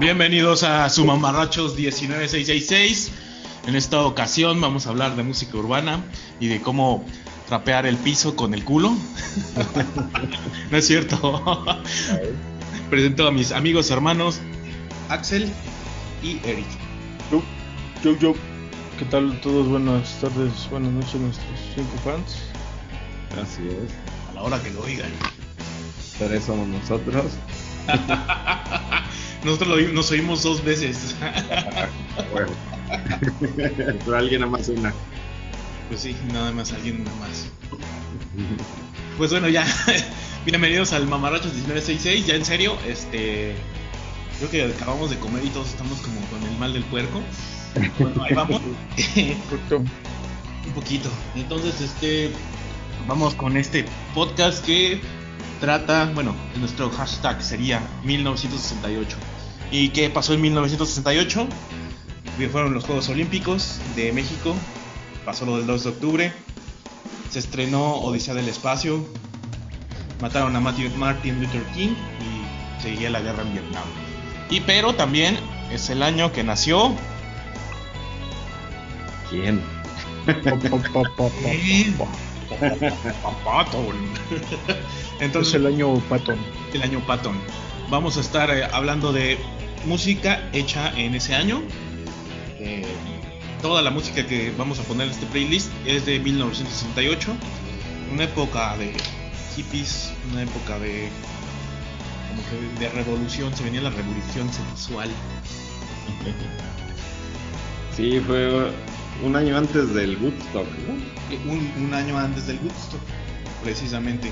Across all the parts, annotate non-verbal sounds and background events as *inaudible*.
Bienvenidos a su Mamarrachos 19666. En esta ocasión vamos a hablar de música urbana y de cómo trapear el piso con el culo. *laughs* no es cierto. Presento a mis amigos hermanos Axel y Eric. Yo, yo, yo. ¿Qué tal todos? Buenas tardes, buenas noches nuestros cinco fans. Así es. A la hora que lo oigan. Tres somos nosotros. *laughs* Nosotros lo, nos oímos dos veces. *laughs* bueno. *laughs* Pero alguien nada más una. Pues sí, nada más, alguien nada más. Pues bueno, ya. Bienvenidos al Mamarrachos 1966. Ya en serio, este. Creo que acabamos de comer y todos estamos como con el mal del puerco. Bueno, ahí vamos. Un poquito. Entonces, este. Vamos con este podcast que trata, bueno, nuestro hashtag sería 1968. ¿Y qué pasó en 1968? Fueron los Juegos Olímpicos de México, pasó lo del 2 de octubre, se estrenó Odisea del Espacio, mataron a Martin Luther King y seguía la guerra en Vietnam. Y pero también es el año que nació... ¿Quién? Patton. *laughs* Entonces, el año Patton. El año Patton. Vamos a estar eh, hablando de música hecha en ese año. Eh, toda la música que vamos a poner en este playlist es de 1968. Una época de hippies, una época de como que de revolución, se venía la revolución sexual. Sí, fue un año antes del Woodstock, ¿no? Un, un, año antes del Woodstock, precisamente.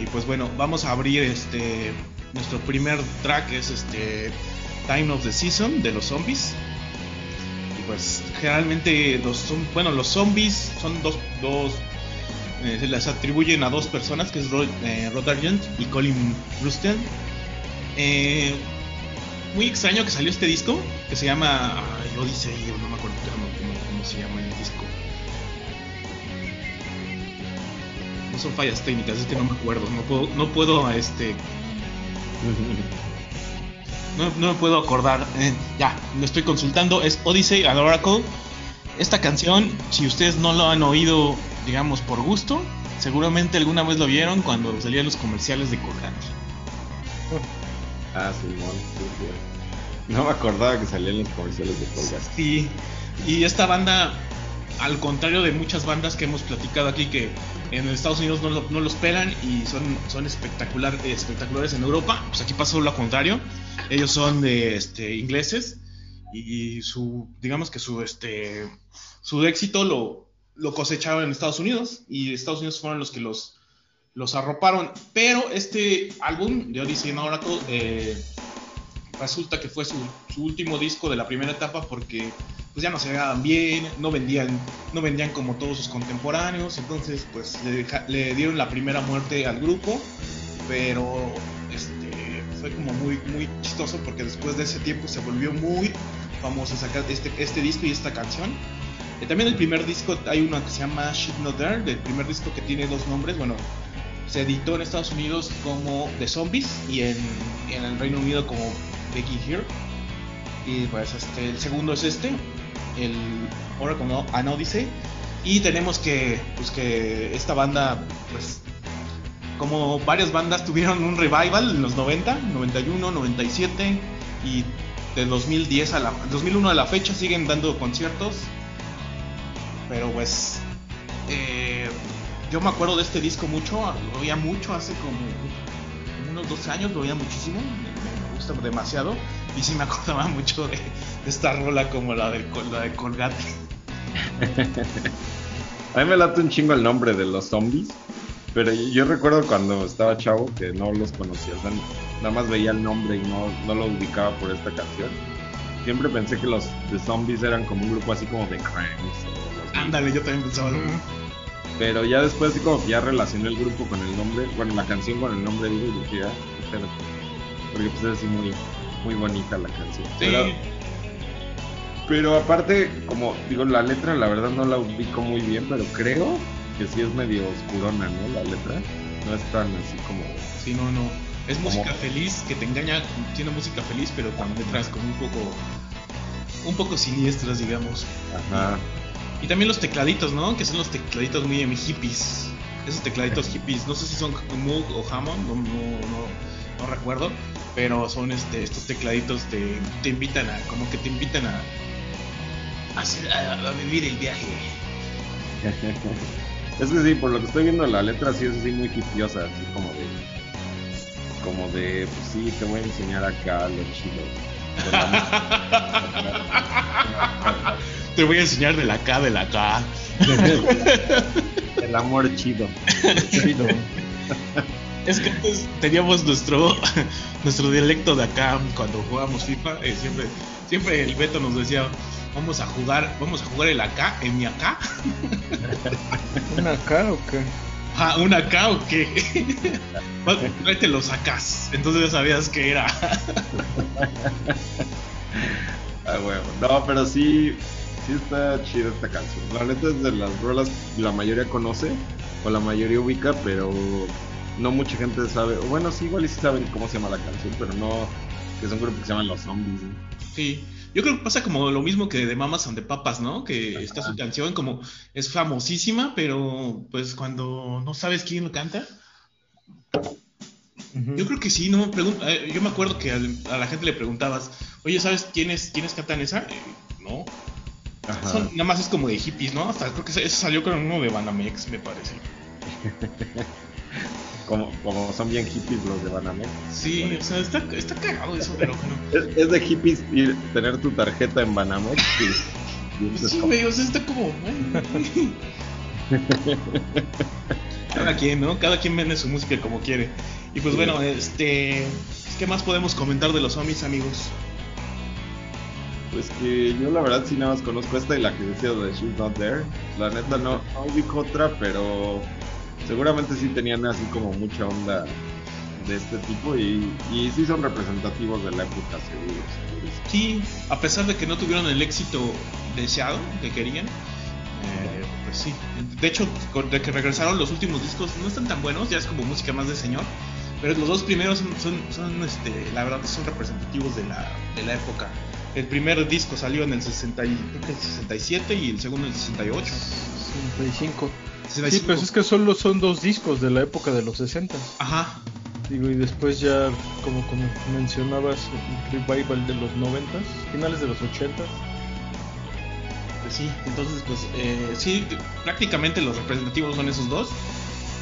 Y pues bueno, vamos a abrir este nuestro primer track es este Time of the Season de los zombies. Y pues generalmente los bueno, los zombies son dos, dos eh, se les atribuyen a dos personas que es Rod, eh, Argent y Colin Rustel. Eh, muy extraño que salió este disco que se llama Odyssey, No son fallas técnicas, es que no me acuerdo, no puedo, no puedo este no, no, me puedo acordar. Eh, ya, lo estoy consultando. Es Odyssey al Oracle. Esta canción, si ustedes no lo han oído, digamos, por gusto, seguramente alguna vez lo vieron cuando salían los comerciales de Colgate. Ah, sí, no, sí, no me acordaba que salían los comerciales de Colgate. Sí, y esta banda, al contrario de muchas bandas que hemos platicado aquí, que en Estados Unidos no, no los pelan y son, son espectacular, espectaculares en Europa, pues aquí pasó lo contrario. Ellos son este, ingleses y su, digamos que su, este, su éxito lo, lo cosecharon en Estados Unidos y Estados Unidos fueron los que los, arroparon. Pero este álbum de Odyssey Oracle eh, resulta que fue su, último disco de la primera etapa porque pues ya no se veían bien, no vendían, no vendían como todos sus contemporáneos, entonces pues le, le dieron la primera muerte al grupo, pero este, fue como muy, muy chistoso porque después de ese tiempo se volvió muy famoso sacar este, este disco y esta canción. Eh, también el primer disco hay una que se llama Shit Not There, del primer disco que tiene dos nombres, bueno, se editó en Estados Unidos como The Zombies y en, en el Reino Unido como Becky Here. Y pues este, el segundo es este, el Oracle An Odyssey. Y tenemos que, pues que esta banda, pues como varias bandas tuvieron un revival en los 90, 91, 97 y de 2010 a la 2001 a la fecha siguen dando conciertos. Pero pues eh, yo me acuerdo de este disco mucho, lo oía mucho hace como, unos 12 años, lo oía muchísimo, gusta demasiado y sí me acordaba mucho de, de esta rola como la de, la de Colgate. *laughs* A mí me late un chingo el nombre de los zombies. Pero yo recuerdo cuando estaba chavo que no los conocía, o sea, nada más veía el nombre y no, no lo ubicaba por esta canción. Siempre pensé que los The Zombies eran como un grupo así como de Crimes. Ándale, yo también pensaba lo mismo. Pero ya después así como que ya relacioné el grupo con el nombre, bueno, la canción con el nombre, digo, y dije, ah, espérate. Porque pues es así muy, muy bonita la canción. Sí. Pero, pero aparte, como digo, la letra la verdad no la ubico muy bien, pero creo que sí es medio oscurona, ¿no? La letra. No es tan así como. Sí, no, no. Es música feliz que te engaña, tiene música feliz, pero con letras como un poco. un poco siniestras, digamos. Ajá. Y también los tecladitos, ¿no? Que son los tecladitos muy em, hippies. Esos tecladitos hippies, no sé si son Moog o Hammond, no, no, no, no recuerdo. Pero son este, estos tecladitos te, te invitan a, como que te invitan a, a, a- vivir el viaje. *laughs* Es que sí, por lo que estoy viendo la letra sí es así muy hipiosa, así como de. Como de, pues sí, te voy a enseñar acá lo chido. *laughs* Te voy a enseñar de la K, de la K. El amor chido. *laughs* Chido. Es que antes teníamos nuestro *laughs* nuestro dialecto de acá cuando jugábamos FIFA. eh, siempre, siempre el Beto nos decía, vamos a jugar, vamos a jugar el acá, en mi acá. *laughs* ¿Una acá o qué? Ah, ¿un acá o qué? *laughs* Tráete los acás. Entonces ya sabías que era. Ah, bueno. No, pero sí, sí está chida esta canción. La neta es de las rolas la mayoría conoce o la mayoría ubica, pero no mucha gente sabe. o Bueno, sí, igual y sí saben cómo se llama la canción, pero no que es un grupo que se llama Los Zombies. ¿no? Sí. Yo creo que pasa como lo mismo que de Mamas and the Papas, ¿no? Que está su canción como es famosísima, pero pues cuando no sabes quién lo canta. Yo creo que sí, no pregun- eh, yo me acuerdo que al- a la gente le preguntabas, oye, ¿sabes quiénes, quiénes cantan esa? Eh, no. Ajá. Son- nada más es como de hippies, ¿no? Hasta creo que eso salió con uno de Banamex, me parece. *laughs* Como, como son bien hippies los de Banamex. Sí, o sea, está, está cagado eso, pero no. Es, es de hippies ir, tener tu tarjeta en Banamex y, y es sí, güey, o sea, está como. Cada quien, ¿no? Cada quien vende su música como quiere. Y pues Sí. bueno, este. ¿Qué más podemos comentar de los zombies, amigos? Pues que yo la verdad sí nada más conozco esta y la que decía de She's Not There. La neta no, no ubico otra, pero seguramente sí tenían así como mucha onda de este tipo y, y sí son representativos de la época, seguro. seguro. Sí, a pesar de que no tuvieron el éxito deseado que querían, eh, pues sí. De hecho, de que regresaron los últimos discos no están tan buenos, ya es como música más de señor. Pero los dos primeros son, son, son, este, la verdad, son representativos de la, de la época. El primer disco salió en el 60 y- creo que el 67 y el segundo en el 68. 65. Sí, 65. pues es que solo son dos discos de la época de los 60. Ajá, Digo, y después ya, como, como mencionabas, un revival de los 90, finales de los 80. pues sí. Entonces, pues eh, sí, prácticamente los representativos son esos dos.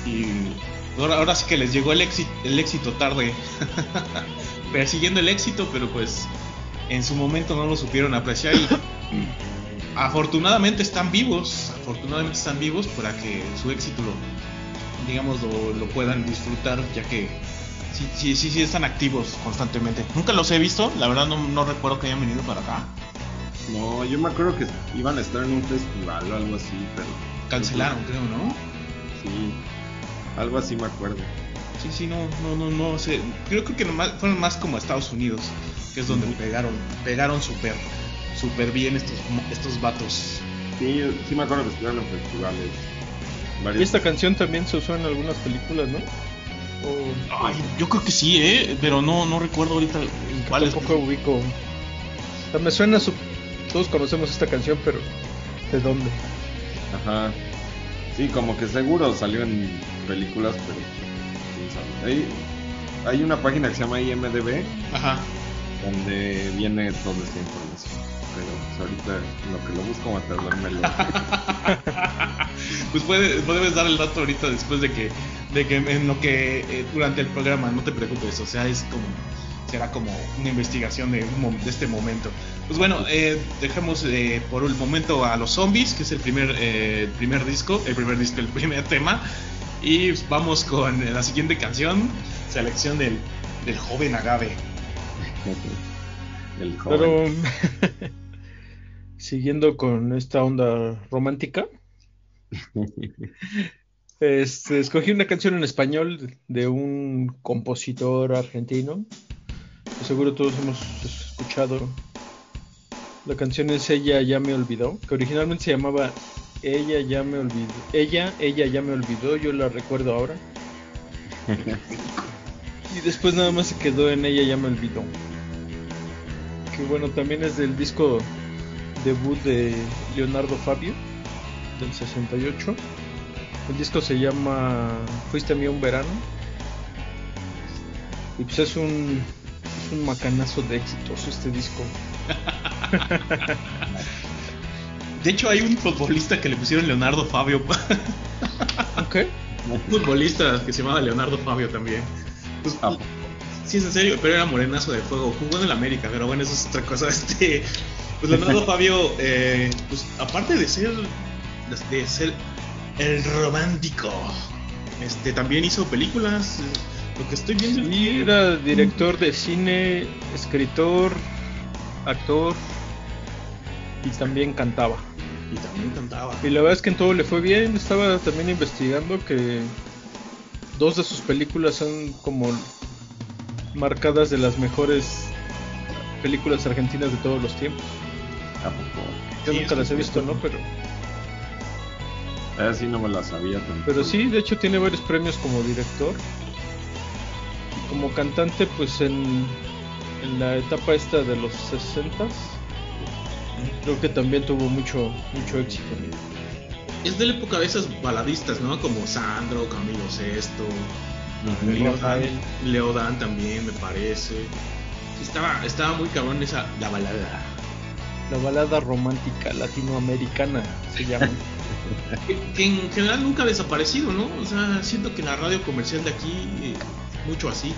Y ahora, ahora sí que les llegó el éxito, el éxito tarde. *laughs* Persiguiendo el éxito, pero pues en su momento no lo supieron apreciar y *coughs* afortunadamente están vivos. Afortunadamente están vivos para que su éxito lo, digamos, lo, lo puedan disfrutar, ya que sí, sí, sí, sí están activos constantemente. Nunca los he visto, la verdad no, no recuerdo que hayan venido para acá. No, yo me acuerdo que iban a estar en un festival o algo así, pero Cancelaron, creo, ¿no? sí, algo así me acuerdo. Sí, sí, no, no, no, no sé. Creo, creo que nomás, fueron más como a Estados Unidos, que es donde pegaron, pegaron súper, súper bien estos, estos vatos. Sí, sí me acuerdo que estuvieron en festivales. Y esta canción también se usó en algunas películas, ¿no? O Ay, yo creo que sí, ¿eh? Pero no, no recuerdo ahorita en cuáles. tampoco ubico. O sea, me suena su... Todos conocemos esta canción, pero ¿de dónde? Ajá. Sí, como que seguro salió en películas, pero quién sabe. Hay, hay una página que se llama IMDB Ajá. donde viene esta información. Pero pues, ahorita en lo que lo busco va a tardarme *laughs* Pues puedes, puedes dar el dato ahorita después de que, de que en lo que eh, durante el programa, no te preocupes, o sea, es como será como una investigación de, un de este momento. Pues bueno, eh, dejemos eh, por el momento a los zombies, que es el primer, eh, el primer disco, el primer disco, el primer tema, y vamos con la siguiente canción, selección del, del joven Agave. *laughs* El joven. Pero *laughs* siguiendo con esta onda romántica, este, escogí una canción en español de un compositor argentino. que seguro todos hemos escuchado. La canción es Ella ya me olvidó, que originalmente se llamaba Ella ya me olvidó. Ella, ella ya me olvidó, yo la recuerdo ahora. y después nada más se quedó en ella ya me olvidó. Que bueno, también es del disco debut de Leonardo Fabio, del 68. El disco se llama Fuiste a mí un verano. Y pues es un, es un macanazo de éxitos este disco. *laughs* De hecho, hay un futbolista que le pusieron Leonardo Fabio. *laughs* ¿Ok? Un futbolista que se llamaba Leonardo Fabio también. Pues, Ah. sí, es en serio, pero era morenazo de fuego. Jugó en el América, pero bueno, eso es otra cosa. *laughs* Este, pues Leonardo Fabio, eh, pues aparte de ser, de ser el romántico, este, también hizo películas. eh, Lo que estoy viendo que- era director de cine, escritor, actor y también cantaba. Y también cantaba. Y la verdad es que en todo le fue bien. Estaba también investigando que dos de sus películas son como marcadas de las mejores películas argentinas de todos los tiempos. ¿A poco? Yo Sí, nunca las he visto, ¿no? Pero, Esa sí no me la sabía tampoco. pero sí, de hecho tiene varios premios como director. Y como cantante, pues en, en la etapa esta de los 60 creo que también tuvo mucho, mucho éxito. Es de la época de esas baladistas, ¿no? Como Sandro, Camilo Sesto. Leodan, Rafael. Leodan también me parece. Estaba, estaba muy cabrón esa la balada. La balada romántica latinoamericana se llama. Que, *laughs* que en general nunca ha desaparecido, ¿no? O sea, siento que la radio comercial de aquí, eh, mucho así.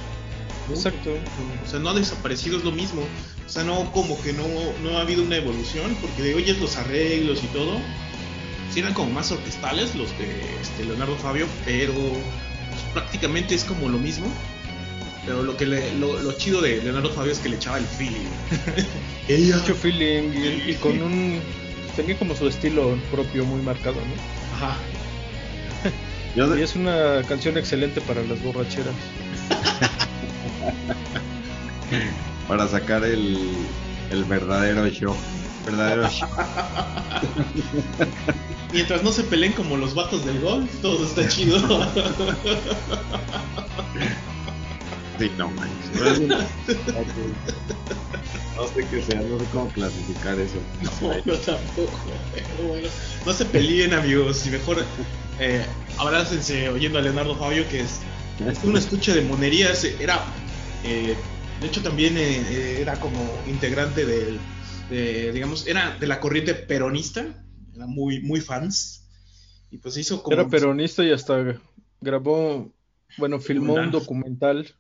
¿no? Exacto. O sea, no ha desaparecido, es lo mismo. O sea, no como que no, no ha habido una evolución, porque de hoy es los arreglos y todo. Sí eran como más orquestales los de este, Leonardo Fabio, pero pues, prácticamente es como lo mismo. Pero lo que le- lo, lo chido de Leonardo Fabio es que le echaba el feeling. *laughs* Ella. Mucho feeling y, y con un. Tenía como su estilo propio muy marcado, ¿no? Ajá. *laughs* Y es una canción excelente para las borracheras. *laughs* para sacar el, el verdadero show. Verdadero show. Mientras no se peleen como los vatos del golf, todo está chido. Sí, no manches. No sé qué sea, no sé cómo clasificar eso. No, yo tampoco. Pero bueno, no se peleen, amigos. Y mejor eh, abrácense oyendo a Leonardo Fabio, que es, es un estuche de monerías. Era, eh, de hecho, también eh, eh, era como integrante del, de, digamos, era de la corriente peronista. Era muy, muy fans. Y pues hizo como. Era peronista y hasta grabó, bueno, filmó un documental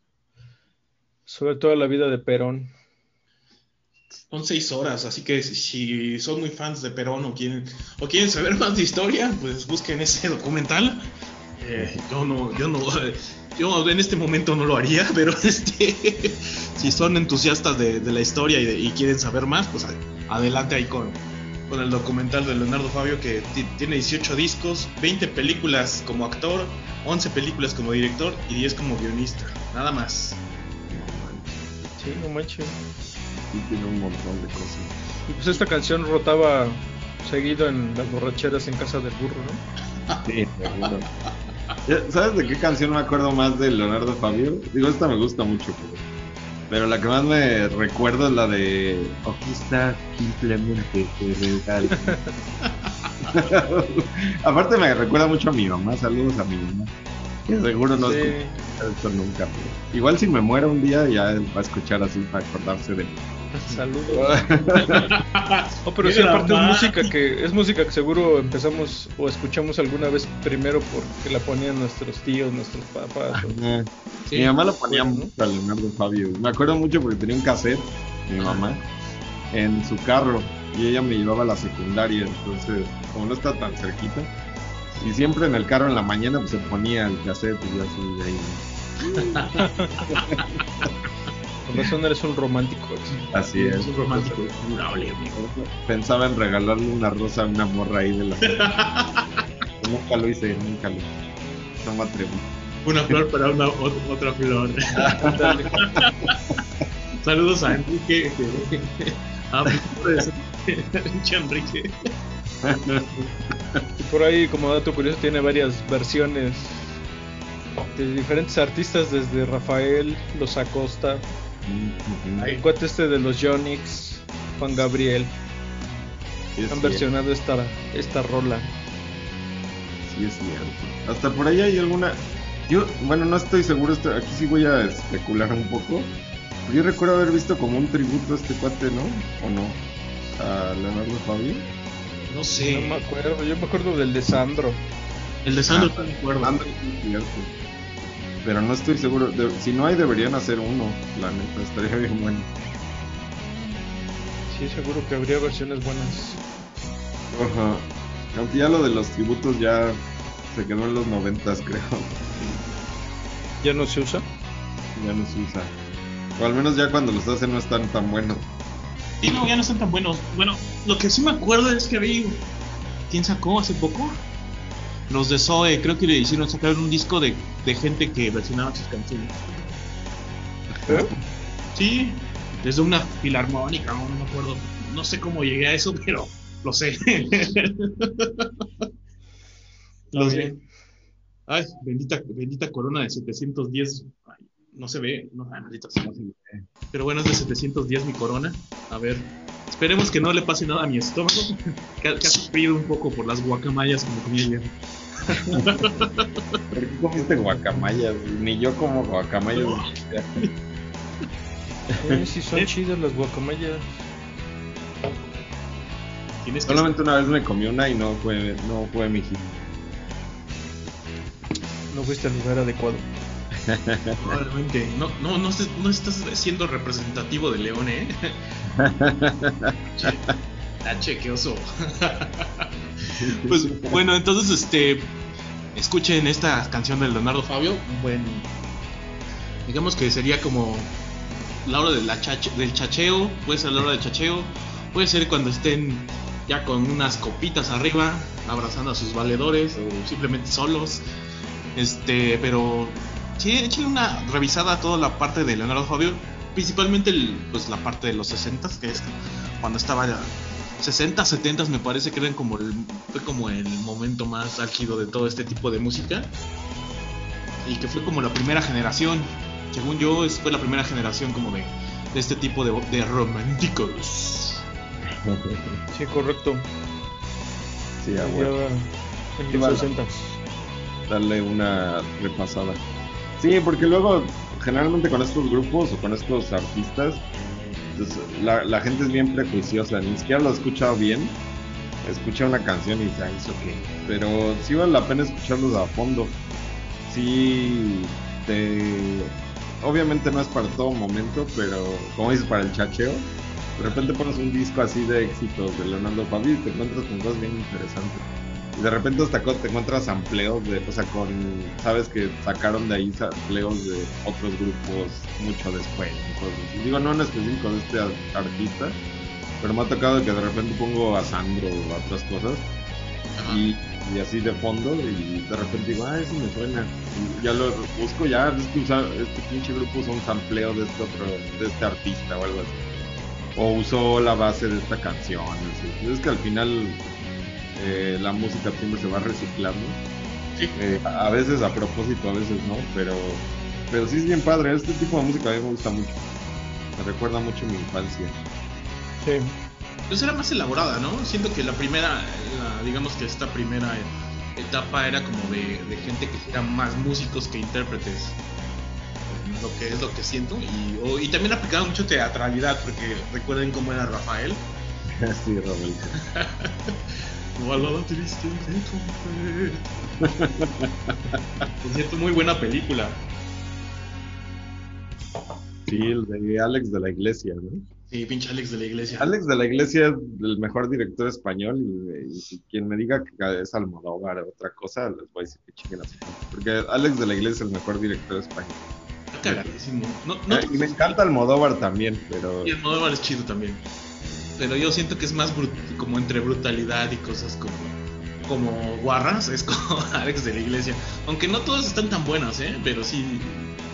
sobre toda la vida de Perón. Son seis horas, así que si son muy fans de Perón o quieren, o quieren saber más de historia, pues busquen ese documental. Eh, yo no, yo no, yo en este momento no lo haría, *laughs* pero este, si son entusiastas de, de la historia y, de- y quieren saber más, pues adelante ahí con, con el documental de Leonardo Fabio que ti- tiene 18 discos, 20 películas como actor, 11 películas como director y 10 como guionista, nada más. Sí, no manches. Sí, tiene un montón de cosas. Y pues esta canción rotaba seguido en las borracheras en casa del burro, ¿no? Sí, seguro. ¿Sabes de qué canción me acuerdo más de Leonardo Fabio? Digo, esta me gusta mucho, pero, pero la que más me recuerdo es la de Aquí está simplemente te regalo". *laughs* *laughs* Aparte me recuerda mucho a mi mamá, saludos a mi mamá. Que seguro no Sí. escucha esto nunca. pero igual si me muero un día ya va a escuchar así para acordarse de mí. *laughs* Saludos. *laughs* No, pero sí, aparte es música que es música que seguro empezamos o escuchamos alguna vez primero porque la ponían nuestros tíos, nuestros papás. o- Ajá. Sí. Mi mamá lo ponía ¿no? mucho a Leonardo Fabio. Me acuerdo mucho porque tenía un cassette, mi mamá, en su carro. Y ella me llevaba a la secundaria. Entonces, como no está tan cerquita. Y siempre en el carro en la mañana pues, se ponía el cassette y yo así de ahí. Con razón eres un romántico. Así es. Es un romántico. Pensaba en regalarle una rosa a una morra ahí de la. nunca lo hice, nunca lo No me atreví. Una flor para una, ot- otra flor. Saludos a Enrique. que- a *laughs* Enrique. Y por ahí, como dato curioso, tiene varias versiones de diferentes artistas, desde Rafael, Los Acosta, el cuate este de los Yonix, Juan Gabriel, Sí, han versionado esta, esta rola. Sí, es cierto. Hasta por ahí hay alguna. Yo, bueno, no estoy seguro, esto- aquí sí voy a especular un poco. Yo recuerdo haber visto como un tributo a este cuate, ¿no? ¿O no? A Leonardo Fabio. No sé. No me acuerdo, yo me acuerdo del de Sandro. El de Sandro, Ah, no me acuerdo. Sandro, sí, es cierto. Pero no estoy seguro. de- si no hay, deberían hacer uno. La neta, estaría bien bueno. Sí, seguro que habría versiones buenas. Ajá. Aunque ya lo de los tributos ya se quedó en los noventas, *laughs* creo. ¿Ya no se usa? Ya no se usa. O al menos ya cuando los hacen no están tan buenos. Sí, no, ya no están tan buenos. Bueno, lo que sí me acuerdo es que había. ¿Quién sacó hace poco? Los de Zoe, creo que le hicieron sacar un disco de, de gente que versionaba sus canciones. ¿Eh? Sí, desde una filarmónica, no me acuerdo. No sé cómo llegué a eso, *laughs* pero lo sé. lo sé. Ay, bendita, bendita corona de 710. No se ve, no, maldita sea. Pero bueno, es de 710 mi corona. A ver, esperemos que no le pase nada a mi estómago. que, que ha sufrido un poco por las guacamayas como comí ayer. ¿Por qué comiste guacamayas? Ni yo como guacamayas. Eh, sí, son ¿Eh? chidas las guacamayas. Solamente una vez me comí una y no fue, no fue mi hit. No fuiste al lugar adecuado. Probablemente. No, no, no, no estás siendo representativo de León, ¿eh? *laughs* che, H, qué oso. pues bueno, entonces este escuchen esta canción de Leonardo Fabio, un buen digamos que sería como la hora de la chache- del chacheo, puede ser la hora del chacheo, puede ser cuando estén ya con unas copitas arriba, abrazando a sus valedores o simplemente solos. Este, pero sí, échenle una revisada a toda la parte de Leonardo Fabio, principalmente el- pues la parte de los 60 que es cuando estaba 60, 70 me parece que eran como el, fue como el momento más álgido de todo este tipo de música y que fue como la primera generación, según yo es- fue la primera generación como de, de este tipo de, de románticos. *laughs* Sí, correcto. Sí, Ya abuelo. en los vale. 60 Darle una repasada. Sí, porque luego, generalmente con estos grupos o con estos artistas, pues, la, la gente es bien prejuiciosa, ni siquiera lo ha escuchado bien. Escucha una canción y dice, "Ah, ¿eso qué? Pero sí vale la pena escucharlos a fondo. Sí, te... obviamente no es para todo momento, pero como dices, para el chacheo. De repente pones un disco así de éxitos de Leonardo Fabio y te encuentras con cosas bien interesantes. Y de repente hasta te encuentras sampleos de, o sea, con, sabes que sacaron de ahí sampleos de otros grupos mucho después. así. Digo, no en específico de este artista, pero me ha tocado que de repente pongo a Sandro o a otras cosas y, y así de fondo y de repente digo, ah, eso me suena. Y ya lo busco, ya, es que usa- este pinche grupo usa un sampleo de este otro, de este artista o algo así. O usó la base de esta canción. así. Es que al final eh, la música siempre se va reciclando. Sí. Eh, a veces a propósito, a veces no, pero, pero sí es bien padre. Este tipo de música a mí me gusta mucho. Me recuerda mucho mi infancia. Sí. Pues era más elaborada, ¿no? Siento que la primera, la- digamos que esta primera etapa era como de, de gente que eran más músicos que intérpretes. Lo que es lo que siento. Y, y también aplicaba mucho teatralidad, porque recuerden cómo era Rafael. *laughs* sí, *laughs* Roberto. Balada triste de trompeta. Por cierto, muy buena película. Sí, el de Alex de la Iglesia, ¿no? Sí, pinche Alex de la iglesia. Alex de la Iglesia es el mejor director español y, y quien me diga que es Almodóvar o otra cosa, les voy a decir que chinguen así. Porque Alex de la Iglesia es el mejor director español. Cagadísimo. No, no y me encanta Almodóvar también, pero Y Almodóvar es chido también. Pero yo siento que es más brut- como entre brutalidad y cosas como como guarras, es como *laughs* Alex de la iglesia. Aunque no todas están tan buenas, ¿eh? Pero sí.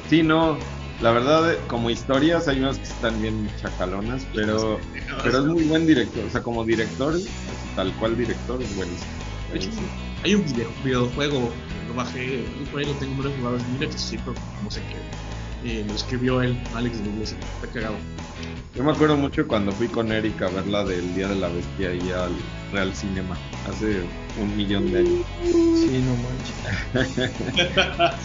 sí, no. La verdad, eh, como historias, hay unas que están bien chacalonas, pero, pero es muy buen director. O sea, como director, tal cual director, es buenísimo. Hay un video, videojuego, lo bajé, por ahí lo tengo muy jugado Linux, sí, pero no sé qué. Eh, lo escribió él, Alex de la Iglesia, está cagado. Yo me acuerdo mucho cuando fui con Eric a ver la del Día de la Bestia ahí al Real Cinema, hace un millón de años. Sí, no manches.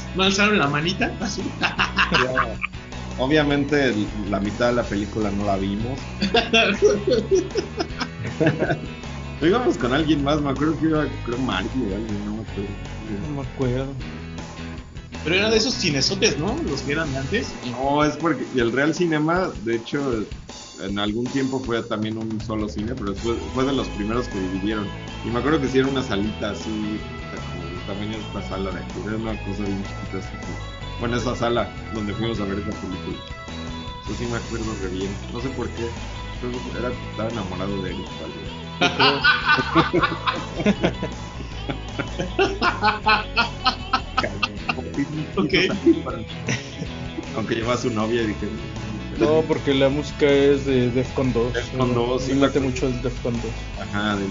*laughs* ¿No alzaron la manita? Así. *laughs* Obviamente la mitad de la película no la vimos. *laughs* Íbamos con alguien más, me acuerdo que iba, creo Mario o alguien, no me acuerdo. No me acuerdo. Pero era de esos cinesotes, ¿no? Los que eran de antes. No, es porque el Real Cinema, de hecho, en algún tiempo fue también un solo cine, pero fue, fue de los primeros que dividieron. Y me acuerdo que sí era una salita así, de esta sala de aquí, era una cosa bien chiquita. así bueno, esa sala donde fuimos a ver esa película. Eso sí me acuerdo re bien. No sé por qué. Era, estaba enamorado de él. tal vez. *laughs* *laughs* Ok. *laughs* Aunque lleva a su novia y dije. No, porque la música es de Defcon 2. Defcon 2, sí, Me late mucho el Defcon 2. Ajá, del-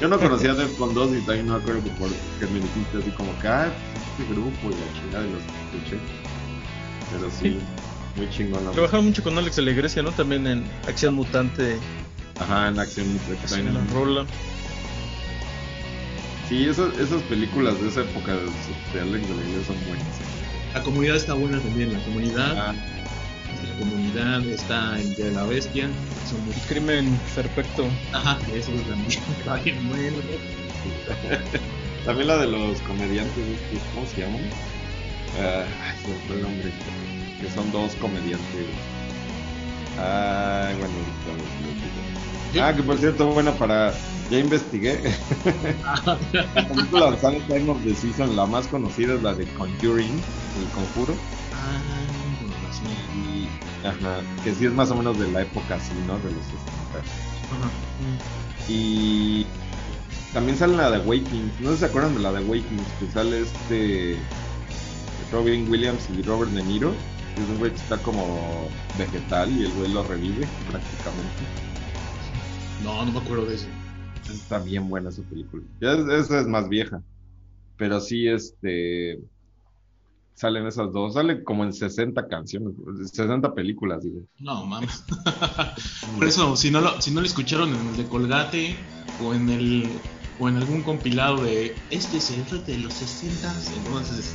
Yo no conocía Defcon 2 y también me acuerdo que, por, que me dijiste así como que, ah, este grupo y la chingada de los escuché. Pero sí, muy chingón la Trabajaron mucho con Alex de la Iglesia, ¿no? También en Acción Mutante, Ajá, en acción en extraña. la rola. Sí, esas, esas películas de esa época de, de Alex de la Iglesia son buenas. La comunidad está buena también. La comunidad, Ah, la comunidad está en Día de la Bestia. Son muy... Crimen Perfecto. Ajja, eso es también. Está bien bueno. también la de los comediantes, ¿cómo se llaman? Ah, ay, se me fue el nombre. Que son dos comediantes. Ay, bueno, ahorita Ah, que por cierto, bueno, para. Ya investigué. la película Silent Time of the Season, la más conocida es la de Conjuring, el conjuro. Ah. Y. Ajá, que sí es más o menos de la época así, ¿no? De los 60. Ajá. Y. También sale la de Wakings. No sé si se acuerdan de la de Wakings, que sale este. Robin Williams y Robert De Niro. que Es un güey que está como vegetal y el güey lo revive prácticamente. No, no me acuerdo de eso. Está bien buena esa película. Es- esa es más vieja. Pero sí, este. Salen esas dos. Sale como en 60 canciones. 60 películas, digo. No, mames. *laughs* Por eso, si no, lo, si no lo escucharon en el de Colgate o en el o en algún compilado de este es el de los 60 entonces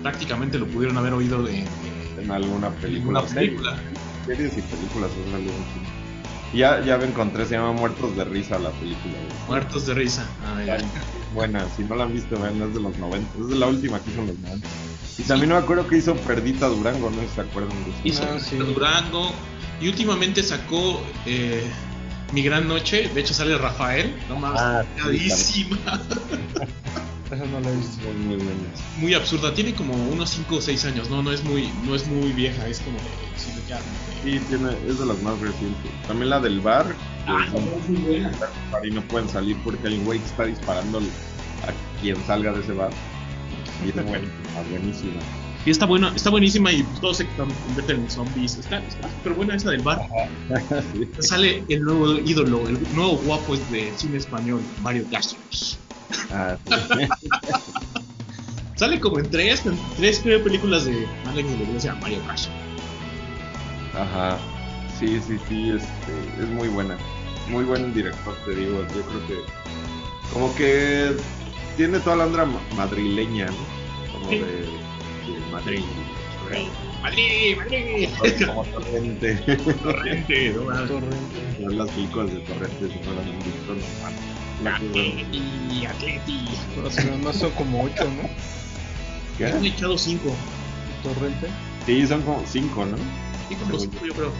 prácticamente lo pudieron haber oído de, de En alguna película. Series y películas. ha Ya, ya me encontré, se llama Muertos de Risa la película. Muertos de risa. Ah, ya. Buena, si no la han visto, vean, es de los 90. Es de la última que hizo en los 90. Y también me acuerdo que hizo Perdita Durango, no sé si se acuerdan de eso. Hizo Ah, sí. Durango y últimamente sacó eh, Mi Gran Noche. De hecho sale Rafael. No mames, Ah, sí, no la he visto. Muy, muy buena. muy absurda. Tiene como unos 5 o 6 años, no, no es muy, no es muy vieja, es como de, sí, tiene, es de las más recientes. También la del bar. Ah, bar y no pueden salir porque hay un güey que está disparando a quien salga de ese bar. Y es buenísima, buenísima. Y está buena, está buenísima y todos se convierten en zombies. Está, está súper buena esa del bar. *laughs* Sí. Sale el nuevo ídolo, el nuevo guapo es de cine español, Mario Castros. Ah, sí. *laughs* Sale como en tres, en tres creo, películas de Alex de la Iglesia, Mario Castro. Ajá. Sí, sí, sí, este, es muy buena. Muy buen director, te digo. Yo creo que. Como que tiene toda la onda ma- madrileña, ¿no? Como Sí. de, de Madrid. Madrid, Madrid. Como torrente. Torrente, no. Torrente. Las películas de torrente si fueran un director normal. La cosa- Atleti, Atleti. Pero nada más son como 8, ¿no? ¿Qué? Han echado cinco. Torrente. Sí, son como cinco, ¿no? Como yo creo.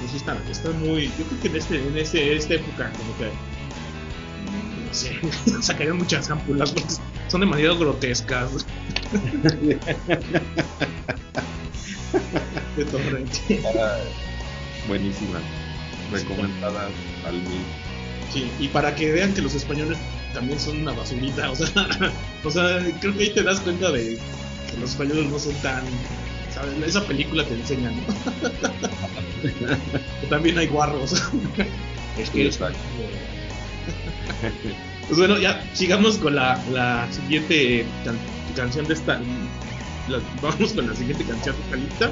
Pues sí está, está muy. Yo creo que en este, en este, esta época, como que. No sé, *laughs* sacarían muchas ámpulas porque son demasiado grotescas. *laughs* de torrente. Buenísima. Recomendada al mil. Sí, y para que vean que los españoles también son una basurita, o sea, *laughs* o sea, creo que ahí te das cuenta de, que los españoles no son tan. ¿Sabes? Esa película te enseña, ¿no? *laughs* también hay guarros. *laughs* es que. Exacto. *laughs* Pues bueno, ya sigamos con la, la siguiente can- canción de esta. la- vamos con la siguiente canción de esta lista,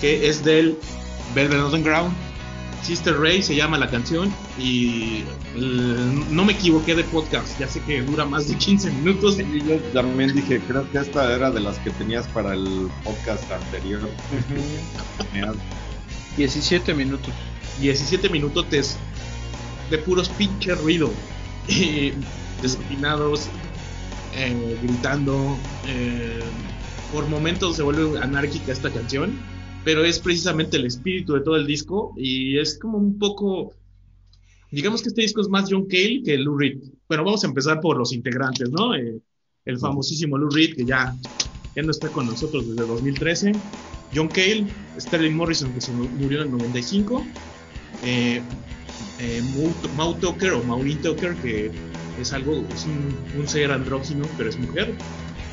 que es del Velvet Underground. Sister Ray se llama la canción y eh, no me equivoqué de podcast, ya sé que dura más de 15 minutos. Y yo también dije, creo que esta era de las que tenías para el podcast anterior. Tenías 17 minutos. 17 minutotes de puros pinche ruido. Y desafinados, eh, gritando. eh, por momentos se vuelve anárquica esta canción, pero es precisamente el espíritu de todo el disco y es como un poco. Digamos que este disco es más John Cale que Lou Reed. Bueno, vamos a empezar por los integrantes, ¿no? Eh, el famosísimo Lou Reed, que ya, ya no está con nosotros desde 2013. John Cale, Sterling Morrison, que se mu- murió en el 95. Eh, eh, Mau Tucker o Maureen Tucker, que es algo, es un, un ser andrógino, pero es mujer.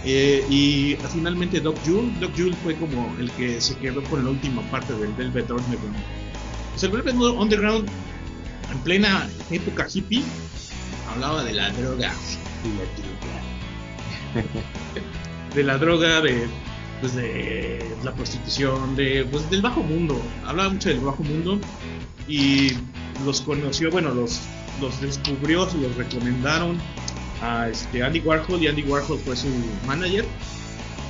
Eh, y finalmente Doc Jule. Doc Jule fue como el que se quedó con la última parte del Velvet Underground. Pues el Velvet Underground, en plena época hippie, hablaba de la droga. *laughs* de la droga, de, pues de la prostitución, de, pues del bajo mundo. Hablaba mucho del bajo mundo y los conoció, bueno, los, los descubrió, se los recomendaron a este Andy Warhol y Andy Warhol fue su manager,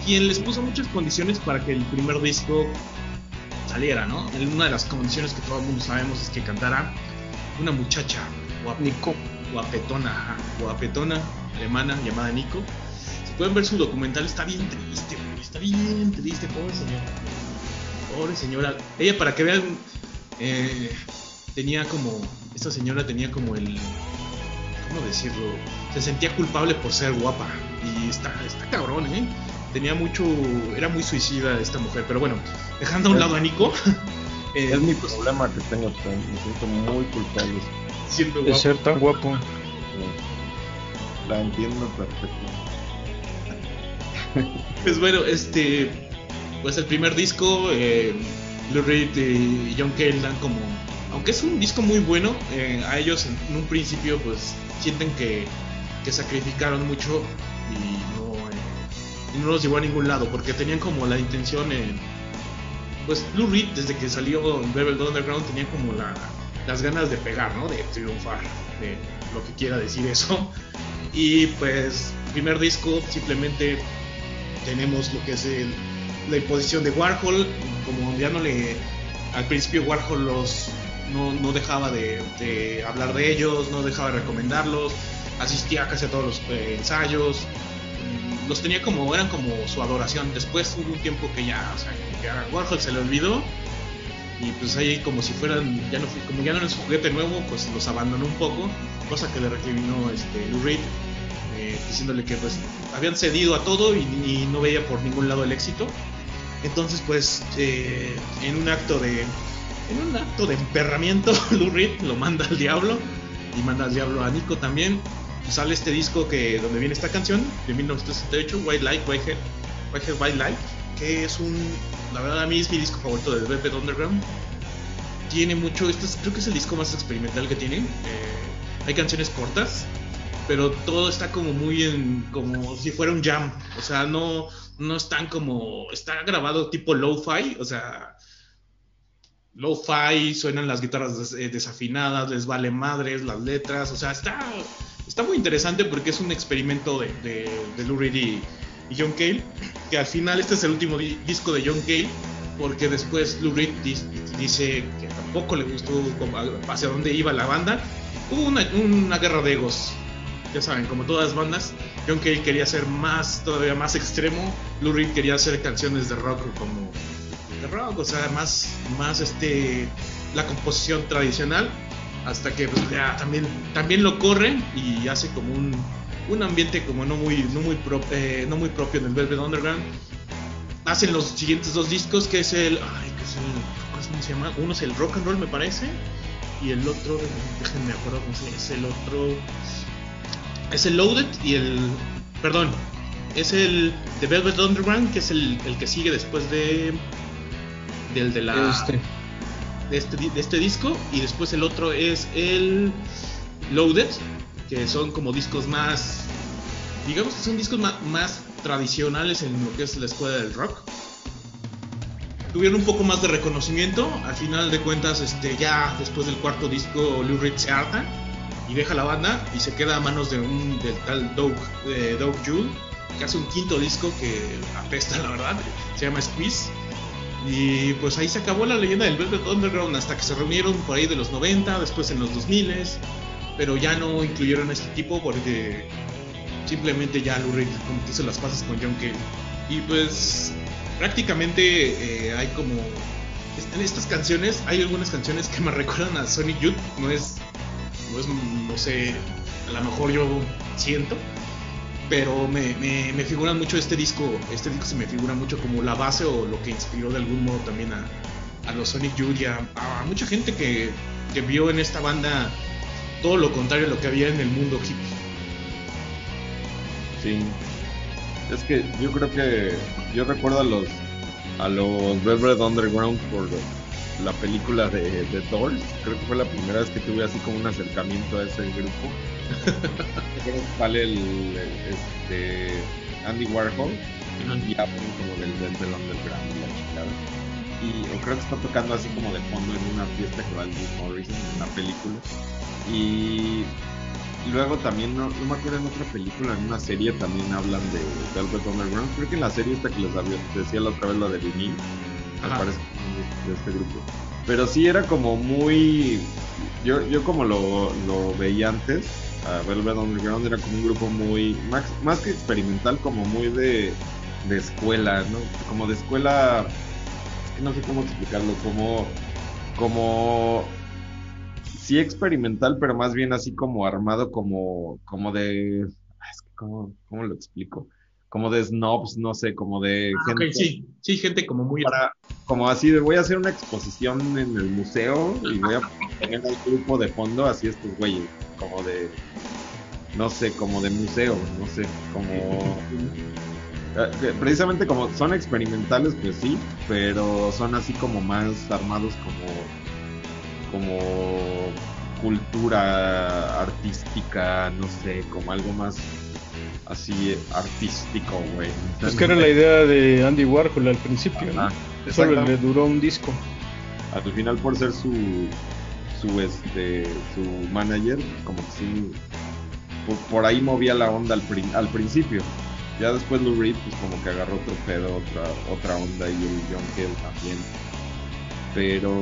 quien les puso muchas condiciones para que el primer disco saliera, ¿no? Una de las condiciones que todo el mundo sabemos es que cantara una muchacha guap- Nico. guapetona, guapetona alemana llamada Nico. Si pueden ver su documental, está bien triste, está bien triste, pobre señora. Pobre señora. Ella, para que vean, eh, tenía como, esta señora tenía como el, ¿cómo decirlo? Se sentía culpable por ser guapa. Y está, está cabrón, ¿eh? Tenía mucho, era muy suicida esta mujer, pero bueno, dejando a un lado a Nico, *laughs* eh, Es mi problema que tengo, me siento muy culpable. siendo De guapa. ser tan guapo. La entiendo perfecto. Pues bueno, este. Pues el primer disco, eh, Lou Reed y John Cale dan como. Aunque es un disco muy bueno, eh, a ellos en, en un principio, pues sienten que, que sacrificaron mucho y no, eh, y no los llevó a ningún lado, porque tenían como la intención. eh, pues Lou Reed, desde que salió en Underground, tenía como la, las ganas de pegar, ¿no? De triunfar, de lo que quiera decir eso. *laughs* Y pues, primer disco, simplemente tenemos lo que es el- la imposición de Warhol, como ya no le, al principio Warhol los, no, dejaba de, hablar de ellos, no dejaba de recomendarlos, asistía casi a todos los eh, ensayos, mm, los tenía como, eran como su adoración, después hubo un tiempo que ya, o sea, que a Warhol se le olvidó, y pues ahí como si fueran, ya no, como ya no era su juguete nuevo, pues los abandonó un poco, cosa que le recriminó este, Lou Reed, eh, diciéndole que pues habían cedido a todo y, y no veía por ningún lado el éxito. Entonces pues eh, en un acto de en un acto de emperramiento *laughs* Lou Reed lo manda al diablo y manda al diablo a Nico también. Sale este disco que donde viene esta canción de 1968 White Light White Head White Light que es un la verdad a mí es mi disco favorito de Velvet Underground. Tiene mucho este es- creo que es el disco más experimental que tienen Eh, hay canciones cortas pero todo está como muy en como si fuera un jam. O sea no no están como está grabado tipo lo-fi o sea lo-fi suenan las guitarras eh, desafinadas les vale madres las letras o sea está está muy interesante porque es un experimento de, de, de Lou Reed y, y John Cale que al final este es el último di- disco de John Cale porque después Lou Reed dice que tampoco le gustó hacia dónde iba la banda. Hubo una, una guerra de egos ya saben, como todas las bandas, John Cale quería ser más, todavía más extremo, Lou Reed quería hacer canciones de rock como rock, o sea, más, más este, la composición tradicional, hasta que pues, también, también lo corren y hace como un, un ambiente como no muy, no muy, eh, no muy propio del Velvet Underground. Hacen los siguientes dos discos, que es el, ay, que es el, ¿cómo se llama? Uno es el rock and roll, me parece, y el otro, déjenme acuerdo cómo se llama, es el otro es el Loaded y el. Perdón. es el The Velvet Underground, que es el, el que sigue después de del de la Este. de este, de este disco y después el otro es el Loaded, que son como discos más, digamos que son discos ma- más, tradicionales en lo que es la escuela del rock. Tuvieron un poco más de reconocimiento, al final de cuentas, este, ya después del cuarto disco, Lou Reed se harta y deja la banda y se queda a manos de un del tal Doug, eh, Doug Jule, que hace un quinto disco que apesta, la verdad, se llama Squeeze. Y pues ahí se acabó la leyenda del Velvet Underground hasta que se reunieron por ahí de los 90, después en los 2000, pero ya no incluyeron a este tipo porque simplemente ya Lou hizo las paces con John Cale. Y pues prácticamente eh, hay como... En estas canciones hay algunas canciones que me recuerdan a Sonic Youth, no es, no es, no sé, a lo mejor yo siento, pero me, me, me figuran mucho este disco, este disco se me figura mucho como la base o lo que inspiró de algún modo también a, a los Sonic Youth y a, a mucha gente que, que vio en esta banda todo lo contrario a lo que había en el mundo hippie. Sí. Es que yo creo que yo recuerdo a los a los Velvet Underground por la película de, de Doors. Creo que fue la primera vez que tuve así como un acercamiento a ese grupo. Creo que sale el este Andy Warhol y hablan como del Velvet Underground y la chingada. Y o creo que está tocando así como de fondo en una fiesta que va el Morrison en la película. Y luego también, no, no me acuerdo en otra película, en una serie también hablan de Velvet Underground. Creo que en la serie esta que les había- decía la otra vez, la de Vinil, me parece de este grupo. Pero sí era como muy... Yo, yo como lo, lo veía antes, a Velvet Underground era como un grupo muy... Más, más que experimental, como muy de, de escuela, ¿no? Como de escuela... No sé cómo explicarlo, como... Como sí experimental, pero más bien así como armado como, como de, es que cómo, cómo lo explico, como de snobs, no sé, como de Ah, gente sí, sí, gente como muy... para, como así de voy a hacer una exposición en el museo y voy a poner al grupo de fondo así estos güeyes, como de, no sé, como de museo, no sé, como eh, precisamente como son experimentales, pues sí, pero son así como más armados como como cultura artística, no sé, como algo más así artístico, güey. Pues que era la idea de Andy Warhol al principio, Solo le duró un disco. Al final por ser su su este su manager, como que sí por, por ahí movía la onda al, al principio. Ya después Lou Reed pues como que agarró otro pedo, otra otra onda y el John Cale también. Pero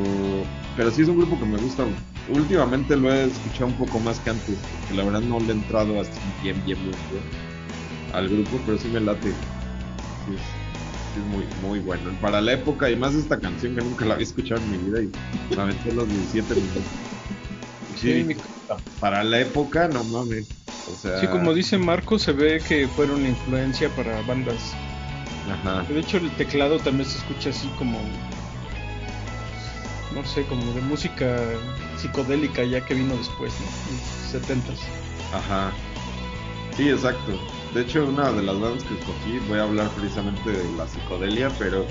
pero sí es un grupo que me gusta. Últimamente lo he escuchado un poco más que antes, porque la verdad no le he entrado así bien bien bien al grupo, pero sí me late. Sí, es- muy muy bueno. Para la época y más esta canción que nunca la había escuchado en mi vida y me aventé los 17 minutos. Sí, para la época no mames. O sea, Sí, como dice Marco, se ve que fueron influencia para bandas. Ajá. De hecho, el teclado también se escucha así como. No sé, como de música psicodélica ya que vino después, ¿no? En 70s. Ajá. Sí, exacto. De hecho, una de las bandas que escogí, voy a hablar precisamente de la psicodelia, pero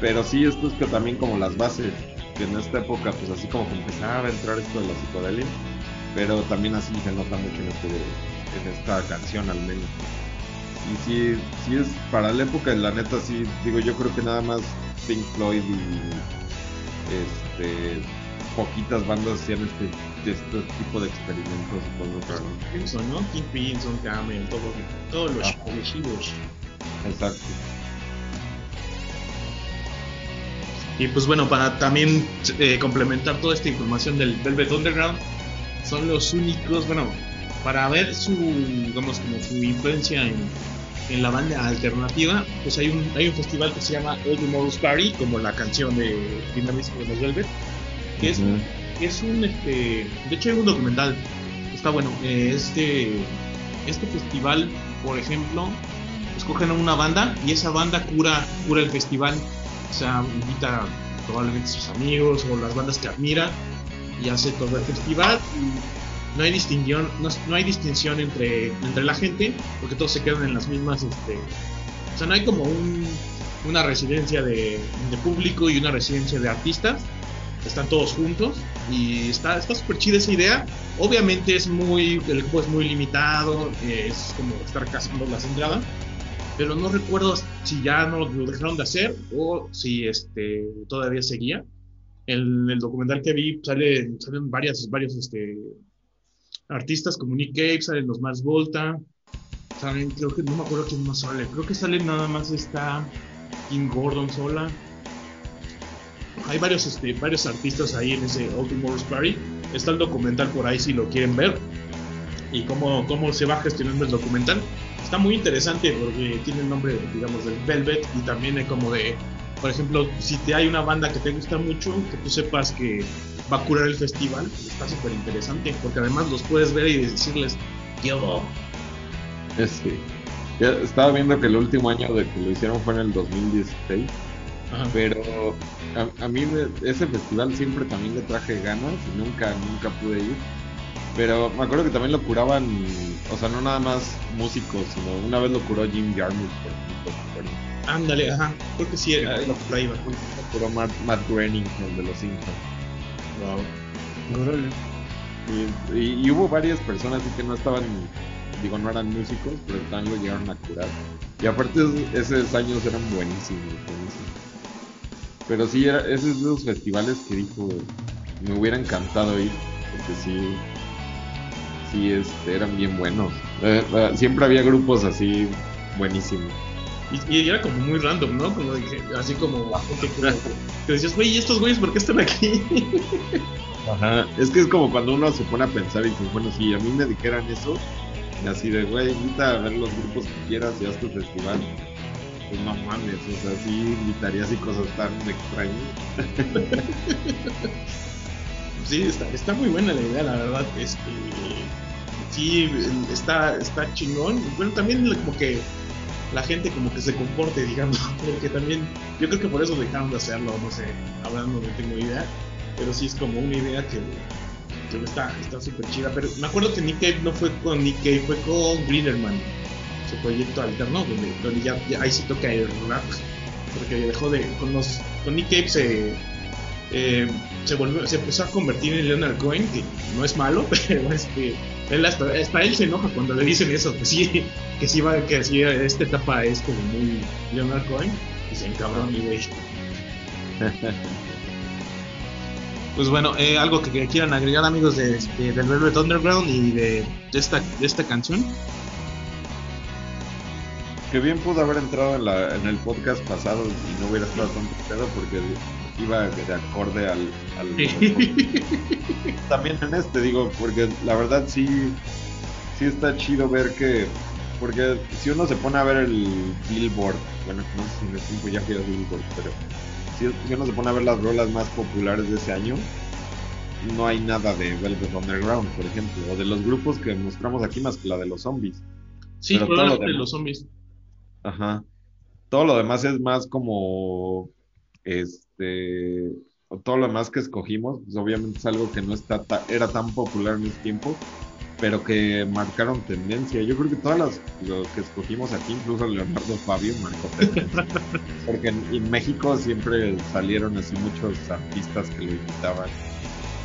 pero sí, esto es que también como las bases, que en esta época, pues así como que empezaba a entrar esto de la psicodelia, pero también así se nota mucho en, este, en esta canción al menos. Y sí, sí es para la época, la neta, sí, digo, yo creo que nada más Pink Floyd y este poquitas bandas hacían este, este tipo de experimentos con ¿no? Crimson, ¿no? King Crimson, Camel, todo, todos los Ah. chidos. Exacto. Y pues bueno, para también eh, complementar toda esta información del Velvet Underground, son los únicos, bueno, para ver su, digamos, como su influencia en, en la banda alternativa, pues hay un, hay un festival que se llama All Tomorrow's Party, como la canción de disco de los Velvet, que es, es un, este, de hecho hay un documental, está bueno, este, este festival, por ejemplo, escogen a una banda y esa banda cura, cura el festival, o sea, invita probablemente a sus amigos o las bandas que admira y hace todo el festival no hay distinción, no, no hay distinción entre, entre la gente, porque todos se quedan en las mismas, este, o sea, no hay como un, una residencia de, de público y una residencia de artistas, están todos juntos y está está súper chida esa idea. Obviamente es muy, el juego es muy limitado, es como estar cazando las entradas, pero no recuerdo si ya no lo dejaron de hacer o si este todavía seguía. En el documental que vi sale, salen varias, varios este, artistas como Nick Cave, salen los más Volta, salen, creo que no me acuerdo quién más sale, creo que sale nada más está King Gordon sola. Hay varios, este, varios artistas ahí en ese All Tomorrow's Party. Está el documental por ahí si lo quieren ver. Y cómo, cómo se va gestionando el documental. Está muy interesante porque tiene el nombre, digamos, del Velvet y también hay como de, por ejemplo, si te hay una banda que te gusta mucho, que tú sepas que va a curar el festival, está súper interesante porque además los puedes ver y decirles, yo, Sí. Ya estaba viendo que el último año de que lo hicieron fue en el 2016, Ajá. pero a, a mí me- ese festival siempre también le traje ganas y nunca, nunca pude ir. Pero me acuerdo que también lo curaban, o sea, no nada más músicos, sino una vez lo curó Jim Jarmusch, por ejemplo, ándale, ajá, creo que sí, era lo. Lo curó Matt, Matt Groening, el de los Simpsons. Órale. Y, y- y hubo varias personas así que no estaban, digo, no eran músicos, pero también lo llegaron a curar. Y aparte es- esos años eran buenísimos, buenísimos. Pero sí, era, esos de esos festivales que dijo, me hubiera encantado ir, porque sí, sí, este, eran bien buenos. Siempre había grupos así buenísimos. Y, y era como muy random, ¿no? Como dije, así como, que, que decías, güey, ¿y estos güeyes por qué están aquí? Ajá. Es que es como cuando uno se pone a pensar y dice, bueno, si a mí me dijeran eso, y así de, güey, invita a ver los grupos que quieras y haz tu festival. Pues no mames, o sea, sí invitaría así cosas tan extrañas. *laughs* Sí, está, está muy buena la idea, la verdad. Este, sí, está, está chingón. Bueno, también como que la gente como que se comporte, digamos, *laughs* porque también yo creo que por eso dejaron de hacerlo, no sé, hablando no tengo idea, pero sí es como una idea que, que está está súper chida. Pero me acuerdo que Nick Cave no fue con Nick Cave, fue con Greenerman, su proyecto alterno, donde, donde ya, ahí sí toca el rap, porque dejó de, con, los, con Nick Cave se eh, se volvió, se empezó a convertir en Leonard Cohen, que no es malo, *laughs* pero es que él hasta, él se enoja cuando le dicen eso, que sí, que sí va, que sí, esta etapa es como muy Leonard Cohen, y se encabrón y güey. *laughs* Pues bueno, eh, algo que, quieran agregar amigos de, de- del Velvet Underground y de, de esta, de esta canción. Que bien pudo haber entrado en, la, en el podcast pasado y no hubiera estado tan pedo porque iba de acorde al... al *laughs* También en este, digo, porque la verdad sí, sí está chido ver que... Porque si uno se pone a ver el Billboard, bueno, no sé si en el tiempo ya quedó Billboard, pero si, si uno se pone a ver las rolas más populares de ese año, no hay nada de Velvet Underground, por ejemplo, o de los grupos que mostramos aquí más que la de los zombies. Sí, Pero todo lo probablemente demás. los zombies. Ajá. Todo lo demás es más como, este, todo lo demás que escogimos, pues obviamente es algo que no está ta- era tan popular en ese tiempo, pero que marcaron tendencia. Yo creo que todas las lo que escogimos aquí, incluso Leonardo Fabio, marcó tendencia. Porque en, en México siempre salieron así muchos artistas que lo invitaban.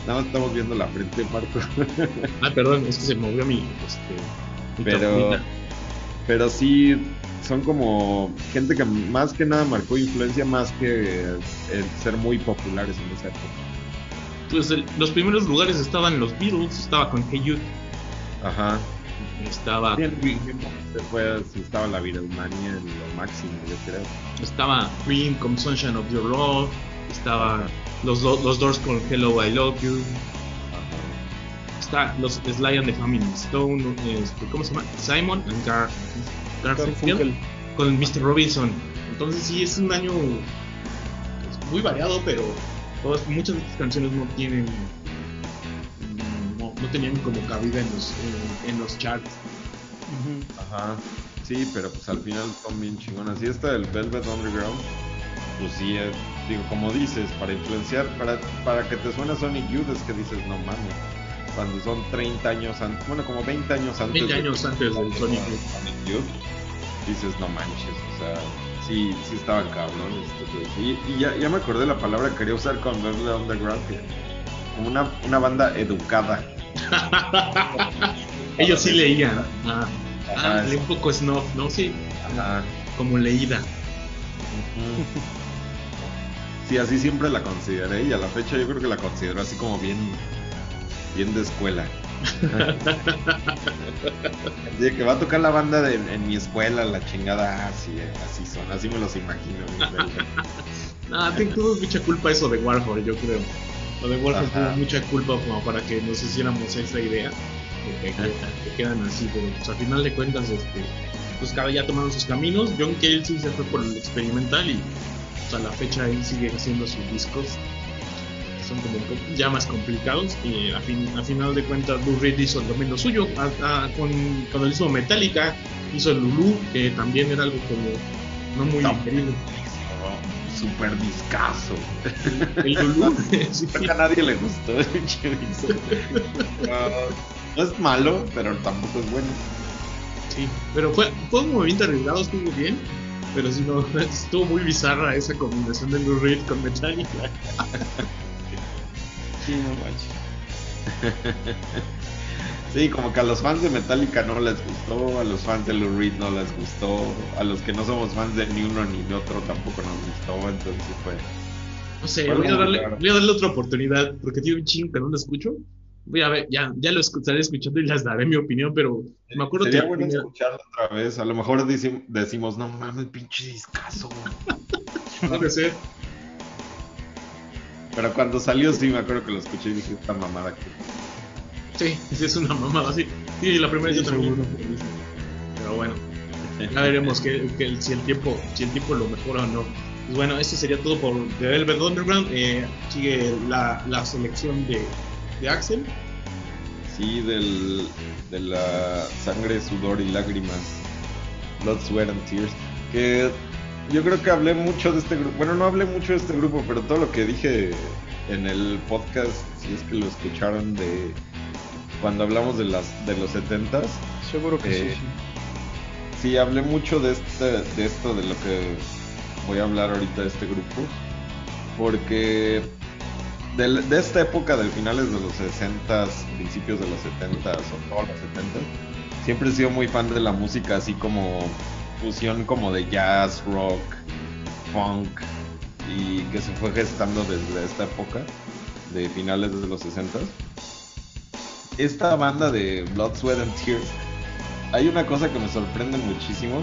Nada más estamos viendo la frente, Marco. Ah, perdón, es que se movió mi, este, mi Pero, pero sí, son como gente que más que nada marcó influencia más que el ser muy populares en esa época. Pues el- los primeros lugares estaban los Beatles, estaba con Hey Jude, Ajá. estaba, Después estaba la Beatlemania en lo máximo, yo creo. estaba Cream con Sunshine of Your Love, estaba los, Do- los Doors con Hello I Love You, Ajá. está los Sly and the Family Stone, este, ¿cómo se llama? Simon and Gar Garfunkel Garfunkel. con Mr. Robinson. Entonces sí es un año pues, muy variado, pero todas, muchas de estas canciones no tienen no, no tenían como cabida en los en, en los charts. Ajá. Sí, pero pues al final son bien chingonas. Y esta del Velvet Underground, pues sí, es, digo, como dices, para influenciar, para, para que te suene Sonic Youth es que dices, no mames. Cuando son 30 años antes, bueno, como 20 años antes. 20 años antes del Sonic Youth. Dices, no manches, o sea, sí, sí estaban cabrones. Y, y ya, ya me acordé de la palabra que quería usar con Velvet Underground, como una, una banda educada. *laughs* Ellos sí leían. Ah, ah, es- un poco snob, ¿no? Sí, Ajá. como leída. Sí, así siempre la consideré y a la fecha yo creo que la considero así como bien, bien de escuela. *laughs* Así que va a tocar la banda de, en mi escuela, la chingada, ah, sí, eh, así son, así me los imagino. Ah, te- tuvo mucha culpa eso de Warhol, yo creo. Lo de Warhol Ajá. tuvo mucha culpa como para que nos hiciéramos esa idea de que, que- que quedan así, pero pues al final de cuentas, este, pues cada ya tomaron sus caminos. John Cale sí se fue por el experimental y pues, a la fecha él sigue haciendo sus discos son como co- ya más complicados y a, fin, a final de cuentas Lou Reed hizo también lo suyo A- a- con, cuando hizo Metallica hizo el Lulu que también era algo como no muy Tam- querido Super discazo. el Lulu *laughs* *laughs* sí. Creo que a nadie le gustó. *laughs* No, no es malo, pero tampoco es bueno. Sí, pero fue, fue un movimiento arriesgado, estuvo bien, pero sí, no, estuvo muy bizarra esa combinación de Lou Reed con Metallica. Sí, no manches. *laughs* Sí, como que a los fans de Metallica no les gustó, a los fans de Lou Reed no les gustó, a los que no somos fans de ni uno ni de otro tampoco nos gustó, entonces fue. No sé, Fue voy a, darle, voy a darle otra oportunidad, porque tiene un ching que no lo escucho. Voy a ver, ya, ya lo escucharé escuchando y les daré mi opinión, pero me acuerdo Sería que bueno tenía- escucharlo otra vez. A lo mejor decim- decimos, no mames, pinche discazo. *laughs* puede ser. Pero cuando salió, sí me acuerdo que lo escuché y dije, esta mamada que. Sí, sí es una mamada, sí. Sí, la primera Sí, yo también. seguro. Pero bueno, *laughs* ya veremos que, que si el tiempo, si el tiempo lo mejora o no. Pues bueno, esto sería todo por The Velvet Underground. Eh, sigue la, la selección de, de Axel. Sí, del, de la sangre, sudor y lágrimas. Blood, Sweat and Tears. Que yo creo que hablé mucho de este grupo. Bueno, no hablé mucho de este grupo, pero todo lo que dije en el podcast, si es que lo escucharon de cuando hablamos de las de los 70s, Seguro que Eh, sí, sí. Sí, hablé mucho de, este, de esto, de lo que voy a hablar ahorita de este grupo, porque de, de esta época de finales de los 60, principios de los 70 o todos los 70, siempre he sido muy fan de la música, así como fusión como de jazz, rock, funk, y que se fue gestando desde esta época, de finales de los 60. Esta banda de Blood, Sweat and Tears hay una cosa que me sorprende muchísimo.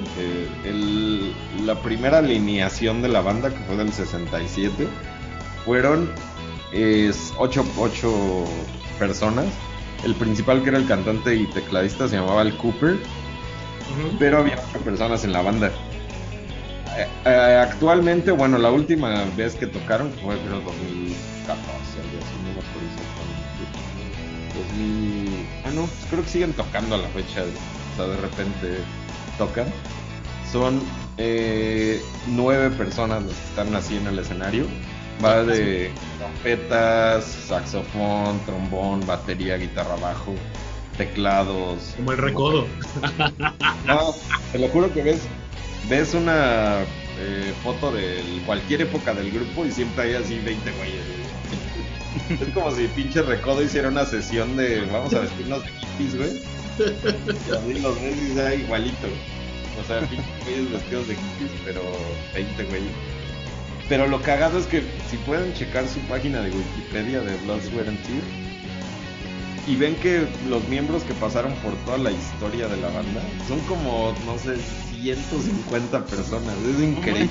el- la primera alineación de la banda, que fue del 67, fueron es, ocho, ocho personas. El principal, que era el cantante y tecladista, se llamaba el Cooper, pero había ocho personas en la banda. Eh, eh, actualmente, bueno, la última vez que tocaron fue creo 2014, algo así, no me acuerdo exactamente. 2000... Ah, no, pues creo que siguen tocando a la fecha, o sea, de repente tocan. Son eh, nueve personas las que están así en el escenario. Va de trompetas, saxofón, trombón, batería, guitarra bajo, teclados. Como el recodo. *laughs* No, te lo juro que ves, ves una eh, foto de cualquier época del grupo y siempre hay así 20 güeyes. güey. *laughs* Es como si pinche Recodo hiciera una sesión de vamos a vestirnos de hippies, güey. Y así los ves y sea igualito. O sea, pinches güeyes vestidos de hippies, pero 20 güeyes. Pero lo cagado es que si pueden checar su página de Wikipedia de Blood, Sweat and Tears y ven que los miembros que pasaron por toda la historia de la banda son como, no sé, 150 personas. Es increíble.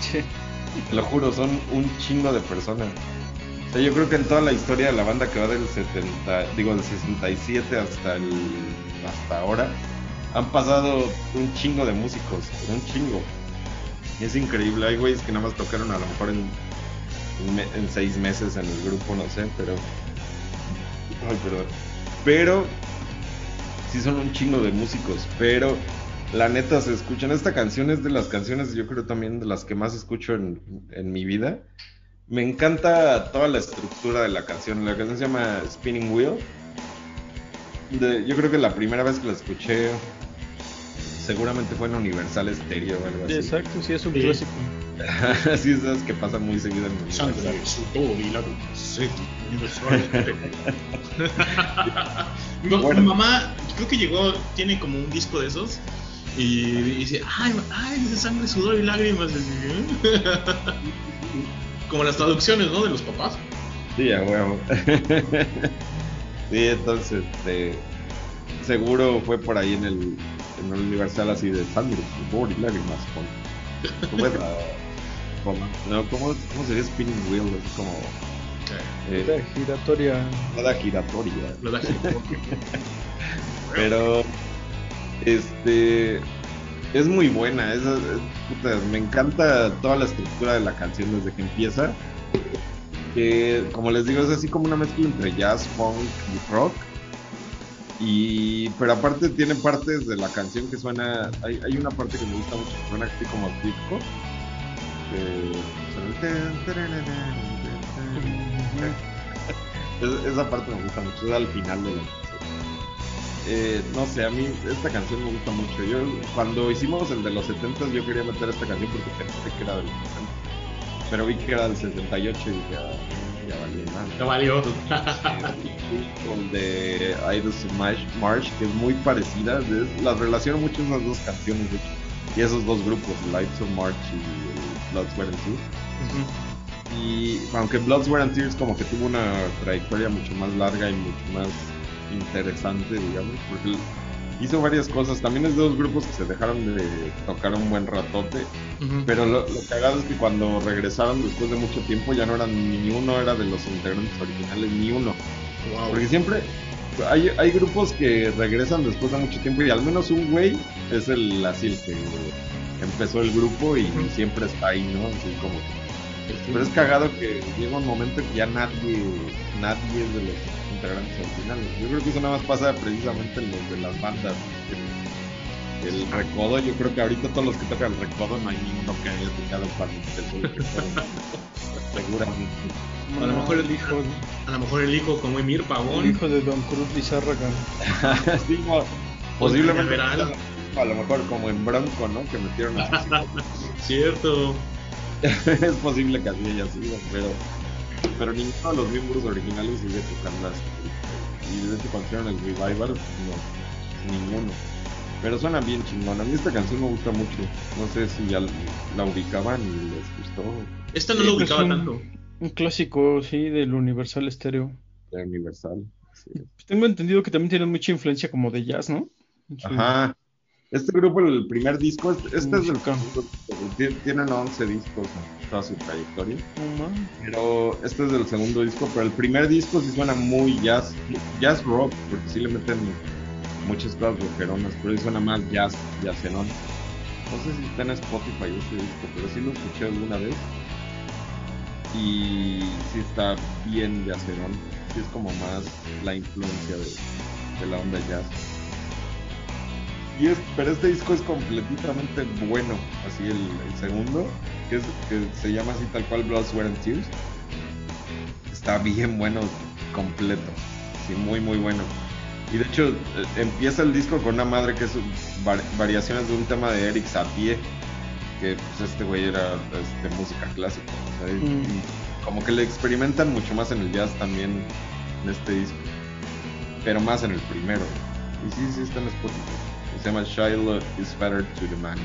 Te lo juro, son un chingo de personas. O sea, yo creo que en toda la historia de la banda que va del 70, digo del 67 hasta el hasta ahora, han pasado un chingo de músicos, un chingo. Es increíble, hay güeyes que nada más tocaron a lo mejor en, en en seis meses en el grupo, no sé, pero... Ay, perdón. Pero sí son un chingo de músicos, pero la neta se escuchan. Esta canción es de las canciones, yo creo también de las que más escucho en, en mi vida. Me encanta toda la estructura de la canción. La canción se llama Spinning Wheel. yo creo que la primera vez que la escuché seguramente fue en Universal Stereo o algo Sí, así. exacto, sí, es un Sí. clásico. *laughs* Así es esas que pasan muy seguido en Universal. Sangre, sudor y lágrimas. Sí, universal. *laughs* mi, ma- Bueno. mi mamá, creo que llegó, tiene como un disco de esos. Y dice, ay, ay, dice sangre, sudor y lágrimas. Así, ¿eh? Como las traducciones, ¿no? De los papás. Sí, a huevo. *laughs* sí, entonces, este, seguro fue por ahí en el, en el Universal así de sangre, sudor y lágrimas. Con, ¿cómo es la- no, ¿cómo, ¿Cómo sería Spinning Wheel? Así como eh, Rueda giratoria. rueda giratoria. Da *laughs* Pero, este, es muy buena. es- es- puta, me encanta toda la estructura de la canción desde que empieza. Que, como les digo, es así como una mezcla entre jazz, funk y rock. Y, pero aparte tiene partes de la canción que suena. Hay, hay una parte que me gusta mucho que suena así como disco. Es- esa parte me gusta mucho, es al final de la. Eh, no sé, a mí esta canción me gusta mucho. Yo cuando hicimos el de los 70 yo quería meter esta canción porque pensé que era de los 70. Pero vi que era del 68 y dije, ah, ya valió nada. Ya valió. Con de Idols March, March, que es muy parecida. es- las relaciono mucho esas dos canciones, de hecho. Y esos dos grupos, Lights of March y Blood, Sweat and Tears. Y aunque Blood, Sweat and Tears como que tuvo una trayectoria mucho más larga y mucho más interesante, digamos, porque hizo varias cosas. También es de dos grupos que se dejaron de tocar un buen ratote. Pero lo, lo cagado es que cuando regresaron después de mucho tiempo ya no eran ni uno era de los integrantes originales, ni uno. Wow. Porque siempre hay, hay grupos que regresan después de mucho tiempo y al menos un güey es el así el que empezó el grupo y siempre está ahí, ¿no? Así como pero es cagado que llega un momento que ya nadie, nadie es de los integrantes originales. Yo creo que eso nada más pasa precisamente en los de las bandas. El, el recodo, yo creo que ahorita todos los que tocan el recodo no hay ninguno que haya tocado el recodo. Seguramente. A lo mejor el hijo, A lo mejor el hijo como Emir el Pavón. hijo de Don Cruz Lizárraga. *laughs* Sí, no, posiblemente a lo mejor como en Bronco, ¿no? Que metieron a. *laughs* Cierto. *laughs* es posible que así haya sido, pero, pero ninguno de los miembros originales sigue tocando así. Y de hecho cuando hicieron el revival, no, ninguno. Pero suena bien chingón. A mí esta canción me gusta mucho. No sé si ya la ubicaban y les gustó Esta no Sí, lo pues, ubicaba un- tanto. Un clásico, sí, del Universal Stereo. de Universal. Sí. Pues tengo entendido que también tiene mucha influencia como de jazz, ¿no? Ajá. Este grupo, el primer disco, este, es del Tienen 11 discos en toda su trayectoria. Pero este es del segundo disco, pero el primer disco sí suena muy jazz, jazz rock, porque sí le meten muchas cosas rockeronas, pero sí suena más jazz, jazzerón. No sé si está en Spotify este disco, pero sí lo escuché alguna vez. Y sí está bien jazzerón, sí es como más la influencia de, de la onda jazz. Y es, pero este disco es completamente bueno, así el, el segundo, que, es, que se llama así tal cual Blood, Sweat and Tears. Está bien bueno, completo, sí, muy muy bueno. Y de hecho eh, empieza el disco con una madre que es var- variaciones de un tema de Eric Satie, que pues este güey era este, música clásica. o sea, y- Mm. y como que le experimentan mucho más en el jazz también en este disco, pero más en el primero. Y sí, sí está en Spotify. Se llama Shiloh is Better to the Man.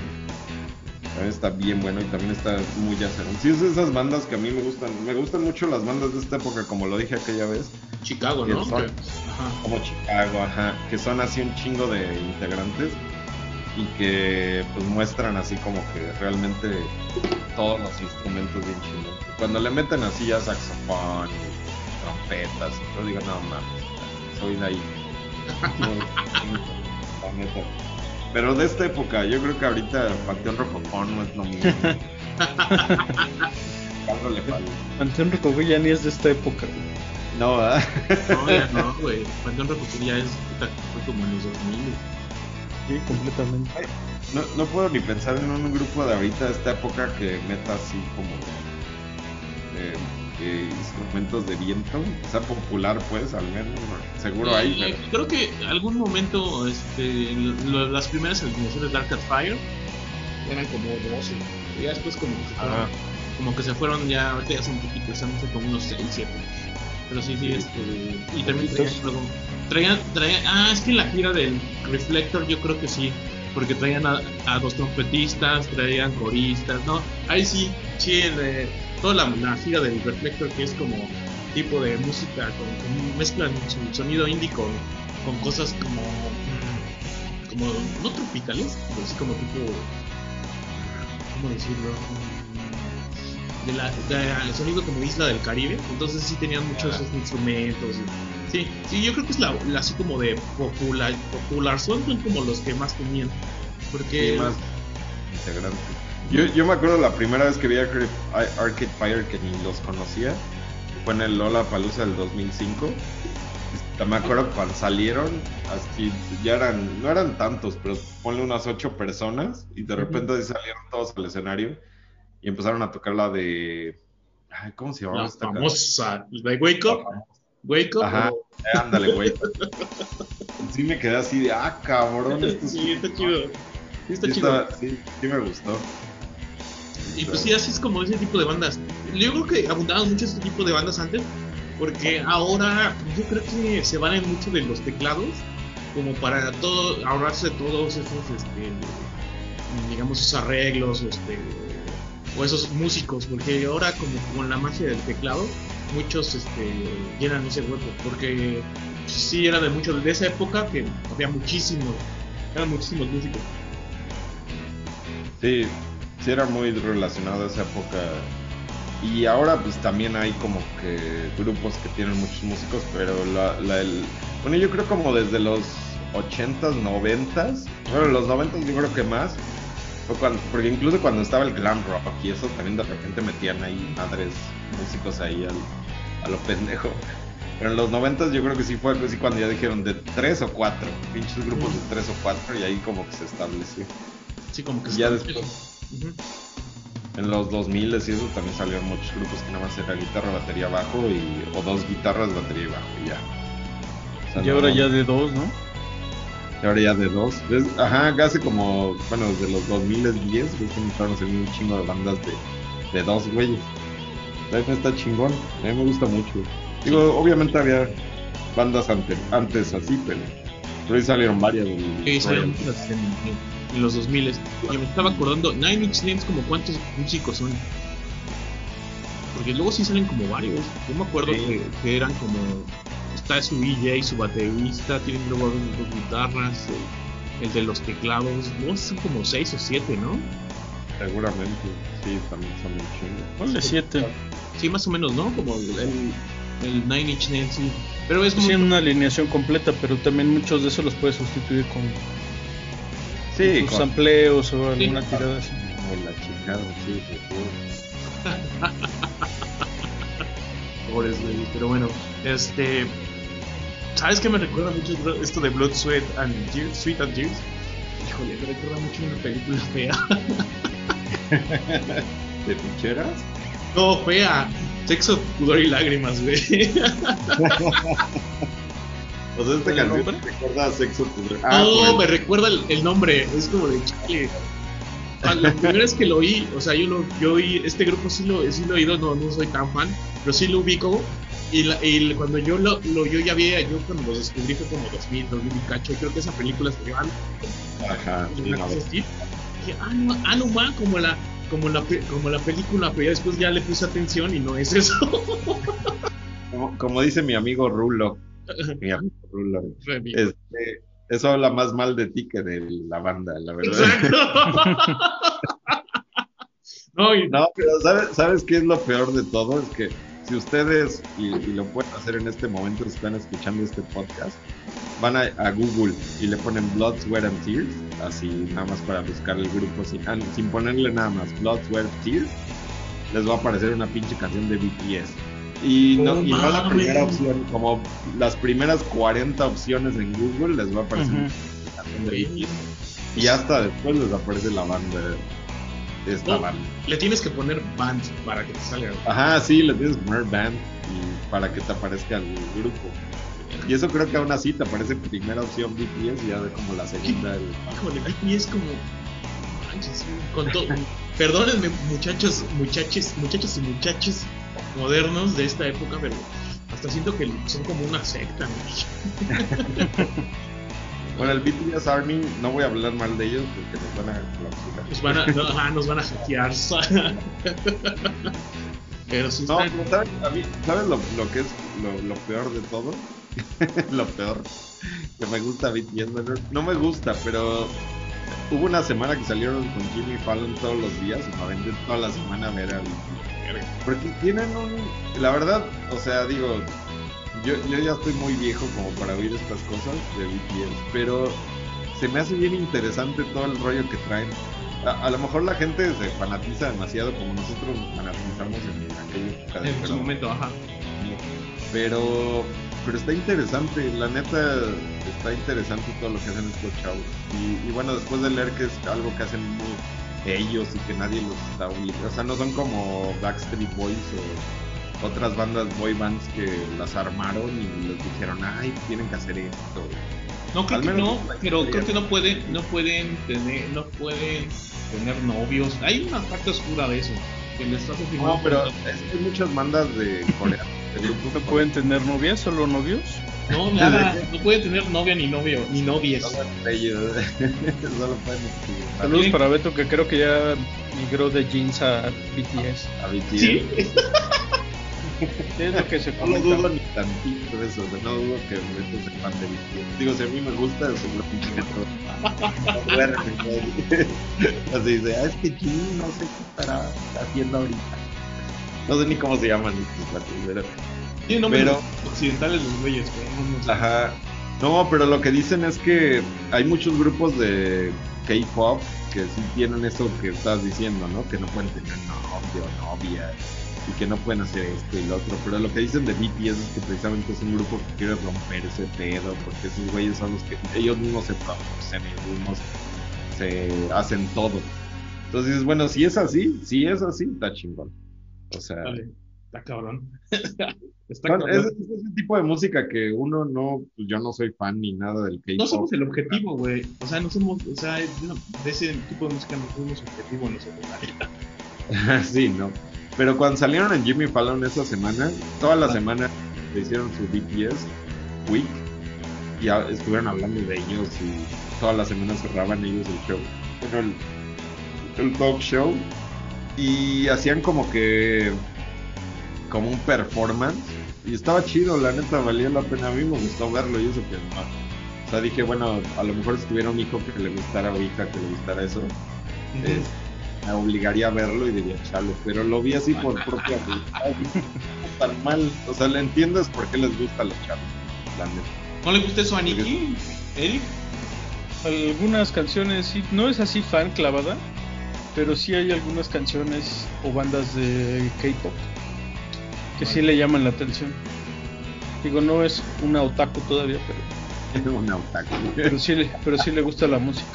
También está bien bueno y también está muy jazzerón. Sí, es esas bandas que a mí me gustan. Me gustan mucho las bandas de esta época, como lo dije aquella vez. Chicago, ¿no? son. Ajá. como Chicago, ajá, que son así un chingo de integrantes y que pues muestran así como que realmente todos los instrumentos bien chingones. Cuando le meten así ya saxofón y trompetas, yo digo, no mames, soy de ahí. *laughs* La neta. Pero de esta época, yo creo que ahorita Panteón Rococó no es lo mismo. *laughs* Panteón Rococó ya ni es de esta época. güey. No, ¿verdad? No, ya no, *laughs* güey. Panteón Rococó ya es. puta, Fue como en los 2000. Sí, completamente. No, no puedo ni pensar en un grupo de ahorita de esta época que meta así como eh, eh, instrumentos de viento. O sea, popular, pues, al menos. Seguro hay. Eh, pero- Creo que algún momento este, lo- las primeras alineaciones de Dark Cat Fire eran como 12. Y ya después como que se fueron, como que se fueron ya, ahorita ya son un poquito, están como unos 6, 7. Pero sí, sí, este. Y también traían luego. Traían, traían, ah, es que en la gira del Reflector yo creo que sí. Porque traían a, a dos trompetistas, traían coristas, ¿no? Ahí sí, sí, el de- toda la, la gira del Reflector que es como tipo de música, con, con- mezclan sonido indie con, con cosas como, como, no tropicales, pero sí como tipo, ¿cómo decirlo? De la, de- el sonido como isla del Caribe, entonces sí tenían muchos esos instrumentos. y- Sí, sí, yo creo que es la, la así como de popular, popular son, son como los que más tenían. Porque Sí, más integrante. Yo, yo me acuerdo la primera vez que vi Arcade, Arcade Fire que ni los conocía. Fue en el Lola Palusa del 2005. Este, Me acuerdo cuando salieron, así ya eran, no eran tantos, pero ponle unas ocho personas y de repente así salieron todos al escenario y empezaron a tocar la de, ay, ¿cómo se llamaba la esta famosa, de Wake Up? Wake Up. Ajá. o- Eh, ándale, *laughs* güey. Sí me quedé así de, ah, cabrón, esto es- Sí, está chido. Sí, está Sí, chido. está- sí, sí me gustó. Y pues sí, así es como ese tipo de bandas. Yo creo que abundaban mucho este tipo de bandas antes, porque ahora yo creo que se valen mucho de los teclados, como para todo, ahorrarse todos esos, este, digamos, esos arreglos, este, o esos músicos, porque ahora como con la magia del teclado, muchos este, llenan ese hueco, porque sí era de mucho de esa época que había muchísimos, eran muchísimos músicos. Sí, sí era muy relacionado a esa época. Y ahora pues también hay como que grupos que tienen muchos músicos, pero la, la- el- bueno, yo creo como desde los 80s, 90s, bueno, los 90s yo creo que más, fue cuando, porque incluso cuando estaba el glam rock y eso también de repente metían ahí madres músicos ahí al- a lo pendejo. Pero en los 90s yo creo que sí fue así cuando ya dijeron de tres o cuatro, pinches grupos de tres o cuatro y ahí como que se estableció. Sí, como que Ya se- En los 2000 y eso también salieron muchos grupos que nada más era guitarra, batería, bajo y, o dos guitarras, batería y bajo y ya. O sea, Y no- ahora ya de dos, ¿no? y ahora ya de dos. Es- ajá, hace como, bueno, desde los 2010 creo que empezaron a salir un chingo de bandas de, de dos güeyes. La neta está chingón, a mí me gusta mucho. Digo, obviamente había bandas ante- antes así, pero, pero ahí salieron varias. Sí, salieron muchas en, los 2000 Y me estaba acordando, Nine Inch Nails, como cuántos músicos son. Porque luego sí salen como varios. Yo me acuerdo Sí. que, que eran como. Está su DJ, su baterista, tienen luego dos, guitarras, el, el de los teclados. Luego son como seis o siete, ¿no? Seguramente, sí, también son un chingo. Ponle siete. Sí, más o menos, ¿no? Como el, el, el Nine Inch Nails, sí. Pero es Sí, muy. en una alineación completa, pero también muchos de esos los puedes sustituir con Sí, con- amplios o alguna Sí. tirada así. Como la chingada, sí. *laughs* Pobres güeyes, pero bueno, este. ¿Sabes qué me recuerda mucho esto de Blood, Sweat and Tears? Sweet and Tears. Híjole, me recuerda mucho una película fea. *laughs* ¿De ficheras? No, fea. Sexo, pudor y lágrimas, güey. *laughs* O sea, esta ¿El canción nombre? recuerda a sexo pudre. Ah, no, me pues, recuerda el, el nombre. Es como de chale. Ah, La primera vez que lo oí, o sea, yo lo yo oí, este grupo sí lo, sí lo he oído, no, no soy tan fan, pero sí lo ubico. Y, la- y cuando yo lo, lo yo ya había, yo cuando los descubrí fue como 2000, 2000 y cacho. Creo que esa película se llama Ajá, una cosa así. Dije, ah, no, ah, no, ma, como la, como, la, como la película, pero ya después ya le puse atención y no es eso. como, como dice mi amigo Rulo, *laughs* este, eso habla más mal de ti que de la banda, la verdad. Exacto. *laughs* no, y- No, pero ¿sabes, ¿sabes qué es lo peor de todo? Es que si ustedes, y, y lo pueden hacer en este momento, están escuchando este podcast, van a, a Google y le ponen Blood, Sweat and Tears, así nada más para buscar el grupo, sin, ah, sin ponerle nada más Blood, Sweat, Tears, les va a aparecer una pinche canción de BTS. Y no, Oh, y no la primera opción, como las primeras 40 opciones en Google les va a aparecer de BTS. Y hasta después les aparece la banda. esta No. banda. Le tienes que poner band para que te salga. Ajá, sí, le tienes que poner band y para que te aparezca el grupo. Y eso creo que aún así te aparece primera opción BTS y ya de como la segunda. el- Híjole, es como. manches, Con todo. Perdónenme, muchachos, muchachos, muchachos y muchachos modernos de esta época, pero hasta siento que son como una secta. ¿no? *laughs* Bueno, el BTS Army, no voy a hablar mal de ellos porque nos van a. Nos van a, no, ajá, nos van a hackear. *laughs* pero sí No, están- pero ¿sabes, a mí- ¿sabes lo, lo que es lo, lo peor de todo? *laughs* lo peor que me gusta BTS. bueno, No me gusta, pero hubo una semana que salieron con Jimmy Fallon todos los días me aventé toda la semana a ver a Porque tienen un... La verdad, o sea, digo, yo, yo ya estoy muy viejo como para oír estas cosas de BTS, pero se me hace bien interesante todo el rollo que traen. A, a lo mejor la gente se fanatiza demasiado como nosotros nos fanatizamos en aquella en su momento, ajá. pero pero está interesante, la neta está interesante todo lo que hacen estos chavos. Y, y bueno, después de leer que es algo que hacen muy ellos y que nadie los está obligando, o sea, no son como Backstreet Boys o otras bandas boy bands que las armaron y les dijeron, ay, tienen que hacer esto. No creo Al que no, pero creo que no pueden, no pueden tener, no pueden tener novios. Hay una parte oscura de eso. Que les firmando No, pero es que hay muchas bandas de Corea, *laughs* ¿No pueden tener novias, solo novios? No, *laughs* nada, no pueden tener novia ni novio, ni novies. Solo *laughs* pueden Saludos para Beto que creo que ya migró de jeans a BTS. a BTS. Sí, Es lo que se No lo dudo ni tantito de eso, no dudo que Beto sea fan de BTS. Digo, si a mí me gusta, *laughs* Duerme, güey. Así dice, ah, es que Jimmy no sé qué estará haciendo ahorita. No sé ni cómo se llaman estos platos, pero... tienen nombres Pero- occidentales los güeyes, pero no, no sé. Ajá. No, pero lo que dicen es que hay muchos grupos de K-pop que sí tienen eso que estás diciendo, ¿no? Que no pueden tener novio o novia y que no pueden hacer esto y lo otro. Pero lo que dicen de BTS es que precisamente es un grupo que quiere romper ese pedo porque esos güeyes son los que ellos mismos se producen, ellos mismos se hacen todo. Entonces bueno, si es así, si es así, está chingón. O sea, está cabrón. *laughs* está cabrón. es, es ese tipo de música que uno no, pues yo no soy fan ni nada del K-pop. No somos el objetivo, güey. O sea, no somos, o sea, de, de ese tipo de música no somos objetivo nosotros. la *laughs* neta. sí, ¿no? Pero cuando salieron en Jimmy Fallon esa semana, toda la semana le hicieron su BTS Week y a- estuvieron hablando de ellos y toda la semana cerraban ellos el show, bueno, el, el talk show y hacían como que como un performance y estaba chido, la neta valía la pena a mí me gustó verlo y eso que no. O sea, dije, bueno, a lo mejor si tuviera un hijo que le gustara o hija que le gustara eso, es- me obligaría a verlo y diría, chale, pero lo vi así por propia voluntad. No tan mal. O sea, le entiendes por qué les gusta a los chavos. La neta. ¿No le gusta eso a Nicky? ¿Eric? Algunas canciones, sí, no es así fan clavada, pero sí hay algunas canciones o bandas de K-pop que sí le llaman la atención. Digo, no es una otaku todavía, pero, Una otaku. pero, sí, le, pero sí le gusta la música.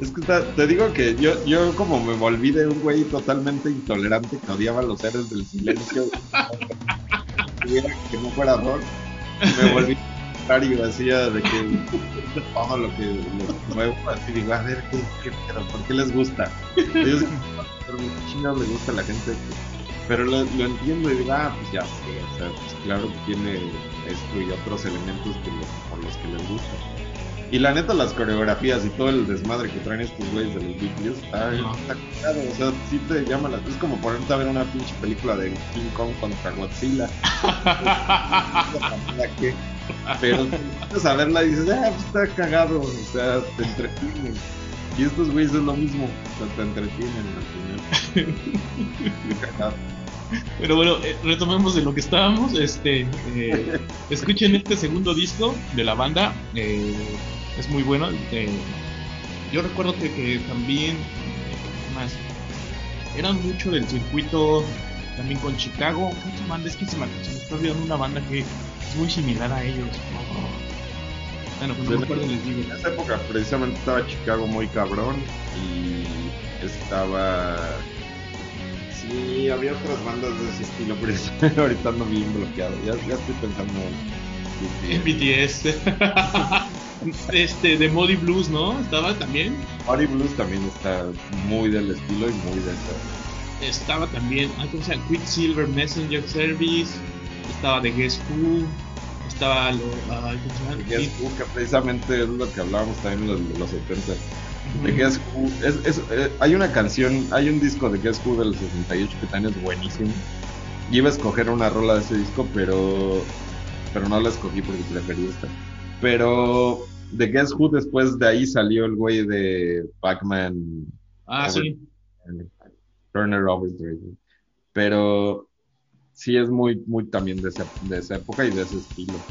Es que te digo que yo, yo como me volví de un güey totalmente intolerante que odiaba los seres del silencio, *laughs* que no fuera rock, me volví contrario, hacía de que todo lo que lo nuevo, así digo, a ver, ¿qué, qué pedo? ¿Por qué les gusta? Ellos, pero ¿qué chingados les gusta a la gente? Pero lo, lo entiendo y digo, ah, pues ya sé, o sea, pues claro que tiene esto y otros elementos que los- por los que les gusta. Y la neta, las coreografías y todo el desmadre que traen estos güeyes de los vídeos está, Ajá. está cagado, O sea, sí te llama la Es como ponerte a ver una pinche película de King Kong contra Godzilla. ¿Qué? *laughs* *laughs* Pero empiezas a verla y dices, ah, pues está cagado. O sea, te entretienen. Y estos güeyes es lo mismo. O sea, te entretienen al final. *laughs* *laughs* Pero bueno, eh, retomemos de lo que estábamos. Este, eh, escuchen este segundo disco de la banda. eh, es muy bueno. eh, yo recuerdo que, que también, eh, ¿qué más, eran mucho del circuito también con Chicago. ¿Qué otra banda? Es que se me, se me está olvidando una banda que es muy similar a ellos. Bueno, pues no me acuerdo les digo. En esa época precisamente estaba Chicago muy cabrón y estaba... Sí, había otras bandas de ese estilo, pero es- *laughs* ahorita ando bien bloqueado. Ya, ya estoy pensando En en BTS. *laughs* este, de Modi Blues, ¿no? Estaba también. Party Blues también está muy del estilo y muy de esa. Estaba también, ah, ¿cómo se llama? Quicksilver Messenger Service. Estaba de Guess Who. Estaba lo, ay, ¿cómo se llama? Guess Who, que precisamente es lo que hablábamos también en los, los 70. De Guess Who, es, es- eh, hay una canción, hay un disco de Guess Who del 68 que también es buenísimo. Y iba a escoger una rola de ese disco, pero pero no la escogí porque preferí esta. Pero de Guess Who después de ahí salió el güey de Pac-Man Ah, sí. Turner Overdrive. Pero sí es muy, muy también de esa, de esa época y de ese estilo.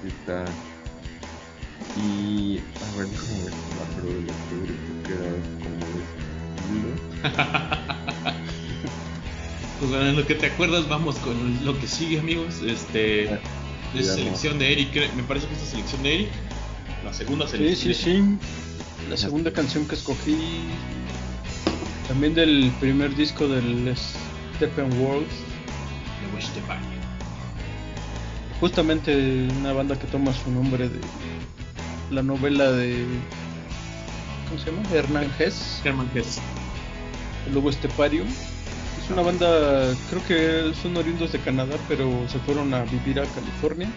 Está. Y a ver, déjame ver me acuerdo del grupo que era como de. *laughs* Pues bueno, en lo que te acuerdas, vamos con lo que sigue, amigos. Este. Ya Es no. selección de Eric, me parece que esta es selección de Eric. La segunda Sí, selección. sí, sí. La segunda canción que escogí. También del primer disco del Steppenwolf. De. Justamente una banda que toma su nombre de la novela de. ¿Cómo se llama? Hernán Hess. Herman Hess. El Lobo Estepario. Es una banda, creo que son oriundos de Canadá, pero se fueron a vivir a California.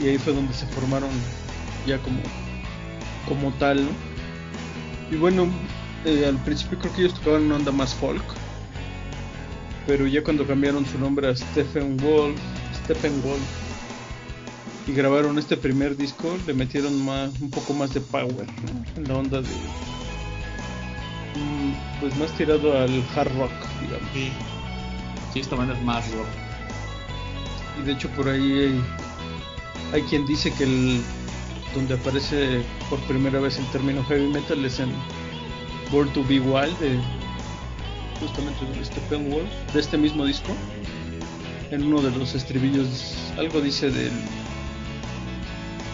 Y ahí fue donde se formaron ya como, como tal, ¿no? Y bueno, eh, al principio creo que ellos tocaban una onda más folk. Pero ya cuando cambiaron su nombre a Stephen Wolf, Stephen Wolf, y grabaron este primer disco, le metieron más, un poco más de power, ¿no? En la onda de mm, pues más tirado al hard rock, digamos. Sí. Sí, esta banda es más rock. Y de hecho por ahí hay, hay quien dice que el donde aparece por primera vez el término heavy metal es en Born to Be Wild de justamente de Steppenwolf, de este mismo disco. En uno de los estribillos algo dice del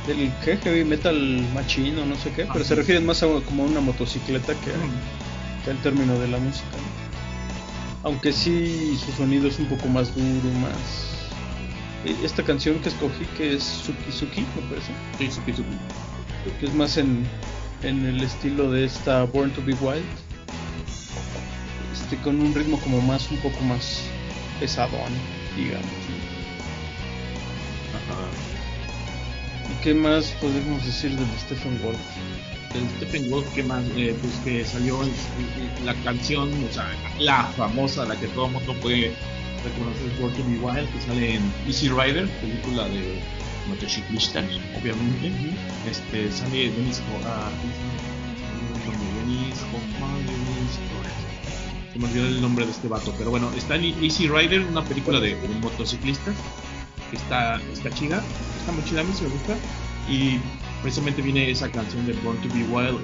del ¿qué? heavy metal machino, no sé qué, pero se refieren más a como a una motocicleta que a- que al término de la música. ¿no? Aunque sí su sonido es un poco más duro, más... eh, Esta canción que escogí, que es Suki Suki, me parece, Sí, supi, supi. que es más en, en el estilo de esta Born to Be Wild, este, con un ritmo como más, un poco más pesadón, digamos. ¿Y qué más podemos decir del Stephen Wolf? El Steppenwolf, que más? Eh, pues que salió la canción, o sea, la famosa, la que todo el mundo puede reconocer, Born to Be Wild, que sale en Easy Rider, película de motociclistas, obviamente. Este, sale Dennis Ho- ¿cómo se llama? Se me olvidó el nombre, Dennis Hoffman, Dennis. Se me olvidó el nombre de este vato, pero bueno, está en Easy Rider, una película de, de motociclistas, que está, está chida, está muy chida, a mí sí me gusta, y precisamente viene esa canción de Born to Be Wild.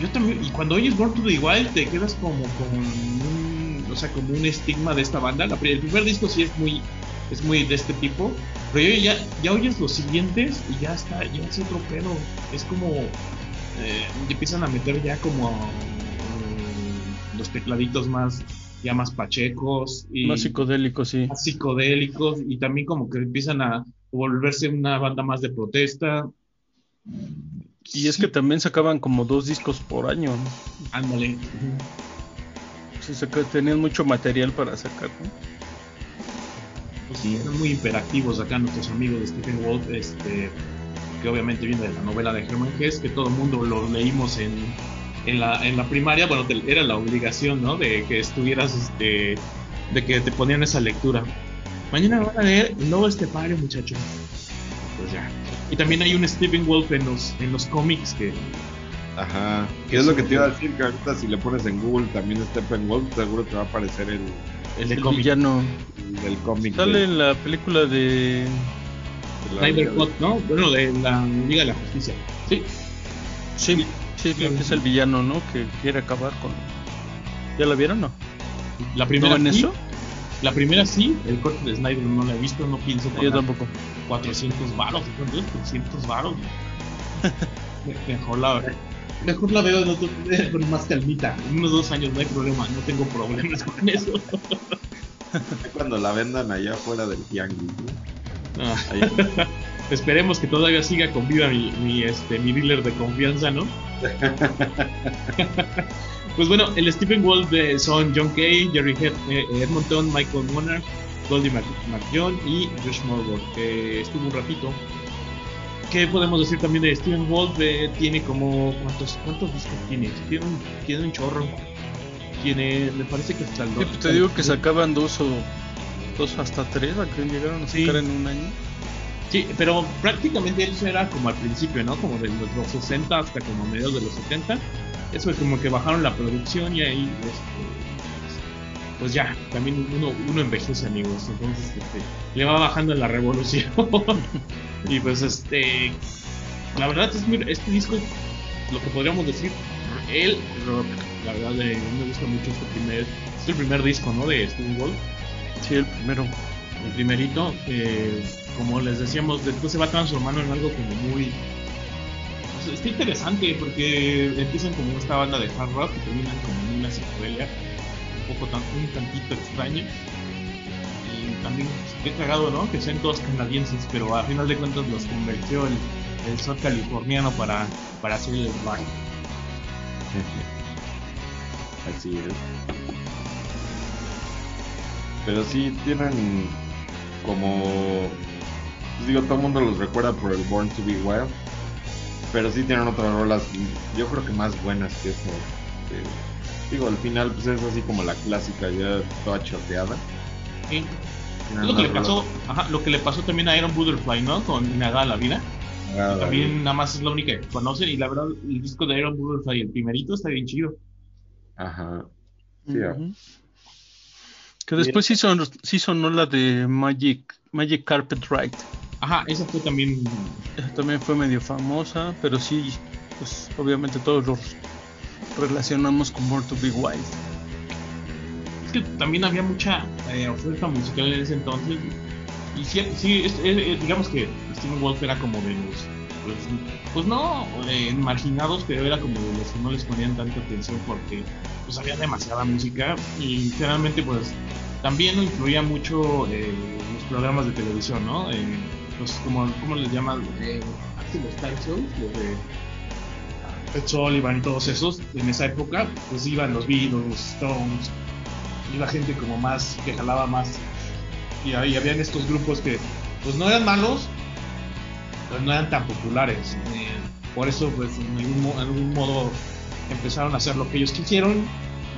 Yo también, y cuando oyes Born to Be Wild te quedas como con un, o sea, como un estigma de esta banda. La, el primer disco sí es muy, es muy de este tipo, pero ya, ya oyes los siguientes y ya está, ya es otro pedo. Es como, eh, empiezan a meter ya como eh, los tecladitos más, ya más pachecos y Más psicodélico, sí. más psicodélicos y también como que empiezan a volverse una banda más de protesta. Y es que también sacaban como dos discos por año. Ándale. Sí, saca- tenían mucho material para sacar, ¿no? Pues sí, eran muy hiperactivos acá nuestros amigos de Stephen Wolf, este, que obviamente viene de la novela de Herman Hesse, que todo el mundo lo leímos en, en, la, en la primaria, bueno, te- era la obligación, ¿no? De que estuvieras, este, de que te ponían esa lectura. Mañana van a leer nuevo Estepario, muchachos. Pues ya. Y también hay un Stephen Wolf en los, en los cómics que Ajá. ¿Qué es lo que te iba a decir? Que ahorita si le pones en Google también Steppenwolf, seguro te va a aparecer el, el de El cómic. villano. el del cómic. Sale de- en la película de... Snyder Cut, ¿no? Bueno, de la Liga de la Justicia. Sí. Sí, sí, creo que es el villano, ¿no? Que quiere acabar con... ¿Ya la vieron no? La primera ¿No en sí, eso? La primera sí, el corte de Snyder no la he visto, no pienso Yo tampoco. 400 varos, ¿cuánto es? 300 varos. *laughs* Me- Mejor la, mejor la veo en otro, con más calmita. En unos dos años no hay problema, no tengo problemas con eso. *laughs* Cuando la vendan allá afuera del tianguis, ¿no? Ah. *laughs* Esperemos que todavía siga con vida mi, mi, este, mi dealer de confianza, ¿no? *laughs* pues bueno, el Stephen Wolf de son John Kay, Jerry Hed- eh, Edmonton, Michael Monarch, Goldie McJohn y Josh Morgan, que estuvo un ratito. ¿Qué podemos decir también de Stephen Wolf? Eh, tiene como. ¿cuántos, ¿Cuántos discos tiene? Tiene un, tiene un chorro. Tiene. Me parece que hasta el. Sí, pues te digo que sacaban dos o dos hasta tres, a que llegaron a Sí. sacar en un año. Sí, pero prácticamente eso era como al principio, ¿no? Como de los, los 60 hasta como mediados de los 70. Eso es como que bajaron la producción y ahí, este, pues ya, también uno, uno envejece, amigos. Entonces, este, le va bajando la revolución. *laughs* y pues, este, la verdad es muy- este disco, lo que podríamos decir, el rock. La verdad, eh, me gusta mucho este primer, es el primer disco, ¿no? De Steven Wolf Sí, el primero. el primerito, eh, como les decíamos, después se va transformando en algo como muy... pues, está interesante porque empiezan como esta banda de hard rock y terminan como una psicodelia un poco tan, un tantito extraña. Y también he cagado, ¿no? Que sean todos canadienses, pero a final de cuentas los convirtió el, el californiano para, para hacer el rock. *laughs* Así es. Pero sí tienen como. Pues digo, todo el mundo los recuerda por el Born to Be Wild. Pero sí tienen otras rolas, yo creo que más buenas que eso. que- digo, al final, pues es así como la clásica, ya toda choteada. Sí. Lo que le pasó, ajá, lo que le pasó también a Iron Butterfly, ¿no? Con Inagada la vida. También nada más es la única que conocen y la verdad el disco de Iron Butterfly, el primerito, está bien chido. Ajá. Sí. Ujú. Que después sí, son, sí sonó la de Magic, Magic Carpet Ride. Ajá, esa fue también... Esa También fue medio famosa, pero sí, pues obviamente todos los relacionamos con Born to Be Wild. Es que también había mucha eh, oferta musical en ese entonces. Y sí, sí es- es- es- digamos que Steven Wolf era como de los... Pues, pues no eh, marginados, pero era como de los que no les ponían tanta atención porque pues había demasiada música y generalmente pues también influía mucho eh, los programas de televisión, ¿no? Eh, como, ¿Cómo les llaman? Eh, los los de Ed Sullivan y todos esos, en esa época, pues iban los Beatles, los Stones, iba gente como más, que jalaba más. Y ahí habían estos grupos que, pues no eran malos, pero no eran tan populares. Eh, por eso, pues en algún modo empezaron a hacer lo que ellos quisieron.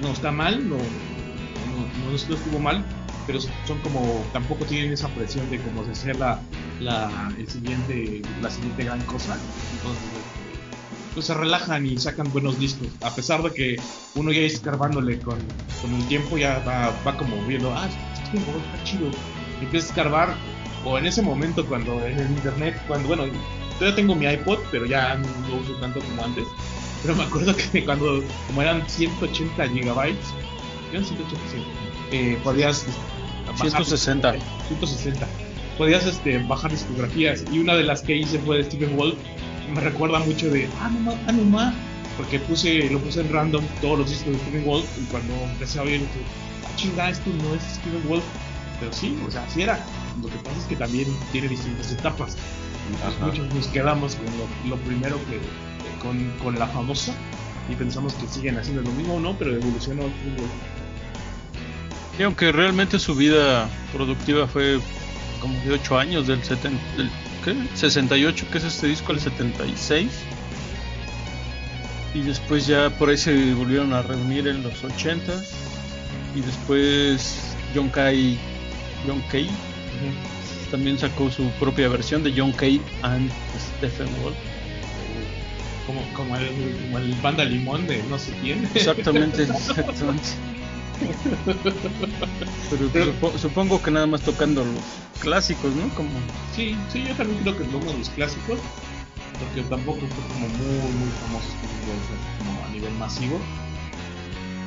No está mal, no, no, no estuvo mal, pero son como, tampoco tienen esa presión de como de ser la, la, el siguiente, la siguiente gran cosa. Entonces, pues se relajan y sacan buenos discos. A pesar de que uno ya escarbándole con, con el tiempo, ya va, va como viendo, ah, este juego está chido. Y empiezas a escarbar, o en ese momento cuando en el internet, cuando, bueno, todavía tengo mi iPod, pero ya no lo uso tanto como antes. Pero me acuerdo que *laughs* cuando, como eran 180 gigabytes, eran 180, sí, eh, podías bajar- 160. 160. Podías este, bajar discografías y una de las que hice fue de Stephen Wolf. Me recuerda mucho de, ah, no, ma, ah, no, ma", porque puse, lo puse en random todos los discos de Stephen Wolf y cuando empecé a oír, dije, ah, chinga, esto no es Stephen Wolf. Pero sí, o sea, así era. Lo que pasa es que también tiene distintas etapas. Entonces, muchos nos quedamos con lo, lo primero que, con, con la famosa y pensamos que siguen haciendo lo mismo o no, pero evolucionó. Stephen Wolf. Y aunque realmente su vida productiva fue como de 8 años, del, 70, del ¿qué? 68, que es este disco, al 76. Y después ya por ahí se volvieron a reunir en los 80 Y después John Kay, John Kay también sacó su propia versión de John Kay and Stephen Wolf. Como, como, el, como el banda limón de no sé quién. Exactamente, *laughs* exactamente. *laughs* Pero, Pero- supo- supongo que nada más tocando los clásicos, ¿no? Como Sí, sí, yo también creo que de los clásicos, porque tampoco fue como muy, muy famoso así como a nivel masivo.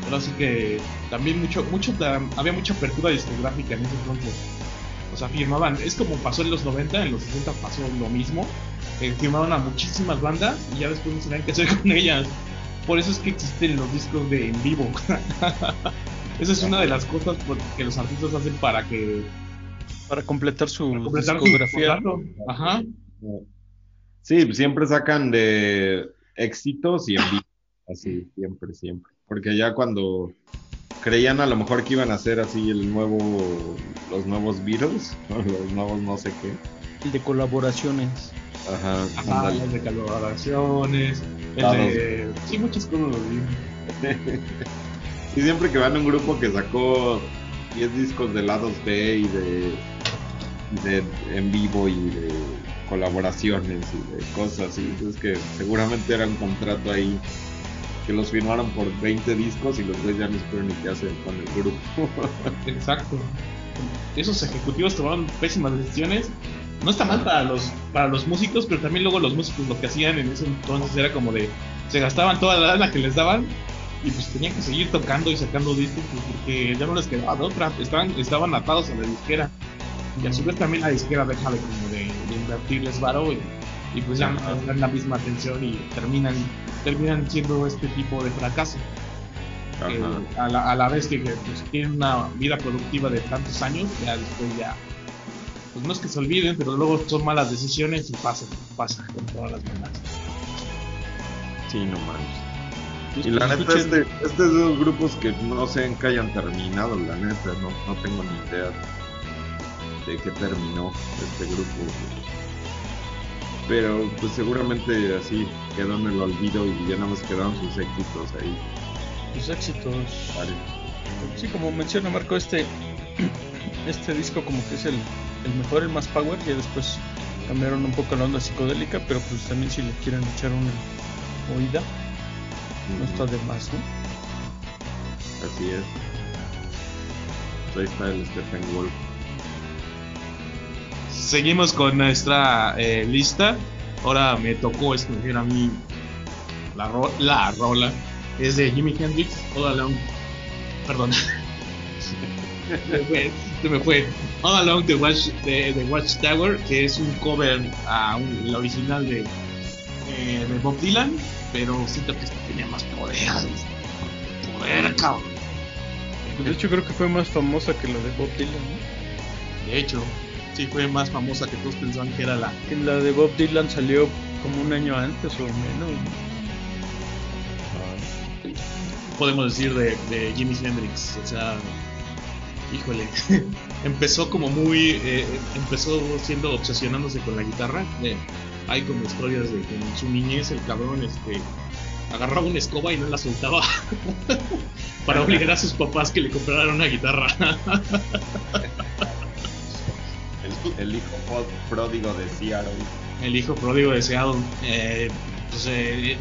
Pero así que también mucho, mucho había mucha apertura discográfica en ese entonces. O sea, firmaban, es como pasó en los 90, en los 60 pasó lo mismo. eh, firmaron a muchísimas bandas y ya después no sabían qué hacer con ellas. Por eso es que existen los discos de en vivo. *laughs* Esa es una de las cosas que los artistas hacen para que para completar su completar su discografía. contrato. Ajá. Sí, siempre sacan de éxitos y en vivo. Así, siempre, siempre. Porque ya cuando creían a lo mejor que iban a hacer así el nuevo, los nuevos Beatles, o *laughs* los nuevos no sé qué. El de colaboraciones. Ajá, Ajá, el de colaboraciones, el Dados. de... Sí, muchas cosas. *laughs* Y siempre que van a un grupo que sacó 10 discos de lados B y de, y en vivo y de colaboraciones y de cosas así, es que seguramente era un contrato ahí que los firmaron por 20 discos y los güeyes ya no supieron ni qué hacer con el grupo. *laughs* Exacto. Esos ejecutivos tomaron pésimas decisiones. No está mal para los para los músicos, pero también luego los músicos lo que hacían en ese entonces era como de se gastaban toda la lana que les daban y pues tenían que seguir tocando y sacando discos pues, porque ya no les quedaba de otra. Estaban estaban atados a la disquera y a su vez también la disquera deja de como de, de invertirles varo y, y pues ya no dan la misma atención y terminan terminan siendo este tipo de fracaso a, la, a la vez que, que, pues, tienen una vida productiva de tantos años, ya después ya, pues no es que se olviden, pero luego son malas decisiones y pasa, pasa con todas las bandas. Sí, no manches. Pues, Y la pues, neta, este, este es de esos grupos que no sé en qué hayan terminado, la neta, no, no tengo ni idea de qué terminó este grupo. Pero pues seguramente así quedó en el olvido y ya nada más quedaron sus éxitos ahí. Sus éxitos. Vale. Sí, como menciona Marco, este, *clears throat* este disco como que es el, el mejor, el más power, y después cambiaron un poco la onda psicodélica, pero pues también si le quieren echar una oída, no está de más, ¿no? Así es. Pues ahí está el Stephen Wolf. Seguimos con nuestra eh, lista. Ahora me tocó escoger a mí la, ro- la rola. Es de Jimi Hendrix, All Along. Perdón. se, me fue, se me fue. All Along the, Watch, the, the Watchtower, que es un cover a un- la original de, eh, de Bob Dylan, pero siento que esta tenía más poder. Poder, cabrón. Pues, de hecho creo que fue más famosa que la de Bob Dylan, ¿no? De hecho, sí fue más famosa que todos pensaban que era la, Que la de Bob Dylan salió como un año antes o menos. podemos decir de, de Jimi Hendrix. O sea, híjole, *laughs* empezó como muy, eh, empezó siendo obsesionándose con la guitarra. Eh, hay como historias de que en su niñez el cabrón este, agarraba una escoba y no la soltaba *laughs* para obligar a sus papás que le compraran una guitarra. El, *laughs* el hijo pródigo de Seattle. el hijo pródigo de Seattle. Eh, pues, eh,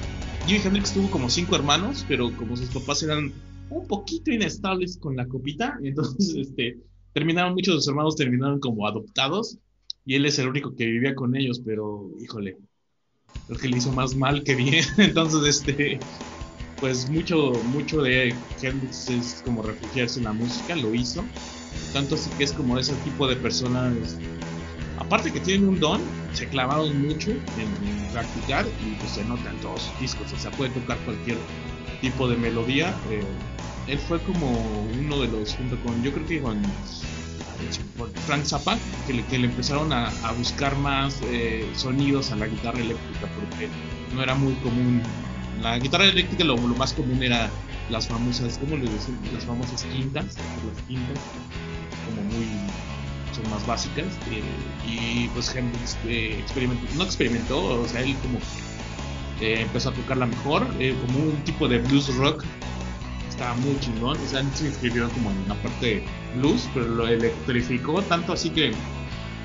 Jimi Hendrix tuvo como cinco hermanos, pero como sus papás eran un poquito inestables con la copita, *laughs* entonces este, terminaron, muchos de sus hermanos terminaron como adoptados y él es el único que vivía con ellos, pero híjole, creo que le hizo más mal que bien. *laughs* Entonces, este, pues mucho, mucho de Hendrix es como refugiarse en la música, lo hizo. Tanto así que es como ese tipo de personas aparte que tienen un don, se clavaron mucho en, practicar y pues se nota en todos sus discos, o sea, puede tocar cualquier tipo de melodía. eh, él fue como uno de los, junto con, yo creo que con con Frank Zappa, que le, que le empezaron a, buscar más eh, sonidos a la guitarra eléctrica, porque no era muy común. La guitarra eléctrica lo, más común era las famosas, ¿cómo les dicen? Las famosas quintas, las quintas, como muy son más básicas eh, y pues Hendrix eh, experimentó, no experimentó, o sea, él como empezó a tocarla mejor, como un tipo de blues rock, estaba muy chingón, o sea, se inscribió como en la parte blues, pero lo electrificó tanto así que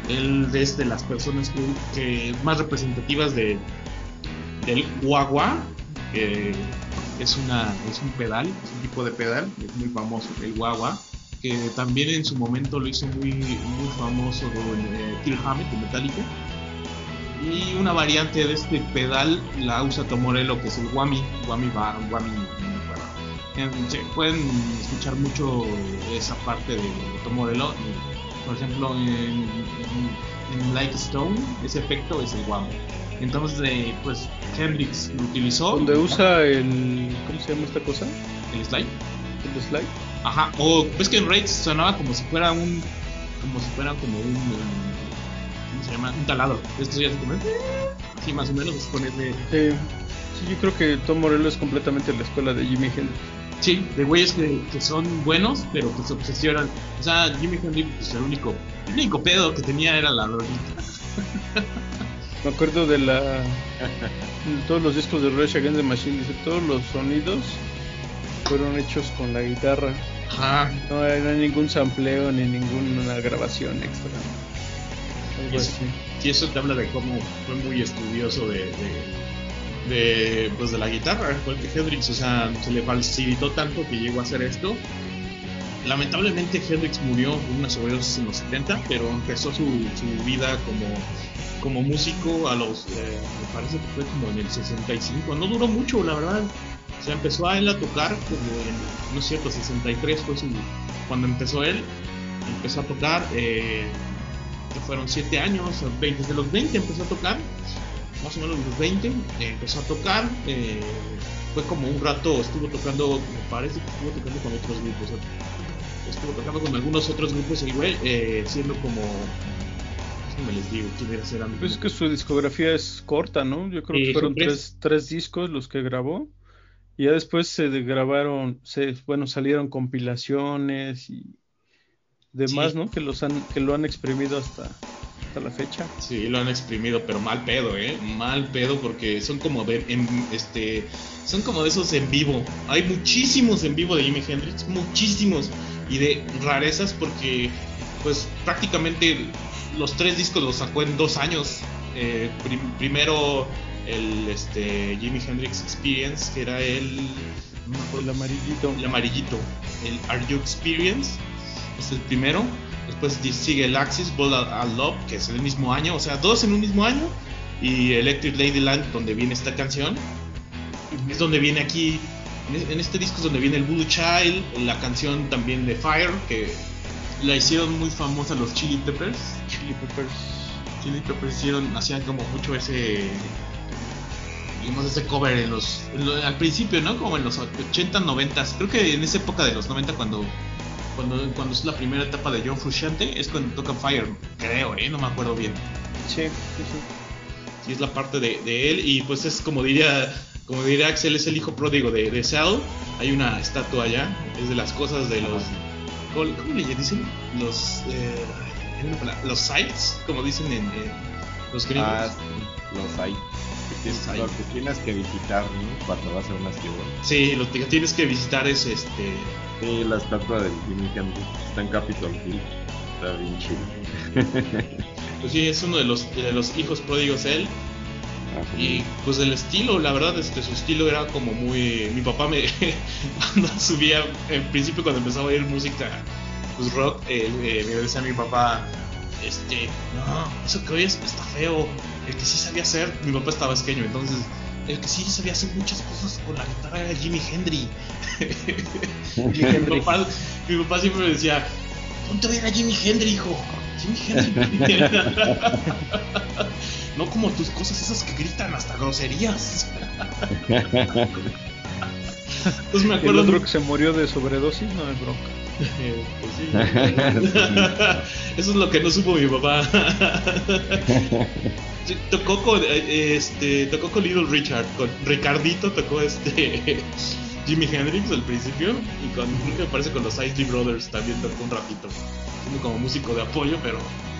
él es de las personas que, más representativas de del guagua, que es una es un pedal, es un tipo de pedal, es muy famoso, el guagua que también en su momento lo hizo muy, muy famoso eh, Kirk Hammett de Metallica. Y una variante de este pedal la usa Tom Morello, que es el Bar, Whammy. En- se pueden escuchar mucho esa parte de Tom Morello. Por ejemplo, en, en- en Like Stone, ese efecto es el Whammy. Entonces, eh, pues Hendrix lo utilizó. Donde usa el. ¿Cómo se llama esta cosa? El slide. El slide. Ajá. O ves que en Raids sonaba como si fuera un. Como si fuera como un. um, ¿Cómo se llama? Un taladro. Esto ya se come. Sí, más o menos. es ponerle. Eh, sí, yo creo que Tom Morello es completamente la escuela de Jimi Hendrix. Sí, de güeyes que, que son buenos, pero que se obsesionan. O sea, Jimmy Hendrix, pues el único, el único pedo que tenía era la droguita. *laughs* Me acuerdo de la. de todos los discos de Rush Against the Machine, dice: todos los sonidos fueron hechos con la guitarra. Ajá. No hay ningún sampleo ni ninguna grabación extra. Algo Eso. así. Y eso te habla de cómo fue muy estudioso de, de, de, pues de la guitarra, igual que Hendrix. O sea, se le facilitó tanto que llegó a hacer esto. Lamentablemente Hendrix murió de una en los 70, pero empezó su, su vida como, como músico a los, eh, me parece que fue como en el 65. No duró mucho, la verdad. O sea, empezó a él a tocar como en, no es cierto, 63 fue su, cuando empezó él. Empezó a tocar, eh, fueron 7 años, 20, desde los 20 empezó a tocar, más o menos los 20, eh, empezó a tocar, eh, fue como un rato, estuvo tocando, me parece que estuvo tocando con otros grupos, eh, estuvo tocando con algunos otros grupos el güey, eh, siendo como, ¿cómo les digo? ¿Quién era ser Pues es que su discografía es corta, ¿no? Yo creo que fueron tres. tres, tres discos los que grabó. Y ya después se de- grabaron, se, bueno, salieron compilaciones y demás, Sí. ¿no? Que los han, que lo han exprimido hasta, hasta la fecha. Sí, lo han exprimido, pero mal pedo, ¿eh? Mal pedo porque son como de, en- este, son como de esos en vivo. Hay muchísimos en vivo de Jimi Hendrix, muchísimos y de rarezas porque, pues, prácticamente los tres discos los sacó en dos años. Eh, prim- primero el este Jimi Hendrix Experience, que era el, El amarillito. el amarillito, el Are You Experience, es el primero. Después di- sigue el Axis, Ball a Love, que es el mismo año, o sea, dos en un mismo año. Y Electric Ladyland, donde viene esta canción. Es donde viene aquí, en es- en este disco es donde viene el Voodoo Child, la canción también de Fire, que la hicieron muy famosa los Chili Peppers. Chili Peppers. Chili Peppers hicieron, hacían como mucho ese, digamos, ese cover en los, en lo- al principio, ¿no? Como en los 80, 90, creo que en esa época de los 90 cuando, cuando, cuando es la primera etapa de John Frusciante, es cuando tocan Fire, creo, ¿eh? No me acuerdo bien. Sí, sí, sí. Y es la parte de, de él y pues es como diría, como diría Axel, es el hijo pródigo de, de Cell. Hay una estatua allá, es de las cosas de los, ¿cómo, cómo le dicen? Los, eh, los sites, como dicen en, en los gringos. Ah, sí, los hay. Que tienes, Los hay. lo que tienes que visitar ¿no? cuando vas a una ciudad. Sí, lo que tienes que visitar es este. Sí, la estatua del Jimmy Hendrix está en Capitol Hill. Está bien chido. *laughs* Pues sí, es uno de los, de los hijos pródigos él. Ajá. Y pues el estilo, la verdad, este, su estilo era como muy. Mi papá me. *laughs* cuando subía, en principio, cuando empezaba a oír música, pues rock, eh, eh, me decía mi papá. Este, no, eso que oyes está feo. El que sí sabía hacer, mi papá estaba pequeño, entonces. El que sí sabía hacer muchas cosas con la guitarra era Jimi Hendrix. *laughs* mi, papá, mi papá siempre me decía: Ponte a ver a Jimi Hendrix, hijo. Jimi Hendrix. *laughs* no como tus cosas esas que gritan hasta groserías. Entonces me El acuerdo. otro que se murió de sobredosis, no es bronca. Pues *laughs* sí. Eso es lo que no supo mi papá. Tocó con eh, este tocó con Little Richard, con Ricardito tocó este *laughs* Jimi Hendrix al principio y con me parece con los Isley Brothers también tocó un ratito. Siendo como músico de apoyo, pero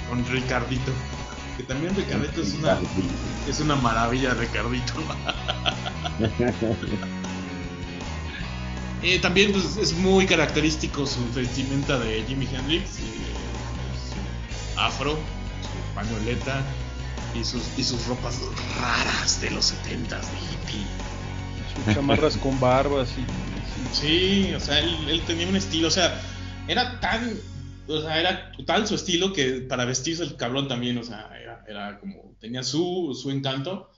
con Ricardito. Que también Ricardito es una es una maravilla Ricardito. *laughs* Eh, también pues, es muy característico su vestimenta de Jimi Hendrix, eh, su afro, su pañoleta y sus, y sus ropas raras de los 70s de hippie. Sus chamarras con barbas y. Sí, o sea, él, él tenía un estilo, o sea, era tan, o sea, era tal su estilo que para vestirse el cabrón también, o sea, era, era como, tenía su, su encanto.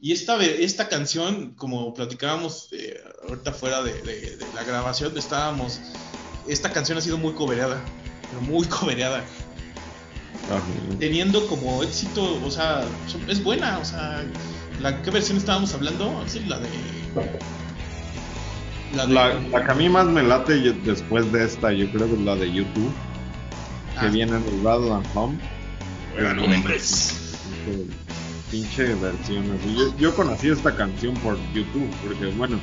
Y esta, esta canción, como platicábamos eh, ahorita fuera de, de- de la grabación, estábamos, esta canción ha sido muy cobereada, pero muy *laughs* cobereada. Ajá. teniendo como éxito, o sea, es buena, o sea, la ¿qué versión estábamos hablando? Sí, la de la de La, la que a mí más me late yo- después de esta, yo creo que es la de YouTube, que Ah. viene en el Home. Pero no Pinche- mames. Pinche versión así. Yo, yo conocí esta canción por YouTube, porque bueno,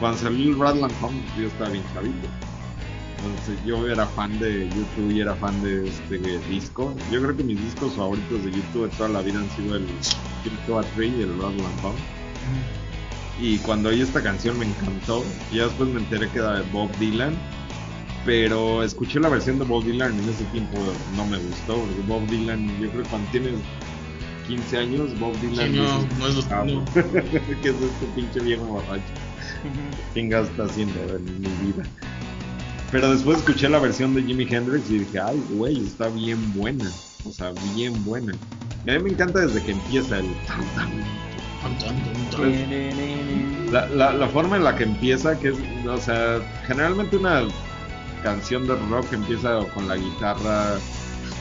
cuando salió el Badland Home, yo estaba bien chavito. Entonces yo era fan de YouTube y era fan de este disco. Yo creo que mis discos favoritos de YouTube de toda la vida han sido el Crypto a Tree y el Badland Home. Y cuando oí esta canción me encantó. Y ya después me enteré que era de Bob Dylan. Pero escuché la versión de Bob Dylan y en ese tiempo no me gustó. Porque Bob Dylan, yo creo que cuando tienes 15 años, Bob Sí, Dylan no, dices, no es lo "Ah, no. *laughs* ¿Qué es este pinche viejo borracho? ¿Quién está haciendo en mi vida? Pero después escuché la versión de Jimi Hendrix y dije, ay, güey, está bien buena. O sea, bien buena. Y a mí me encanta desde que empieza el... tan. La, la, la forma en la que empieza, que es, o sea, generalmente una canción de rock empieza con la guitarra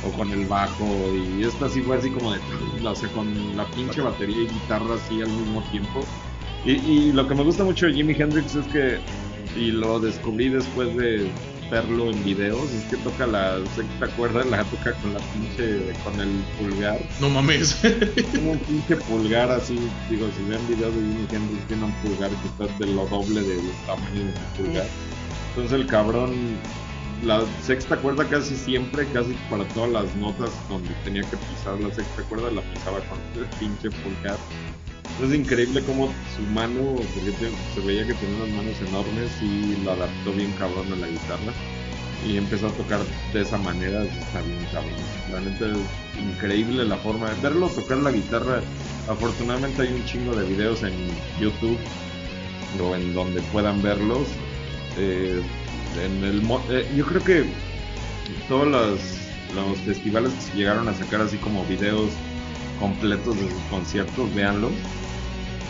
o con el bajo y esta sí fue así como de, o sea, con la pinche batería y guitarra así al mismo tiempo. Y, y lo que me gusta mucho de Jimi Hendrix es que, y lo descubrí después de verlo en videos, es que toca la sexta cuerda, la toca con la pinche, con el pulgar No mames. tiene un pinche pulgar así, digo, si ven videos de Jimi Hendrix, tiene un pulgar que está de lo doble del tamaño de un pulgar. Entonces el cabrón, la sexta cuerda casi siempre, casi para todas las notas donde tenía que pisar la sexta cuerda, la pisaba con el pinche pulgar. Es increíble cómo su mano, porque se veía que tenía unas manos enormes y lo adaptó bien cabrón a la guitarra. Y empezó a tocar de esa manera, está bien cabrón. La neta es increíble la forma de verlo tocar la guitarra. Afortunadamente hay un chingo de videos en YouTube o en donde puedan verlos. Eh, en el, eh, yo creo que todos los, los festivales que llegaron a sacar así como videos completos de sus conciertos, véanlos.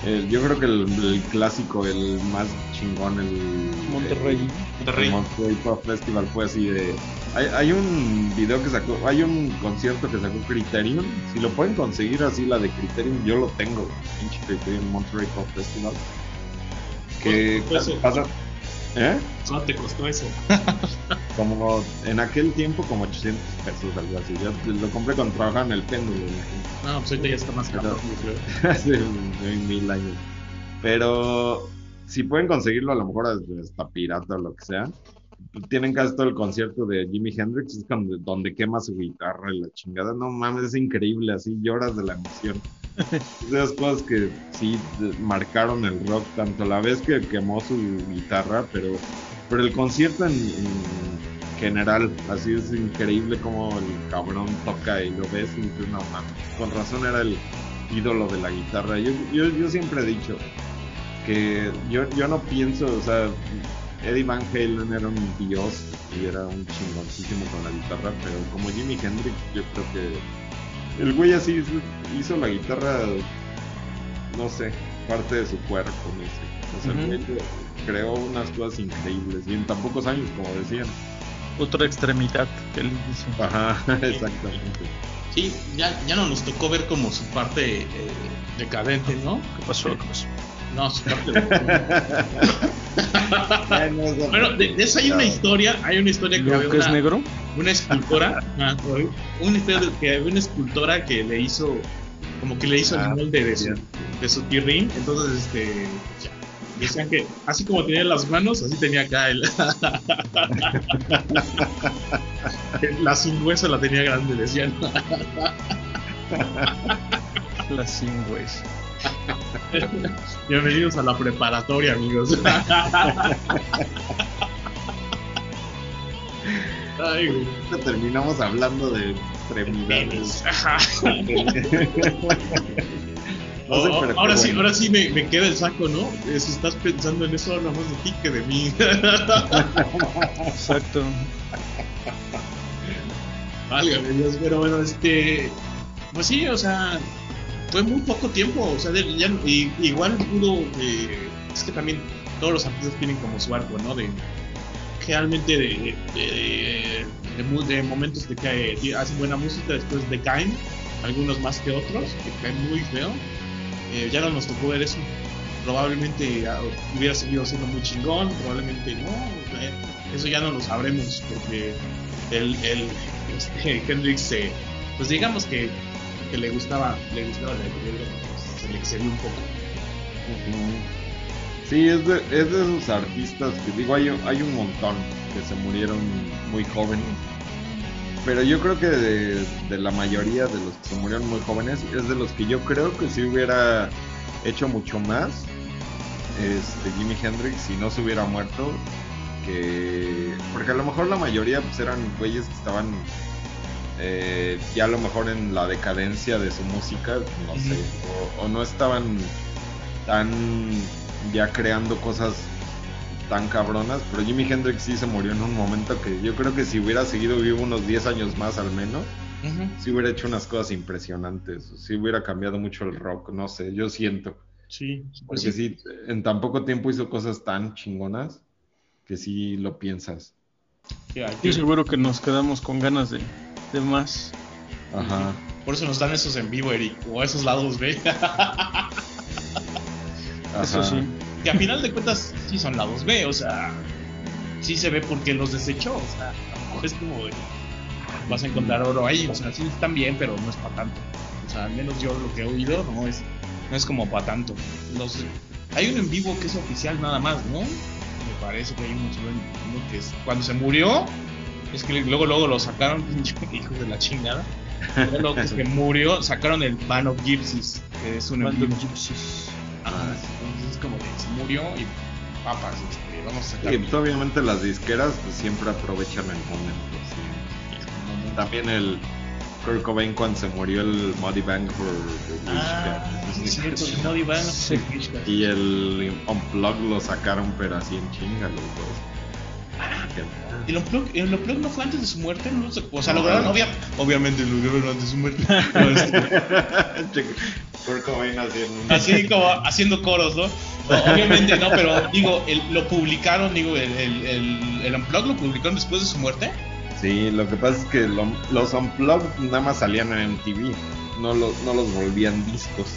Eh, yo creo que el, el clásico, el más chingón, el Monterrey. el Monterrey. Monterrey Pop Festival fue así de. Hay, hay un video que sacó, hay un concierto que sacó Criterion. Si lo pueden conseguir así, la de Criterion, yo lo tengo. Pinche Criterion Monterrey Pop Festival. Que ¿Cuánto fue eso? pasa. ¿Eh? ¿Cuánto te costó eso? *laughs* Como en aquel tiempo, como 800 pesos, algo así. Yo lo compré cuando trabajaba en el péndulo. imagínate. No, pues ahorita ya está más caro. creo. *laughs* hace mil años. Pero si pueden conseguirlo, a lo mejor hasta pirata o lo que sea. Tienen casi todo el concierto de Jimi Hendrix, es donde, donde quema su guitarra y la chingada. No mames, es increíble, así lloras de la emoción. *laughs* Esas cosas que sí marcaron el rock, tanto la vez que quemó su guitarra, pero, pero el concierto en, en general, así es increíble como el cabrón toca y lo ves y dices, no mames, con razón era el ídolo de la guitarra. Yo, yo, yo siempre he dicho que yo, yo no pienso, o sea, Eddie Van Halen era un dios y era un chingoncísimo con la guitarra, pero como Jimi Hendrix, yo creo que el güey así hizo, hizo la guitarra, no sé, parte de su cuerpo, no sé. O sea, el Ujú. güey creó unas cosas increíbles y en tan pocos años, como decían. Otra extremidad que él dice. Ajá, *laughs* exactamente. Sí, ya, ya no nos tocó ver como su parte eh, decadente, ¿no? ¿Qué pasó? ¿Qué pasó? No, su parte *laughs* Bueno, de, de eso hay una historia, hay una historia que ¿Lo había que es una, negro? una escultora, *laughs* ah, una historia de que había una escultora que le hizo, como que le hizo Ah, el molde de su, de su tirrín, entonces este, ya, decían que así como tenía las manos, así tenía acá el, *laughs* la sin hueso la tenía grande, decían. La sin hueso. *laughs* Bienvenidos a la preparatoria, amigos. *laughs* Ay, güey. Terminamos hablando de extremidades. Ajá. *laughs* No sé, Oh, pero ahora sí, bueno. ahora sí me, me queda el saco, ¿no? Eh, Si estás pensando en eso, habla más de ti que de mí. Exacto. Válgame Dios, pero bueno, este. Pues sí, o sea, fue muy poco tiempo, o sea, de- ya, y- igual pudo. eh, es que también todos los artistas tienen como su arco, ¿no? De. Realmente de, de- de momentos de que eh, hacen buena música, después decaen, algunos más que otros, que caen muy feo. Eh, ya no nos tocó ver eso. Probablemente hubiera seguido siendo muy chingón, probablemente no. eh, eso ya no lo sabremos porque el, el este, Hendrix, eh, pues digamos que, que le gustaba, le gustaba la pues, se le excedió un poco. Sí, es de, es de esos artistas que digo, hay, hay un montón que se murieron muy jóvenes. Pero yo creo que de, de la mayoría de los que se murieron muy jóvenes es de los que yo creo que si hubiera hecho mucho más este Jimi Hendrix si no se hubiera muerto que porque a lo mejor la mayoría pues eran güeyes que estaban eh, ya a lo mejor en la decadencia de su música no sé o, o no estaban tan ya creando cosas tan cabronas, pero Jimi Hendrix sí se murió en un momento que yo creo que si hubiera seguido vivo unos 10 años más al menos, sí hubiera hecho unas cosas impresionantes, sí hubiera cambiado mucho el rock, no sé, yo siento. Sí, pues Porque sí. sí, en tan poco tiempo hizo cosas tan chingonas que sí lo piensas. Estoy seguro que nos quedamos con ganas de, de más. Ajá. Por eso nos dan esos en vivo, Eric, o esos lados B. Eso sí. que a final de cuentas sí son lados B, o sea, sí se ve porque los desechó, o sea, mejor es como de, vas a encontrar oro ahí, o sea, sí están bien, pero no es para tanto. O sea, al menos yo lo que he oído no es, no es como para tanto. Los, hay uno en vivo que es oficial nada más, ¿no? Me parece que hay uno, solo en- uno que es cuando se murió, es que luego luego lo sacaron, *laughs* hijos de la chingada. Luego, luego que se murió, sacaron el Band of Gypsies, que es un Band of. Gypsies. Ajá, entonces es como de se murió y papas, este, vamos a sacar. Sí, pues, obviamente las disqueras pues, siempre aprovechan el momento. sí. También el Kurt Cobain cuando se murió el Muddy Bang for the Ah, cierto, el Muddy Bang Sí. the. Y el Unplug lo sacaron, pero así en chinga los dos. Que- ¿El Unplug, el Unplug no fue antes de su muerte? No sé, o sea, lo No. grabaron, obvia- obviamente lo grabaron antes de su muerte. *laughs* Este, así como haciendo coros, ¿no? No, Obviamente no, pero digo, el- lo publicaron, digo, el, el, el, el Unplug lo publicaron después de su muerte. Sí, lo que pasa es que lo- los Unplugged nada más salían en MTV, no los, no los volvían discos.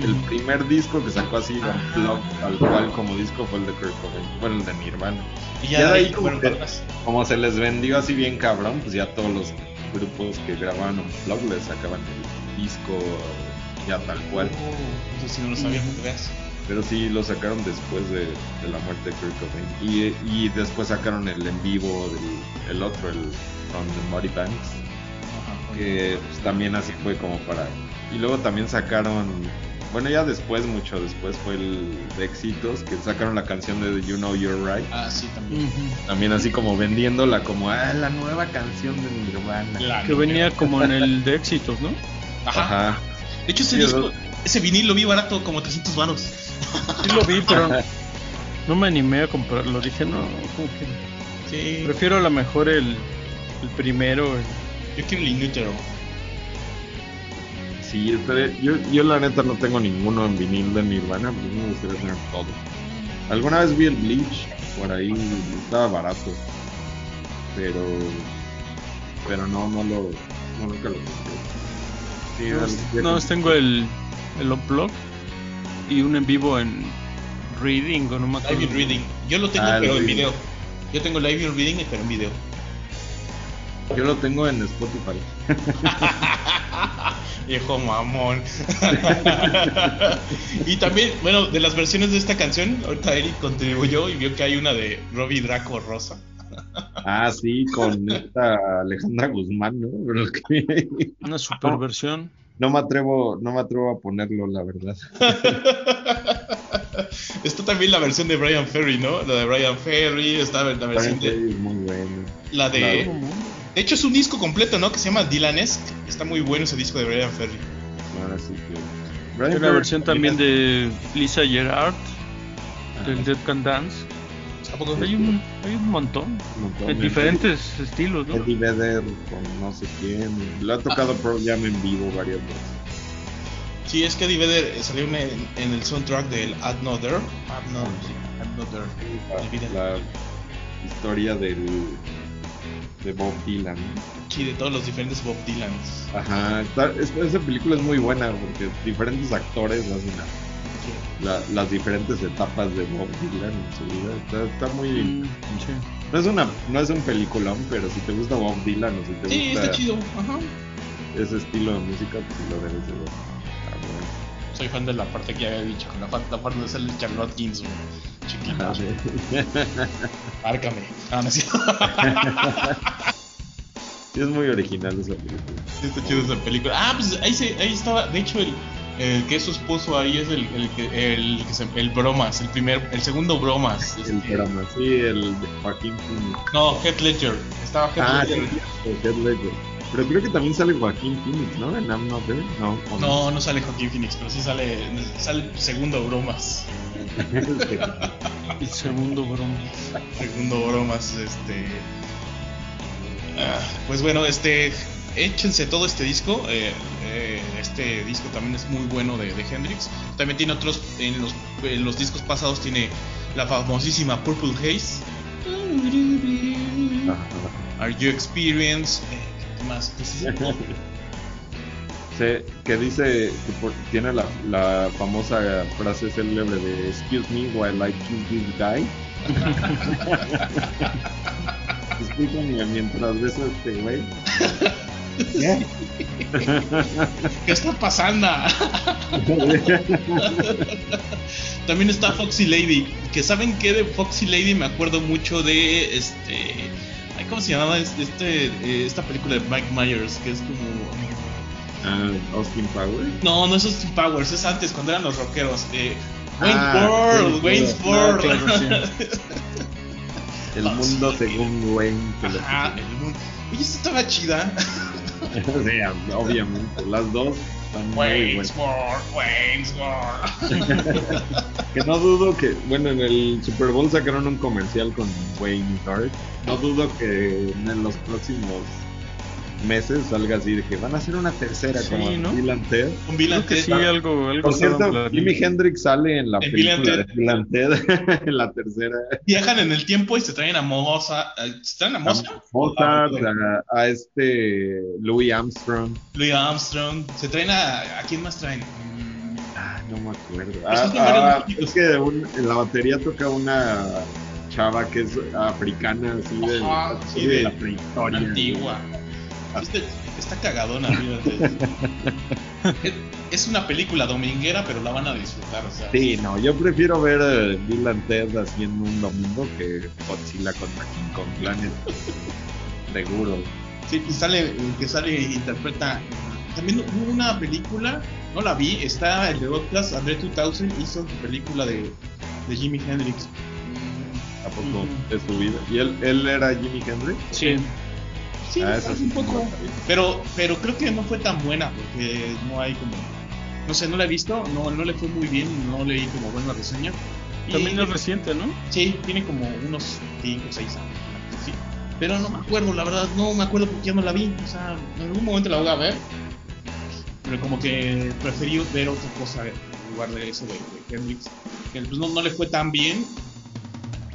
El primer disco que sacó así Unplugged, tal cual como disco, fue el de Kurt Cobain, bueno, el de Nirvana. Y Ya de ahí como que- se les vendió así bien cabrón, pues ya todos los grupos que grababan Unplugged les sacaban el disco ya tal cual. Oh, eso sí no lo sabíamos, veas. Pero sí lo sacaron después de, de la muerte de Kurt Cobain. Y, y después sacaron el en vivo del el otro, el From the Muddy Banks. Ajá, que pues, también así fue como para y luego también sacaron bueno ya después mucho después fue el de éxitos que sacaron la canción de You Know You're Right Ah, sí, también. También así como vendiéndola como ah la nueva canción de Nirvana La Que venía como en el de éxitos, ¿no? Ajá. ajá De hecho, ese Sí, disco, ese vinil lo vi barato, como 300 varos. *laughs* Sí lo vi, pero no me animé a comprarlo. Dije, no, como que Sí. prefiero a lo mejor el, el primero. el- Yo quiero el inútero. Sí yo, yo la neta no tengo ninguno en vinil de Nirvana pero me gustaría tener todo alguna vez vi el Bleach por ahí estaba barato pero pero no no lo no nunca lo compré sí, al- No, tengo el, el Unplugged y un en vivo en Reading o no me acuerdo. Live in Reading. Yo lo tengo, Ah, el pero en video. Yo tengo Live in Reading, pero en video. Yo lo tengo en Spotify. *laughs* Viejo mamón. y también, bueno, de las versiones de esta canción, ahorita Eric contribuyó y vio que hay una de Robbie Draco Rosa. Ah, sí, con esta Alejandra Guzmán, ¿no? Una super versión. no me atrevo, no me atrevo a ponerlo, la verdad. *laughs* Está también la versión de Brian Ferry, ¿no? La de Brian Ferry, está la versión de. Es muy bueno. La de. Claro. De hecho, es un disco completo, ¿no? Que se llama Dylanesque. Está muy bueno ese disco de Brian Ferry. Ahora sí que. Hay Brian una Ferry versión también de Lisa Gerard, Ah, del Dead Can Dance. ¿A poco? Hay un, hay un montón. un montón En de- diferentes estilos, ¿no? Eddie Vedder con no sé quién. Lo ha tocado Pearl Jam en vivo varias veces. Sí, es que Eddie Vedder salió en, en el soundtrack del Another. Another, sí, Another. El video. La historia del de Bob Dylan. Sí, de todos los diferentes Bob Dylans. Ajá, está- es- esa película es muy buena porque diferentes actores hacen la- la- las diferentes etapas de Bob Dylan en su vida. Está, está muy... Mm, sí. No es, una, no es un peliculón, pero si te gusta Bob Dylan o si te Sí, gusta está chido. Ajá. ese estilo de música, pues sí lo debes de ver. Soy fan de la parte que ya había dicho, con la, la parte de el Charlotte Ginsburg. Chiquita. Ah. *laughs* Márcame. Ah, no es cierto. Sí, *laughs* es muy original esa película. Sí, está chido esa película. Ah, pues ahí, se, ahí estaba. De hecho, el, el que es su esposo ahí es el, el, que- el, que el Bromas, el primer, el segundo Bromas. El este, drama, sí, el de Joaquín no, Heath Ledger. Estaba Heath Ah, Ledger. Heath Ledger. Pero creo que también sale Joaquín Phoenix, ¿no? En I'm Not There. No, ¿o No, no sale Joaquin Phoenix, pero sí sale, sale segundo Bromas. *laughs* El segundo broma. Segundo Bromas, este. ah, pues bueno, este. Échense todo este disco. eh, eh, este disco también es muy bueno de, de Hendrix. También tiene otros. En los, en los discos pasados tiene la famosísima Purple Haze. Are You Experience? Eh, ¿Qué más? *laughs* Sí, que dice que por- tiene la, la famosa frase célebre de Excuse me while I kiss this guy. *laughs* Discúlpame mientras beso a este güey. ¿Qué? *laughs* ¿Qué está pasando? También está Foxy Lady. Que saben que de Foxy Lady me acuerdo mucho de este. Ay, ¿Cómo se llamaba este, este, eh, esta película de Mike Myers? Que es como. Ah, Austin Powers. No, no es Austin Powers, es antes, cuando eran los rockeros. Eh, Wayne's Ah, World, Wayne's World. El mundo según Wayne. Ajá, puso. el mundo. Oye, esta estaba chida. *laughs* Sí, obviamente, las dos están muy buenas. World, Wayne's World. *laughs* Que no dudo que, bueno, en el Super Bowl sacaron un comercial con Wayne Hart. No dudo que en los próximos meses salga así de que van a hacer una tercera Sí, como ¿no? Bill and Ted. Un Bill and Ted. sí, algo, algo Por cierto. Jimi Hendrix sale en la En Bill and película de Ted. Bill and Ted, *laughs* en la tercera. Viajan en el tiempo y se traen a Moza. eh, ¿Se traen a Moza? Mozart, a, a este Louis Armstrong. Louis Armstrong. Se traen a. ¿A quién más traen? Ah, no me acuerdo. Pues Ah, es que varios ah, es que un- en la batería toca una chava que es africana, así de, Ajá, así sí, de de- la prehistoria. Antigua. Este- está cagadona, fíjate. Es- una película dominguera, pero la van a disfrutar. O sea, Sí, no, yo prefiero ver eh, Bill and Ted haciendo un domingo que Godzilla contra King Kong Planet. *laughs* Seguro. Sí, y sale, que sale e interpreta. También hubo una película, no la vi, está el de Podcast, André 2000 hizo su película de, de Jimi Hendrix. ¿A poco Ujú. es su vida? ¿Y él, él era Jimi Hendrix? Sí. Sí, Ah, es eso sí un poco. Pero, pero creo que no fue tan buena porque no hay como. No sé, no la he visto, no, no le fue muy bien, no leí como buena reseña. Y- También es reciente, ¿no? Sí, tiene como unos 5 o 6 años. Sí. Pero no me acuerdo, la verdad, no me acuerdo porque ya no la vi. O sea, en algún momento la voy a ver. Pero como que preferí ver otra cosa en lugar de eso de, de Hendrix. Que pues no, no le fue tan bien.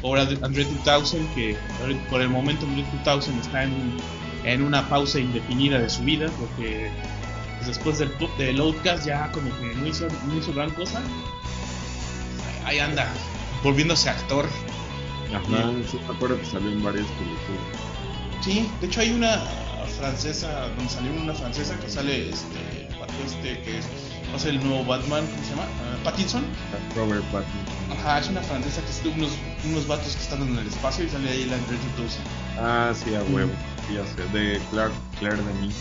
Ahora André 2000, que por el momento André 2000 está en, un- en una pausa indefinida de su vida. Porque pues, después del, del Outcast ya como que no hizo, no hizo gran cosa. Ahí anda, volviéndose actor. Ajá, sí me acuerdo que salió en varias películas. Sí, de hecho hay una francesa, donde salió una francesa que sale este, este que es, a ser el nuevo Batman, ¿cómo se llama? Ah, Pattinson. Robert Pattinson. Ajá, es una francesa que es de unos, unos vatos que están en el espacio y sale ahí la Dawson. Ah, sí, a huevo. Ya sé. De Clark, Claire Denis.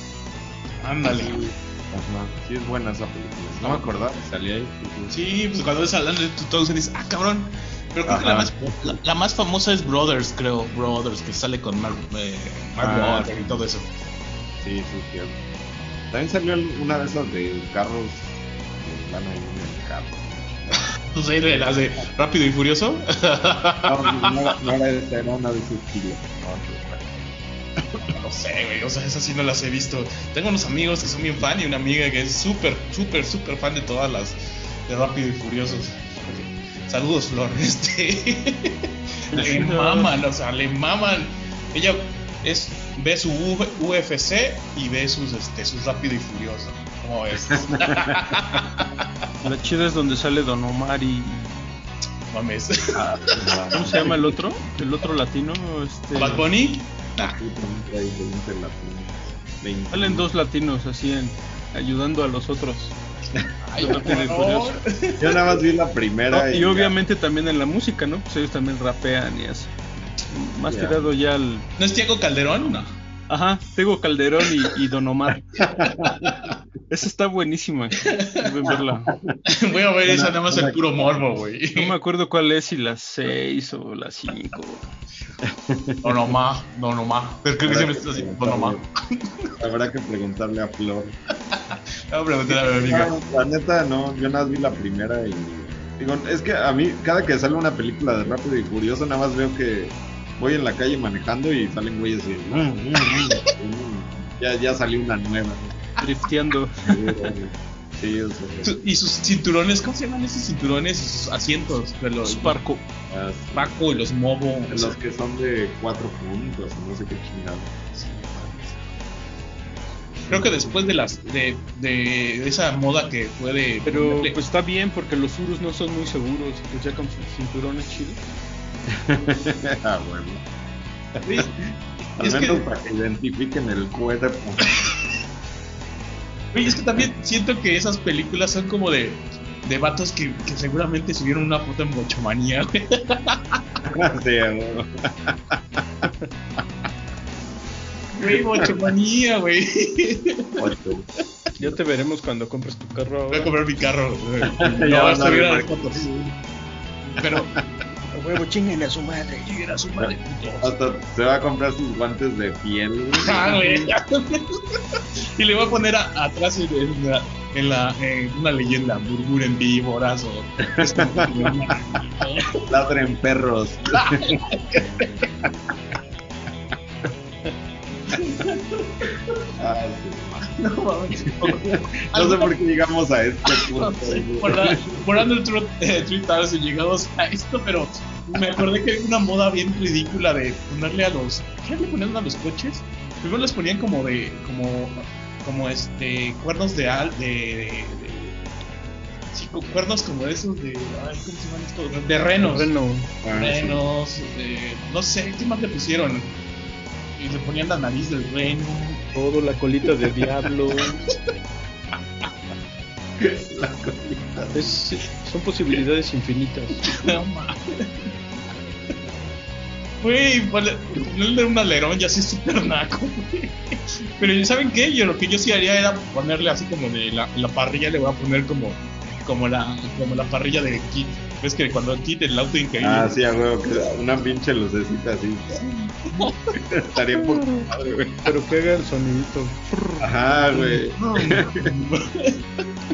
Ándale. Ajá. Sí, es buena esa película. No me acordaba que salía ahí. Sí, pues cuando ves a Andrew Dawson dices, ah, cabrón. Pero creo que la más, la, la más famosa es Brothers, creo. Brothers, que sale con Mark, eh, Mark Ah, Wahlberg y todo eso. Sí, sí, cierto. También salió una de esas de carros que van ahí en el carro. *laughs* No sé, de las de Rápido y Furioso. No, no, era- no era esa, era una de ese estilo. No, *coughs* No sé, güey, o sea, esas sí no las he visto. Tengo unos amigos que son bien fan y una amiga que es súper, súper, súper fan de todas las de Rápido y Furiosos. Saludos, Flor. *laughs* Este. le maman, o sea, le maman. Ella es ve su UFC y ve sus este sus rápido y furioso. ¿Cómo ves? La chida es donde sale Don Omar y. Mames. *laughs* ¿Cómo se llama el otro? El otro latino. Este, Bad Bunny. Salen dos latinos así en, ayudando a los otros. *laughs* Ay, no. Yo nada más vi la primera. No, y obviamente también en la música, ¿no? Pues ellos también rapean y así. Más tirado ya al. ¿No es Tiago Calderón? No. Ajá, Tego Calderón y, y Don Omar. *laughs* Esa está buenísima. Deben verla. Voy a ver Una- esa nada más el puro morbo, güey. No me acuerdo cuál es, si las 6 o las 5. Don Omar, Don Omar. Pero creo que siempre está así, Don Omar. Habrá que preguntarle a Flor. *laughs* Voy a preguntarle a mi amiga. No, la neta, no, yo nada más vi la primera y. Digo, es que a mí, cada que sale una película de Rápido y Furioso, nada más veo que voy en la calle manejando y salen güeyes así. "Mm, mm, mm". ya, ya salió una nueva. Drifteando. Sí, o sea, Su- Y sus cinturones, ¿cómo se llaman esos cinturones y sus asientos? De los Paco y los Mobo. sea, los que son de cuatro puntos, no sé qué chingado. Creo que después de las de, de esa moda que fue de Pero pues está bien porque los Urus no son muy seguros. Pues ya con sus cinturones chidos. *laughs* ah, bueno. Sí, Al menos que, para que identifiquen el cuerpo. oye, es que también siento que esas películas son como de, de vatos que, que seguramente subieron una foto en Bochomanía, *laughs* güey. *laughs* sí, a huevo. Güey, Bochomanía, güey. Ocho. Ya te veremos cuando compres tu carro Voy a comprar mi carro. güey. Ya No, vas a subir ver, las fotos. Pero, A huevo, chinguen a su madre. ¿quién era su madre? Hasta se va a comprar sus guantes de piel. Ah, güey. *laughs* y le voy a poner a- atrás en, en la, en la en una leyenda, Burburen víboras o Ladren perros. *laughs* Ah, sí. *laughs* no mames. *laughs* No sé por qué llegamos a este punto. por, la- por Tru- eh, 3000 llegamos a esto, pero me acordé que hay una moda bien ridícula de ponerle a los. ¿Qué le ponían a los coches? Primero les ponían como de. como. como este. cuernos de al. de. de, de- sí, cu- cuernos como de esos de. Ay, ¿cómo se llaman estos? De renos. Reno. Ah, sí. renos, eh, no sé, ¿qué más le pusieron? Y le ponían la nariz del reno. Todo, la colita de diablo. *laughs* La colita. Es, son posibilidades infinitas. No mames. Güey, ponerle un alerón ya así súper naco, güey. Pero ¿saben qué? Yo lo que yo sí haría era ponerle así como de la, la parrilla, le voy a poner como, como la, como la parrilla de Kit. ¿Ves que cuando Kit el auto increíble? Ah, sí, a huevo, que una pinche lucecita así. *laughs* Estaría por madre, güey. Pero que haga el sonidito. Ajá, güey. No,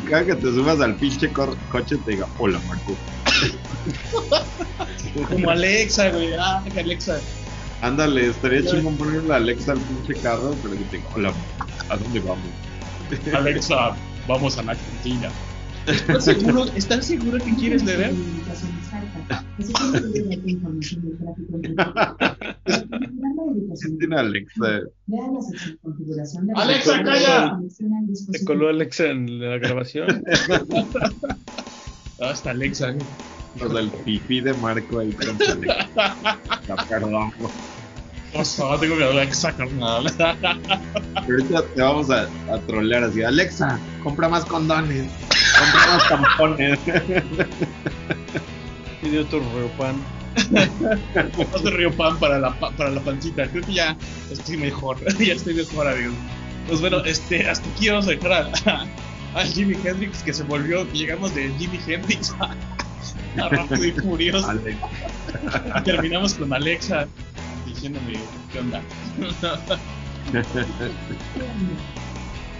Cada que te subas al pinche cor- coche te diga, hola Marco. como Alexa, güey. Ah, que Alexa. Ándale, estaría chingón ponerle a Alexa al pinche carro, pero que te diga, hola, ¿a dónde vamos? Alexa, vamos a la cantina. ¿Estás seguro, ¿Estás seguro que quieres beber? Tiene Alexa. Alexa, calla. ¿Te coló Alexa en la grabación? *laughs* Ah, está Alexa. güey. O sea, el pipí de Marco ahí con Alexa. Perdón. O sea, tengo mi Alexa, carnal. Ahorita te vamos a, a trolear así. Alexa, compra más condones. Compra más *laughs* tampones. *laughs* Pide otro reopan. *laughs* Otro río pan para la, pa- para la pancita. Creo que ya estoy mejor. ya estoy mejor, amigos. Pues bueno, este, hasta aquí vamos a dejar a, a Jimi Hendrix, que se volvió. Llegamos de Jimi Hendrix a, a Rápido y Furioso. Terminamos con Alexa diciéndome, ¿qué onda?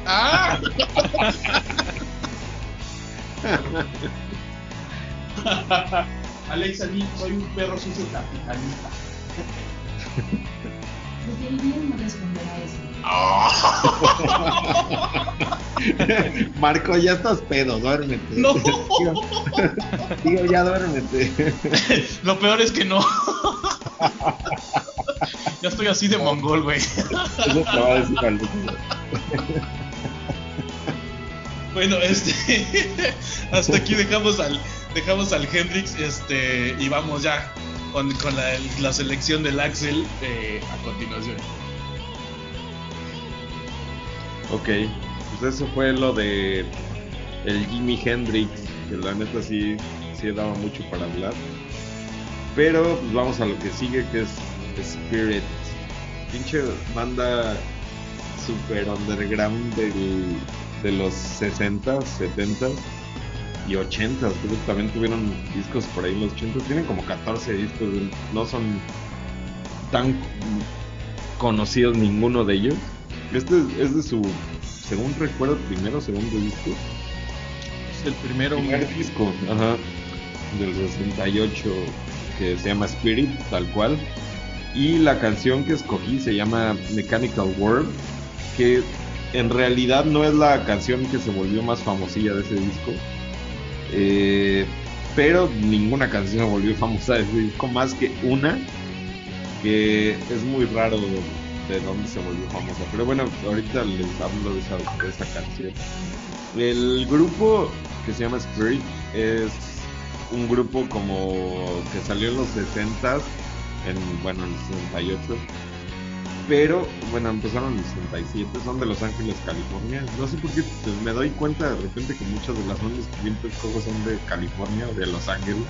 ¡Ah! *laughs* Alexa, di, soy un perro sucio capitalista. Preferiría no responder a eso. *laughs* Marco, ya estás pedo, duérmete. ¡No! *laughs* Digo, ya duérmete. Lo peor es que no. Ya estoy así de mongol, güey. Eso te va a decir Bueno, este. *laughs* hasta aquí dejamos al. Dejamos al Hendrix. Este. Y vamos ya con, con la, selección del Axel eh, a continuación. Ok, pues eso fue lo de el Jimi Hendrix, que la neta sí, sí daba mucho para hablar. Pero pues vamos a lo que sigue, que es Spirit. Pinche banda super underground del- de los 60, 70 y 80. Creo que también tuvieron discos por ahí en los 80. Tienen como 14 discos, no son tan conocidos ninguno de ellos. Este es, es de su, según recuerdo, primero o segundo disco. Es el primero. Primer disco, ajá, del 68, que se llama Spirit, tal cual. Y la canción que escogí se llama Mechanical World, que en realidad no es la canción que se volvió más famosilla de ese disco. Eh, pero ninguna canción se volvió famosa de ese disco, más que una, que es muy raro de dónde se volvió famosa. Pero bueno, ahorita les hablo de esa, canción. El grupo que se llama Spirit es un grupo como que salió en los 60 en bueno en el 68 pero bueno empezaron en el 67 son de Los Ángeles California no sé por qué pues, me doy cuenta de repente que muchas de las bandas que escojo son de California o de Los Ángeles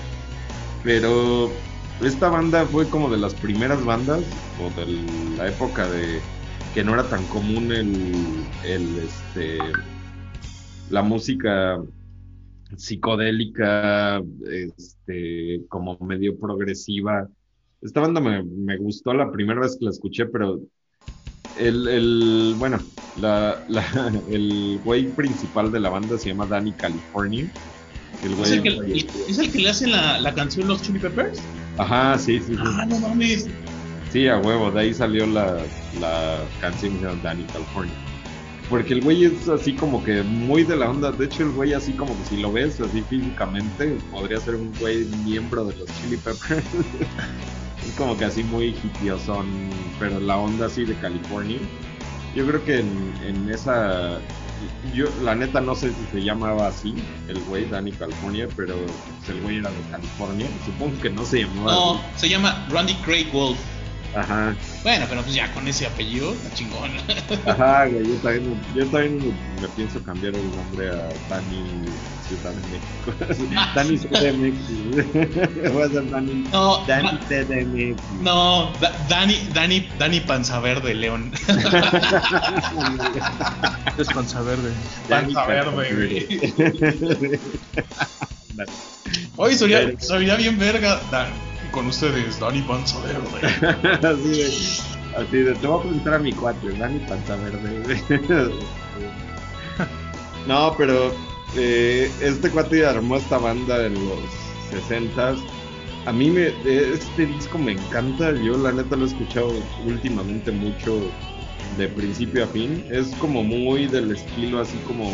pero esta banda fue como de las primeras bandas o de la época de que no era tan común el, el este la música psicodélica, este, como medio progresiva. Esta banda me, me gustó la primera vez que la escuché, pero el, el bueno, la, la, *laughs* el güey principal de la banda se llama Danny California. El ¿Es el, que, el- ¿Es el que le hace la, la canción Los Chili Peppers? Ajá, sí, sí, sí. Ah, no mames. Sí, a huevo, de ahí salió la, la canción que se llama Danny California. Porque el güey es así como que muy de la onda. De hecho, el güey así como que si lo ves así físicamente, podría ser un güey miembro de los Chili Peppers. *laughs* es como que así muy hitiosón, pero la onda así de California. Yo creo que en, en esa... Yo la neta no sé si se llamaba así, el güey Danny California, pero pues, el güey era de California. Supongo que no se llamaba No, así. se llama Randy Craig Wolf. Ajá. Bueno, pero pues ya con ese apellido, está chingón. *laughs* Ajá, güey, yo también, yo también me, me pienso cambiar el nombre a Dani Ciudad de México. *laughs* Dani CDMX. *laughs* Voy a ser Dani. No, Dani Da- CDMX. no, Da- Dani, Dani, Dani Panza Verde León. Es panza verde. Dani Panza Verde, Verde. Oye, sería, Verga. sería bien verga. Dan- con ustedes, Dani Panza Verde. *laughs* así de, así de, te voy a presentar a mi cuate, Dani Panza Verde. *laughs* no, pero eh, este cuate armó esta banda en los 60 A mí me, este disco me encanta, yo la neta lo he escuchado últimamente mucho de principio a fin. Es como muy del estilo así como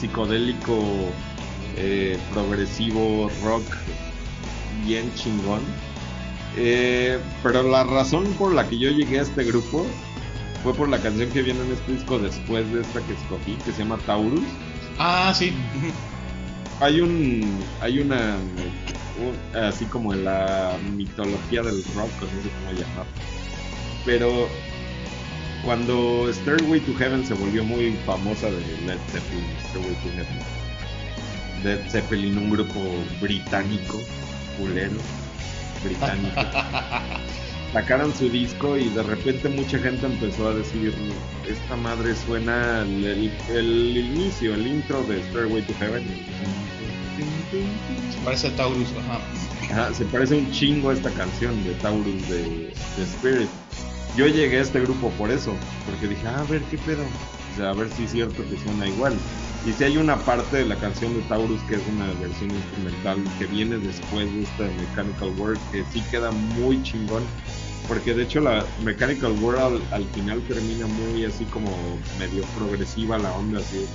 psicodélico, eh, progresivo, rock, bien chingón. Eh, pero la razón por la que yo llegué a este grupo fue por la canción que viene en este disco después de esta que escogí, que se llama Taurus. Ah, sí. Hay un, hay una, un- así como en la mitología del rock, no sé cómo llamar. Pero cuando Stairway to Heaven se volvió muy famosa de Led Zeppelin, Stairway to Heaven. Led Zeppelin, un grupo británico, culero, británico. *laughs* Sacaron su disco y de repente mucha gente empezó a decir, esta madre suena el, el- el inicio, el intro de Stairway to Heaven. Parece a Taurus, ajá. Ajá, se parece un chingo a esta canción de Taurus de, de Spirit. Yo llegué a este grupo por eso, porque dije, "Ah, a ver qué pedo, o sea, a ver si es cierto que suena igual. Y si hay una parte de la canción de Taurus que es una versión instrumental que viene después de esta de Mechanical World que sí queda muy chingón, porque de hecho la Mechanical World al, al final termina muy así como medio progresiva la onda así.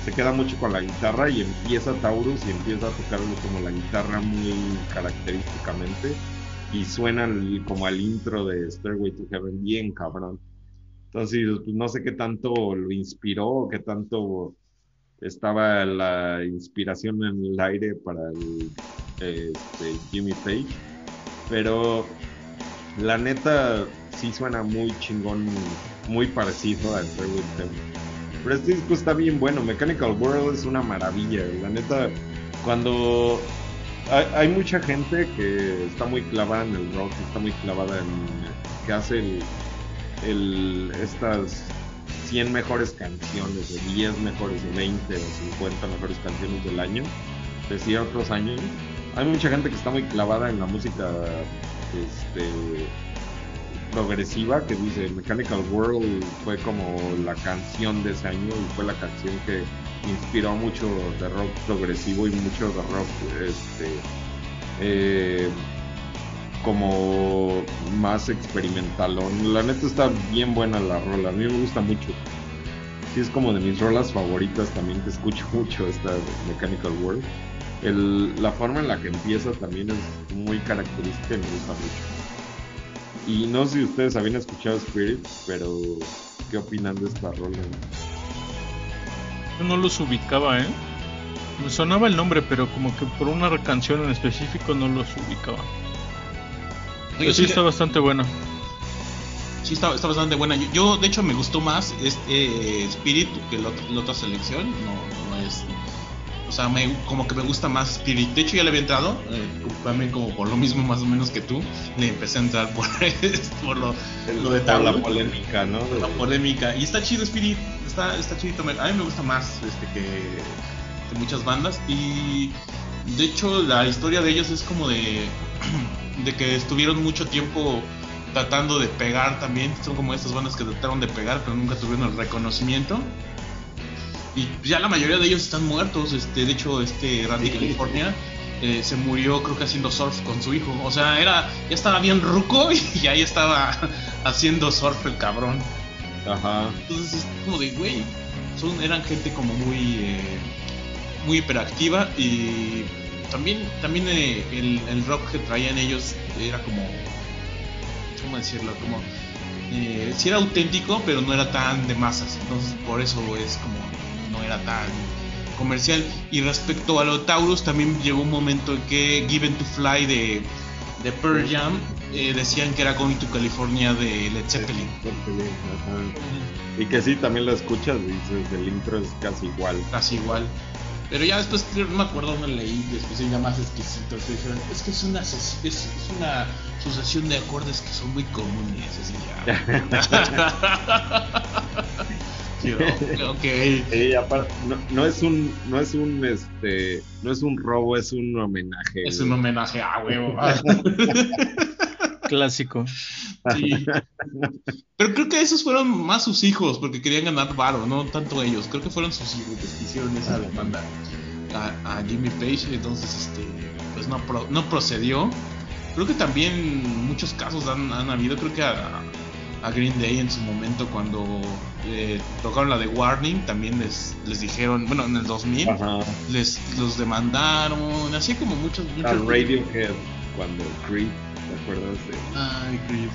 Se queda mucho con la guitarra y empieza Taurus y empieza a tocar como la guitarra muy característicamente. y suenan como al intro de Stairway to Heaven, bien cabrón. Entonces, pues, no sé qué tanto lo inspiró qué tanto estaba la inspiración en el aire para el este, Jimmy Page, pero la neta sí suena muy chingón, muy parecido a Stairway to Heaven. Pero este disco está bien bueno, Mechanical World es una maravilla, la neta, cuando hay, hay mucha gente que está muy clavada en el rock, está muy clavada en que hace el, estas 100 mejores canciones, de 10 mejores, de 20 o 50 mejores canciones del año, de ciertos años. Hay mucha gente que está muy clavada en la música este, progresiva que dice Mechanical World fue como la canción de ese año y fue la canción que inspiró mucho de rock progresivo y mucho de rock este, eh, como más experimental. La neta está bien buena la rola, a mí me gusta mucho. Sí, es como de mis rolas favoritas también, que escucho *laughs* mucho esta Mechanical World. El, la forma en la que empieza también es muy característica y me gusta mucho. Y no sé si ustedes habían escuchado Spirit, pero ¿qué opinan de esta rola? Yo no los ubicaba, ¿eh? Sonaba el nombre, pero como que por una canción en específico no los ubicaba. Sí está bastante buena. Sí, está, está bastante buena. Yo, yo, de hecho, me gustó más este Spirit que la, otra- la otra selección. No, no es. O sea, me, como que me gusta más Spirit. De hecho, ya le había entrado. eh, también, como por lo mismo, más o menos que tú. Le empecé a entrar por, *laughs* por lo, lo de Por la polémica, ¿no? La polémica. Y está chido Spirit, está, está chidito. A mí me gusta más este, que, que muchas bandas. Y de hecho la historia de ellos es como de, *clears throat* de que estuvieron mucho tiempo tratando de pegar también. Son como estas bandas que trataron de pegar pero nunca tuvieron el reconocimiento. Y ya la mayoría de ellos están muertos. Este, de hecho, este Randy California eh, se murió creo que haciendo surf con su hijo. O sea, era ya estaba bien ruco *laughs* y ahí estaba *laughs* haciendo surf el cabrón. Ajá. Entonces es como de, güey, son, eran gente como muy, eh, muy hiperactiva y también, también eh, el, el rock que traían ellos era como, ¿cómo decirlo? Como, eh, sí era auténtico, pero no era tan de masas. Entonces por eso es como, no era tan comercial. Y respecto a lo Taurus, también llegó un momento en que Given to Fly de, de Pearl Jam eh, decían que era Going to California de Led Zeppelin. Y que sí, también la escuchas y dices, el intro es casi igual. casi igual. Pero ya después no me acuerdo dónde leí, después ya más exquisito, que dijeron, es que es una, es, es una sucesión de acordes que son muy comunes, así ya. *laughs* Sí, ok, ok. Sí, aparte, no, no es un, no es un, este, no es un robo, es un homenaje. Es güey. un homenaje a huevo. *laughs* Clásico. Sí. *laughs* Pero creo que esos fueron más sus hijos, porque querían ganar varo, no tanto ellos. Creo que fueron sus hijos que hicieron esa demanda a, a Jimmy Page, entonces este pues no, pro- no procedió. Creo que también muchos casos han, han habido, creo que a, a Green Day en su momento cuando eh, tocaron la de Warning, también les, les dijeron, bueno, en el 2000, Ajá. les los demandaron, así como muchos... A muchos Radiohead, cuando Creed, ¿te acuerdas? De, Ay, Creed.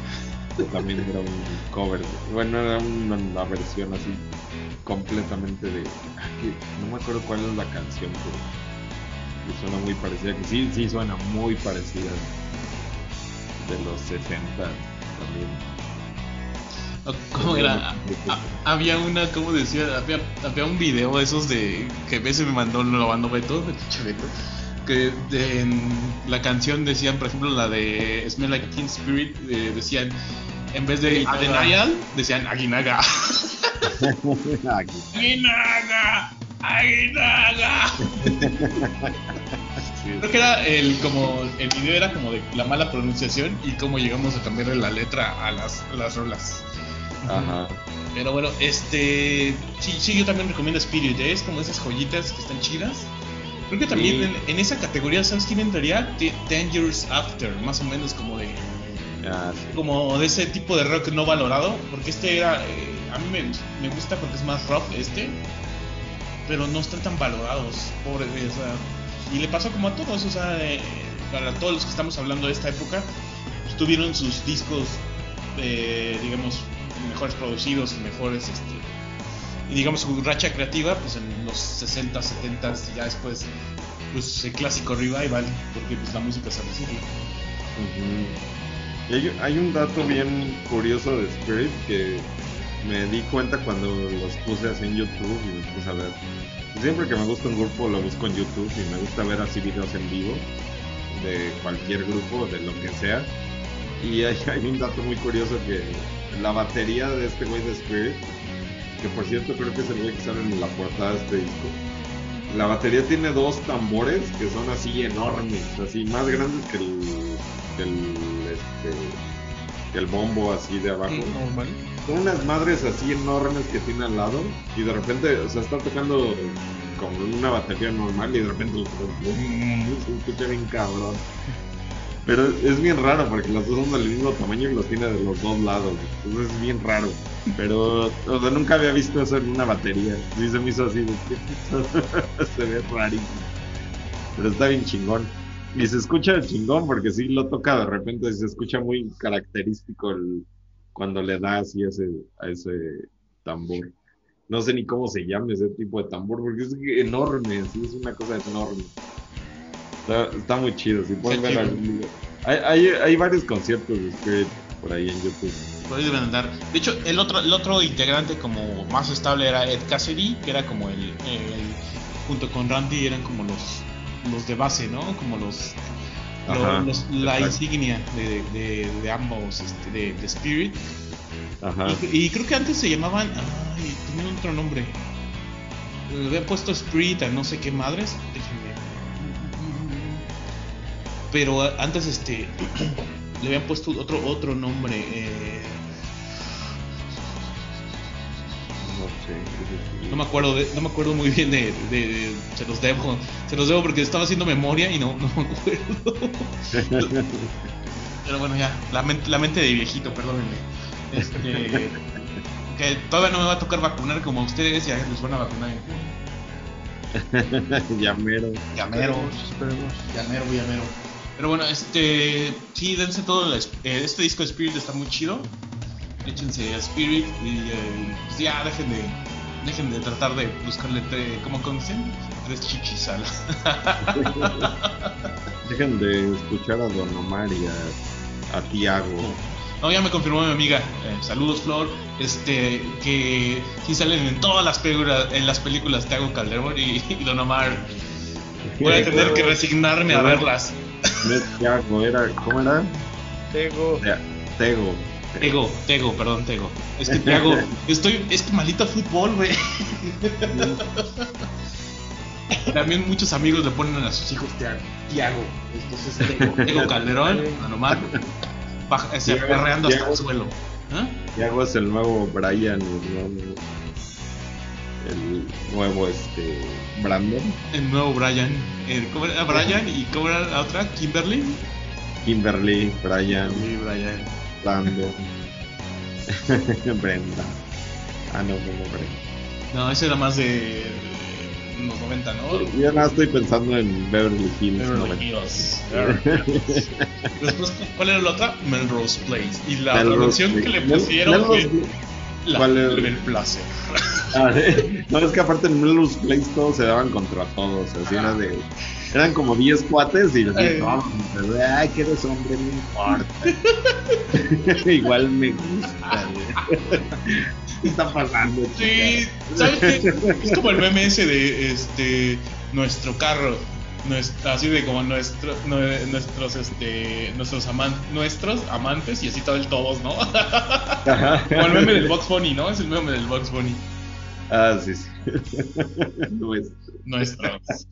que también era un cover. Bueno, era una, una versión así completamente de. ah, no me acuerdo cuál es la canción, pero que suena muy parecida. Que sí, sí suena muy parecida. De los 60 también. ¿Cómo era? Ah, había una, ¿cómo decía? Había, había un video de esos de que a veces me mandó, lo mandó Beto, Beto, que de- en la canción decían, por ejemplo, la de Smell Like Teen Spirit, eh, decían, en vez de. Denial, decían Aguinaga. *laughs* Aguinaga, Aguinaga. Creo que era el como el video era como de la mala pronunciación y cómo llegamos a cambiarle la letra a las, a las rolas. Ajá. Pero bueno, este. Sí, sí, yo también recomiendo Spirit. ¿eh? Es como esas joyitas que están chidas. Creo que también Sí. en, en esa categoría, ¿sabes quién entraría? Te- Ten Years After, más o menos como de. Ah, sí. Como de ese tipo de rock no valorado. Porque este era. eh, a mí me, me gusta porque es más rock este. Pero no están tan valorados. Pobre, o sea. Y le pasó como a todos, o sea, eh, para todos los que estamos hablando de esta época. pues, tuvieron sus discos, eh, digamos, mejores producidos y mejores, este, y digamos su racha creativa, pues en los 60, 70 y ya después, pues el clásico revival, porque pues la música se recicla. Ujú. Y hay, hay un dato bien curioso de Spirit que me di cuenta cuando los puse así en YouTube y los puse a ver. Siempre que me gusta un grupo lo busco en YouTube y me gusta ver así videos en vivo de cualquier grupo, de lo que sea. Y hay, hay un dato muy curioso que la batería de este güey de Spirit, que por cierto creo que es el güey que sale en la portada de este disco, la batería tiene dos tambores que son así enormes, así más grandes que el, que el, este, que el bombo así de abajo. Normal. Son unas madres así enormes que tiene al lado y de repente, o sea, está tocando con una batería normal y de repente se escucha bien cabrón. Pero es bien raro porque los dos son del mismo tamaño y los tiene de los dos lados. Entonces es bien raro. Pero nunca había visto eso en una batería. Sí se me hizo así de *laughs* se ve rarísimo. Pero está bien chingón. Y se escucha chingón porque sí lo toca de repente y se escucha muy característico el, cuando le da así ese, a ese tambor. No sé ni cómo se llama ese tipo de tambor porque es enorme, sí, es una cosa enorme. Está, está muy chido, si pueden ver. Hay, hay, hay varios conciertos de Spirit por ahí en YouTube. Por ahí deben andar. De hecho, el otro, el otro integrante como más estable era Ed Cassidy, que era como el, el- junto con Randy eran como los los de base, ¿no? Como los, Ajá, los- la insignia de, de- de ambos, este, de, de Spirit. Ajá. Y, y creo que antes se llamaban, ay, tenían otro nombre. Le habían puesto Spirit a no sé qué madres. Déjenme. Pero antes este *clears throat* le habían puesto otro otro nombre. eh, No sé. No me acuerdo, de- no me acuerdo muy bien de, de- de- se los debo, se los debo porque estaba haciendo memoria y no, no me acuerdo. *laughs* Pero bueno ya, la mente, la mente de viejito, perdónenme. Este, *laughs* que todavía no me va a tocar vacunar como a ustedes, ya les van a vacunar *laughs* Llamero. Llamero, Esperemos. llamero, llamero. Pero bueno, este, sí, dense todo, el- eh, este disco de Spirit está muy chido. Échense a Spirit y eh, pues ya dejen de, dejen de tratar de buscarle, tre- ¿cómo conocen? Tres chichis a la- *laughs* Dejen de escuchar a Don Omar y a, a Tiago. No, ya me confirmó mi amiga. eh, saludos, Flor. Este, que sí salen en todas las películas, en las películas Tiago Calderón y, y Don Omar. Voy a tener que resignarme a verlas. No es Tiago, era. ¿Cómo era? Tego. Te- Tego. Tego, Tego, perdón, Tego. Es que Tiago, *laughs* estoy, es que maldito fútbol, güey. *laughs* También muchos amigos le ponen a sus hijos Tiago. Tiago. Entonces *laughs* Tego, Tego Calderón, se Tiago, perreando hasta el suelo. ¿Ah? Tiago es el nuevo Brian, nuevo, el nuevo este Brandon, El nuevo Brian. El, ¿Cómo era Brian? ¿Y cómo era la otra? ¿Kimberly? Kimberly, Brian, Sí, Brian. Brandon, *laughs* Brenda. Ah, no, no, no, Brenda. No, ese era más de, los 90, ¿no? Yo nada estoy pensando en Beverly Hills. Beverly 90. Hills. Beverly Hills. Después, ¿cuál era la otra? Melrose Place. Y la Melrose traducción que Place. le Mel- pusieron Melrose fue la ¿Cuál era? del placer. *laughs* Ah, ¿eh? No, es que aparte en Melrose Place todos se daban contra todos. Así era de. Eran como 10 cuates y así, Eh. no, pero, ay, que eres hombre, no importa. *laughs* Igual me gusta. ¿Qué *laughs* está pasando? Sí, chica? ¿sabes qué? Es como el meme ese de este nuestro carro. Nuestra, así de como nuestro, nue- nuestros este nuestros aman- nuestros amantes y así todo el todos, ¿no? Ajá. *laughs* Como el meme del Box Bunny, ¿no? Es el meme del Box Bunny. Ah, sí, sí. *laughs* Nuestros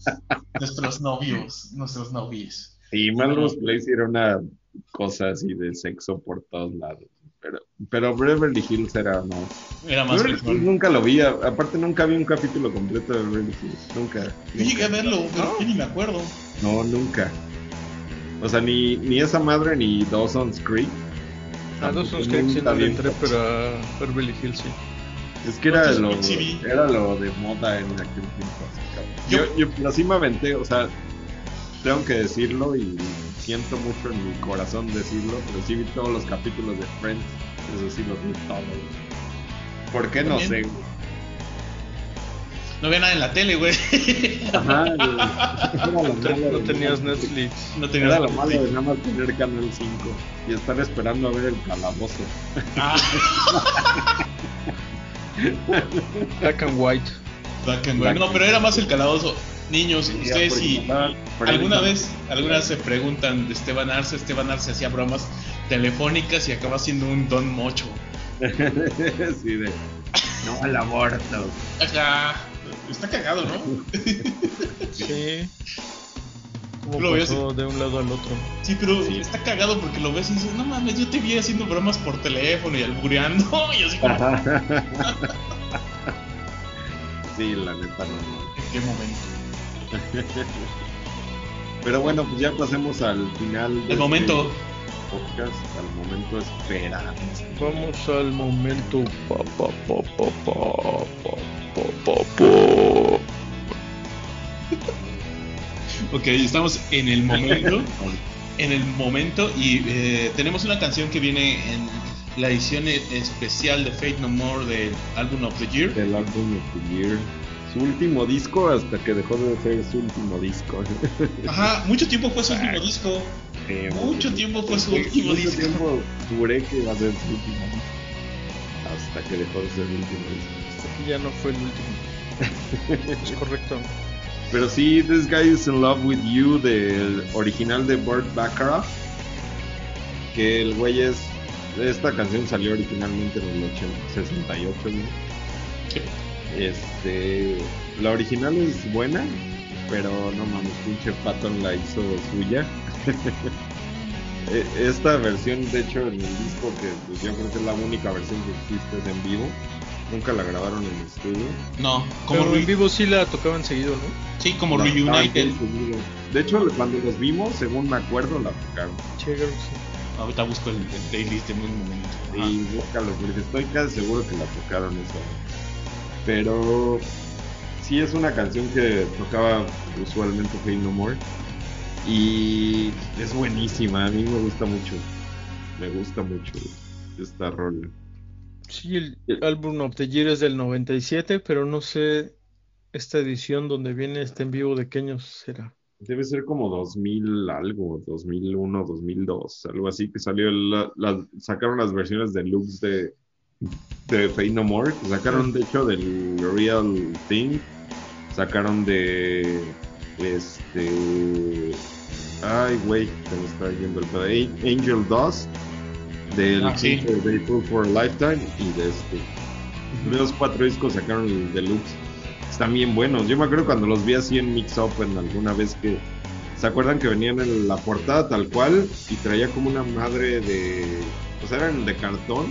nuestros novios, nuestros novios. Melrose Place era una cosa así de sexo por todos lados. Pero, pero Beverly Hills era más. Era más Beverly Hills nunca lo vi. Aparte, nunca vi un capítulo completo de Beverly Hills. Nunca. Yo llegué a verlo, pero que ni me acuerdo. No, nunca. O sea, ni, ni esa madre ni Dawson's Creek. A dos Tampoco, son que sí no entré, pero a Beverly Hills sí. Es que era lo, era lo de moda en aquel tiempo. Yo, yo, pero sí me aventé, o sea, tengo que decirlo y siento mucho en mi corazón decirlo, pero sí vi todos los capítulos de Friends. Eso sí los vi todos. ¿Por qué? No sé. No había nada en la tele, güey. Ajá, *laughs* malo No tenías Netflix. No tenías Era lo malo de nada más tener Canal 5 y estar esperando a ver el calabozo. Ah, *laughs* Black and White. Black and White. No, pero era más el calabozo. Niños, ustedes si alguna vez, alguna vez se preguntan de Esteban Arce, Esteban Arce hacía bromas telefónicas y acaba siendo un don mocho. *laughs* sí, de. No al aborto. Ajá. Está cagado, ¿no? *laughs* Sí. Como Lo ves- de un lado al otro. Sí, pero Sí. está cagado porque lo ves y dices, no mames, yo te vi haciendo bromas por teléfono y albureando *laughs* y así como, ¿en sí, la neta no, no. qué momento? *laughs* Pero bueno, pues ya pasemos al final. Del este momento. Podcast, al momento esperado. Vamos al momento. Pa, pa, pa, *laughs* ok, estamos en el momento. en el momento y eh, tenemos una canción que viene en la edición especial de Fate No More del álbum of the Year. Del álbum of the Year. Su último disco hasta que dejó de ser su último disco. *laughs* Ajá, mucho tiempo fue su último disco. Eh, Mucho tiempo fue su mucho último disco. tiempo juré que iba a ser su último disco. Hasta que dejó de ser el último disco. Hasta que ya no fue el último. *laughs* Es correcto. Pero sí, This Guy is in Love with You del original de Burt Bacharach. Que el güey es. Esta canción salió originalmente en el 80 68, ¿no? Sí. Este. La original es buena, pero no mames, pinche Patton la hizo suya. *laughs* E- Esta versión, de hecho, en el disco, que pues, yo creo que es la única versión que existe es en vivo. Nunca la grabaron en estudio. No, como Pero en vivo sí la tocaban seguido, ¿no? sí, como La Reunited. De hecho, cuando los vimos, según me acuerdo, la tocaron. Sí, que sí. Ahorita busco el, el playlist en un momento. Y búscalo, porque estoy casi seguro que la tocaron esa vez. Pero sí es una canción que tocaba usualmente Fade No More. Y es buenísima, a mí me gusta mucho. Me gusta mucho esta rola. Sí, el álbum of the Year es del 97, pero no sé esta edición donde viene este en vivo de qué años será. Debe ser como 2000 algo, 2001, 2002, algo así, que salió, la- la- sacaron las versiones deluxe de, de Fade No More, que sacaron de hecho del Real Thing, sacaron de, este, ay güey, se me está yendo el pedo, Angel Dust, del Ah, sí. Grateful for a Lifetime, y de este, de los cuatro discos sacaron el deluxe están bien buenos. Yo me acuerdo cuando los vi así en Mix Up en alguna vez que. ¿Se acuerdan que venían en la portada tal cual? Y traía como una madre de. Sea, eran de cartón.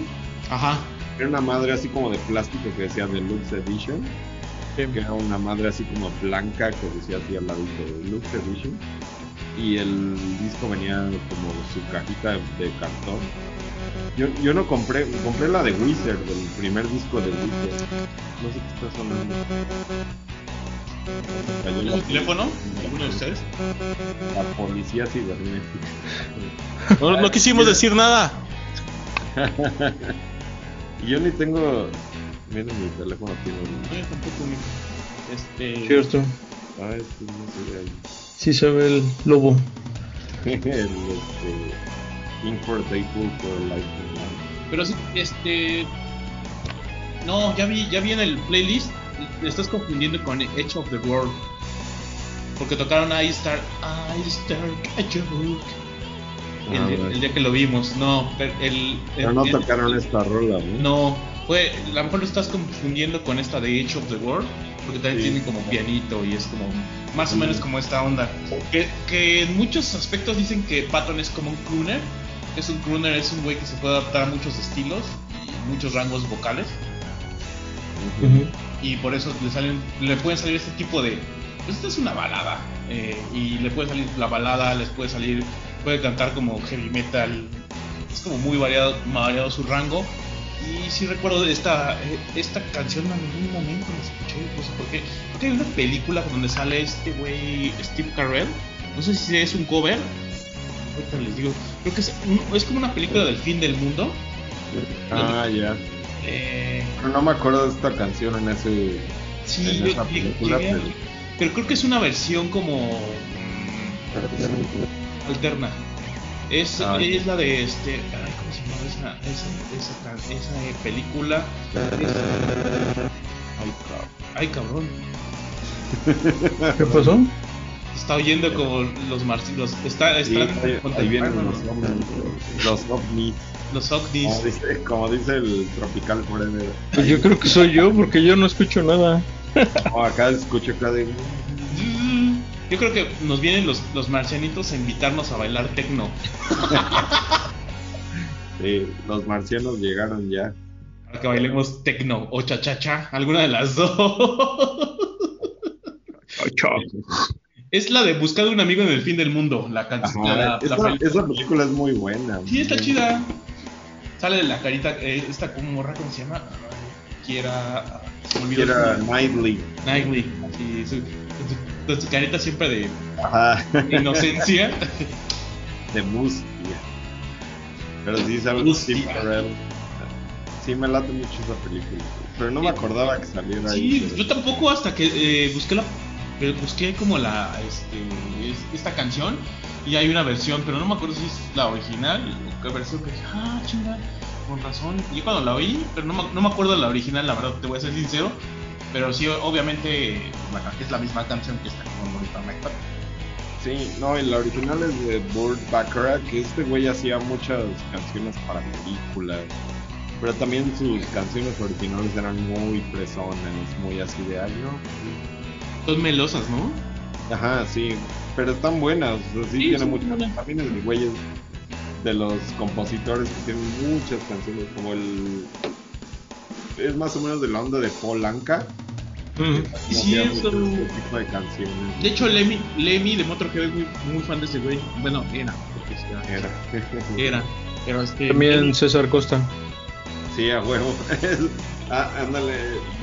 Ajá. Era una madre así como de plástico que decía Deluxe Edition. Que era una madre así como blanca que decía así al ladito Deluxe Edition. Y el disco venía como su cajita de cartón. Yo, yo no compré, compré la de Wizard, del primer disco de Wizard. No sé qué está sonando. Cayó ¿Es la- un teléfono? ¿Alguno de ustedes? La policía cibernética. No, no quisimos decir nada. *laughs* y yo ni tengo. Miren mi teléfono tiene un. Yo tampoco, mijo. Este. Cierto. Ah, este no se ve ahí. Sí se ve el lobo. *laughs* el este. King for Daypool for Life. Pero sí, este. No, ya vi, ya vi en el playlist. Le estás confundiendo con Edge of the World. Porque tocaron I Star. I Star Catch a Book. El, día que lo vimos. No, pero el. El- no el- tocaron esta rola, ¿no? No, fue. A lo mejor lo estás confundiendo con esta de Edge of the World. Porque también Sí. tiene como pianito y es como. Más o menos como esta onda. Que, que en muchos aspectos dicen que Patton es como un crooner. Es un crooner, es un güey que se puede adaptar a muchos estilos y muchos rangos vocales. Y por eso le salen, le pueden salir este tipo de. Pues esta es una balada. eh, y le puede salir la balada, les puede salir. Puede cantar como heavy metal. Es como muy variado, variado su rango. Y sí recuerdo esta, esta canción en algún momento la escuché, no sé por qué. Creo que hay una película donde sale este güey Steve Carell. No sé si es un cover ahorita les digo, creo que es, es como una película del fin del mundo. Ah, ya. Eh, Pero no me acuerdo de esta canción en ese. sí, En esa película, llegué pero- pero creo que es una versión como alterna. Es, Ah, es la de este. Ay, ¿Cómo se llama esa, esa, esa, esa, eh, película? Ay, cab- Ay, cabrón. *laughs* ¿Qué pasó? Está oyendo con los marcianos. Está, Sí, están ahí, ahí vienen los ovnis. Los ovnis. los ovnis. Como dice, como dice el Tropical Forever. Pues yo creo que soy yo porque yo no escucho nada. No, acá escucho acá de. *laughs* Yo creo que nos vienen los, los marcianitos a invitarnos a bailar tecno. *laughs* Sí, los marcianos llegaron ya. Para que bailemos tecno o cha-cha-cha. Alguna de las dos. Es la de Buscar un amigo en el fin del mundo. La canción. Ajá, la- la esa, película. esa película es muy buena. Sí, está chida. Sale de la carita. eh, esta como morra, ¿cómo se llama? Kiera. Se me olvidó Era su- Knightley. Knightley. Sí, su, su- su carita siempre de Ajá. inocencia. *laughs* de Mustia. Pero sí, sabes, Mustia. Carell. Sí, me late mucho esa película. Pero no me acordaba que saliera ahí. Sí, pero- yo tampoco hasta que eh, busqué la eh, busqué como la este es- esta canción y hay una versión, pero no me acuerdo si es la original o qué versión que dije, ah, chinga, con razón. Y yo cuando la oí, pero no me, no me acuerdo de la original, la verdad, te voy a ser sincero, pero sí obviamente la, es la misma canción que está con ahorita Mike Patton. Sí, no, y la original es de Burt Bacharach, que este güey hacía muchas canciones para películas. Pero también sus canciones originales eran muy presonas, muy así de ay, no. Son melosas, ¿no? Ajá, sí, pero están buenas, o sea, sí, Sí, tiene muchas. buenas. También el güey es de los compositores que tienen muchas canciones, como el. Es más o menos de la onda de Paul Anka. Y sí, eso- Ese tipo de canciones. De hecho, Lemmy, Lemmy de Motorhead es muy, muy fan de ese güey. Bueno, era, porque sí, era. Era. *laughs* Era. Pero este. También César Costa. Sí, a huevo. *laughs* ah, ándale,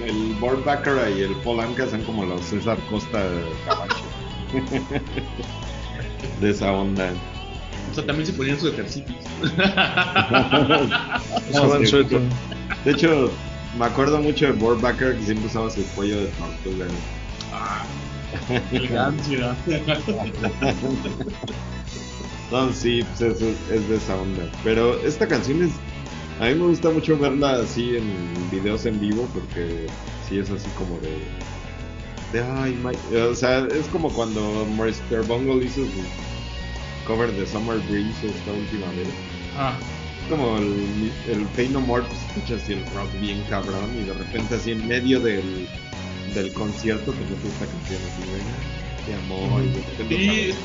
el Burt Bacharach y el Paul Anka son como los César Costa Camacho. *laughs* de esa onda. O sea, también se ponían sus ejercicios. Usaban sí, suéter. De hecho, me acuerdo mucho de Bacharach que siempre usaba su cuello de tortuga. Ah, elegancia. *laughs* No, sí, pues eso es de esa onda. Pero esta canción es. A mí me gusta mucho verla así en videos en vivo porque sí es así como de. De ay, my- O sea, es como cuando Maurice Bungle hizo su cover de Summer Breeze esta última vez. Ah, Como el, el Pain No More, pues escuchas así el rock bien cabrón y de repente así en medio del, del concierto te metes esta canción así de, de amor y de repente sí, es.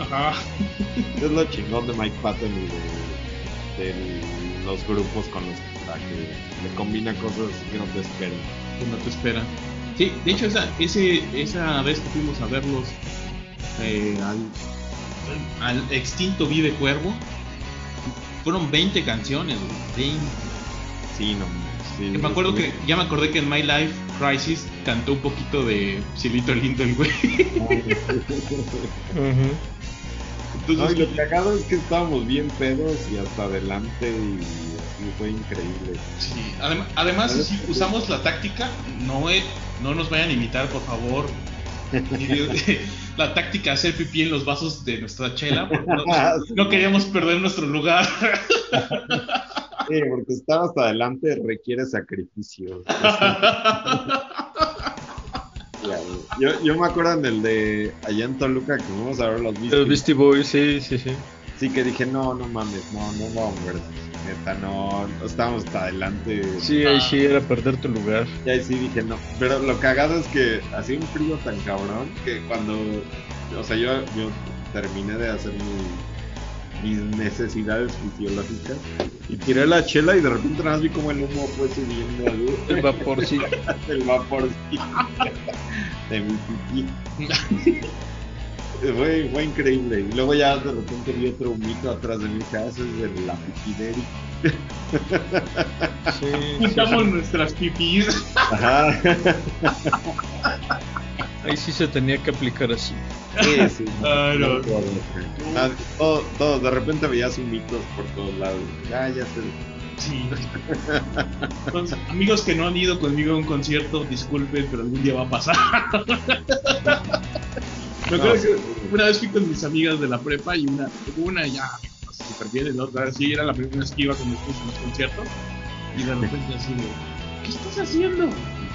Ajá. es lo chingón de Mike Patton y de, de los grupos con los que le combina cosas que no te esperan. Que no te espera. Sí, de hecho, esa, ese, esa vez que fuimos a verlos eh, al, al extinto Vive Cuervo, fueron 20 canciones, güey, 20. Sí, no. Sí, Que me acuerdo que, ya me acordé que en My Life Crisis cantó un poquito de Cielito Lindo el güey. *laughs* Ujú. No, Entonces, y lo cagado es que estábamos bien pedos y hasta adelante y, y fue increíble. Sí, adem- además si usamos la táctica, no, eh, no nos vayan a imitar, por favor. *laughs* la táctica hacer pipí en los vasos de nuestra chela, porque no, no queríamos perder nuestro lugar. *laughs* Sí, porque estar hasta adelante requiere sacrificio. *laughs* Yo, yo me acuerdo en el de allá en Toluca que fuimos a ver los Los Beastie Beastie Boys, sí, sí, sí. Sí, que dije, no, no mames, no, no vamos a ver. Neta, no, no estábamos hasta adelante. Sí, ahí sí era perder tu lugar. Y ahí sí dije, no. Pero lo cagado es que hacía un frío tan cabrón que cuando. O sea, yo, yo terminé de hacer mi- mis necesidades fisiológicas y tiré la chela y de repente nada más vi como el humo fue subiendo. El vaporcito. *laughs* el vapor *laughs* de mi pipí. *laughs* Fue, fue increíble. Y luego ya de repente vi otro humito atrás de mi casa, es de la pipí de Eric. *laughs* Sí, sí, Juntamos nuestras pipís. Ajá. Ahí sí se tenía que aplicar así. Sí, sí. Ay, *laughs* no. Ah, todo, todo, de repente veías mitos por todos lados. Ya, ya sé. Sí. Entonces, amigos que no han ido conmigo a un concierto, disculpen, pero algún día va a pasar. *laughs* Me acuerdo No, que una vez fui con mis amigas de la prepa y una, una ya súper bien, la otra sí era la primera vez que iba con mis hijos a los conciertos. Y de repente así de, ¿qué estás haciendo?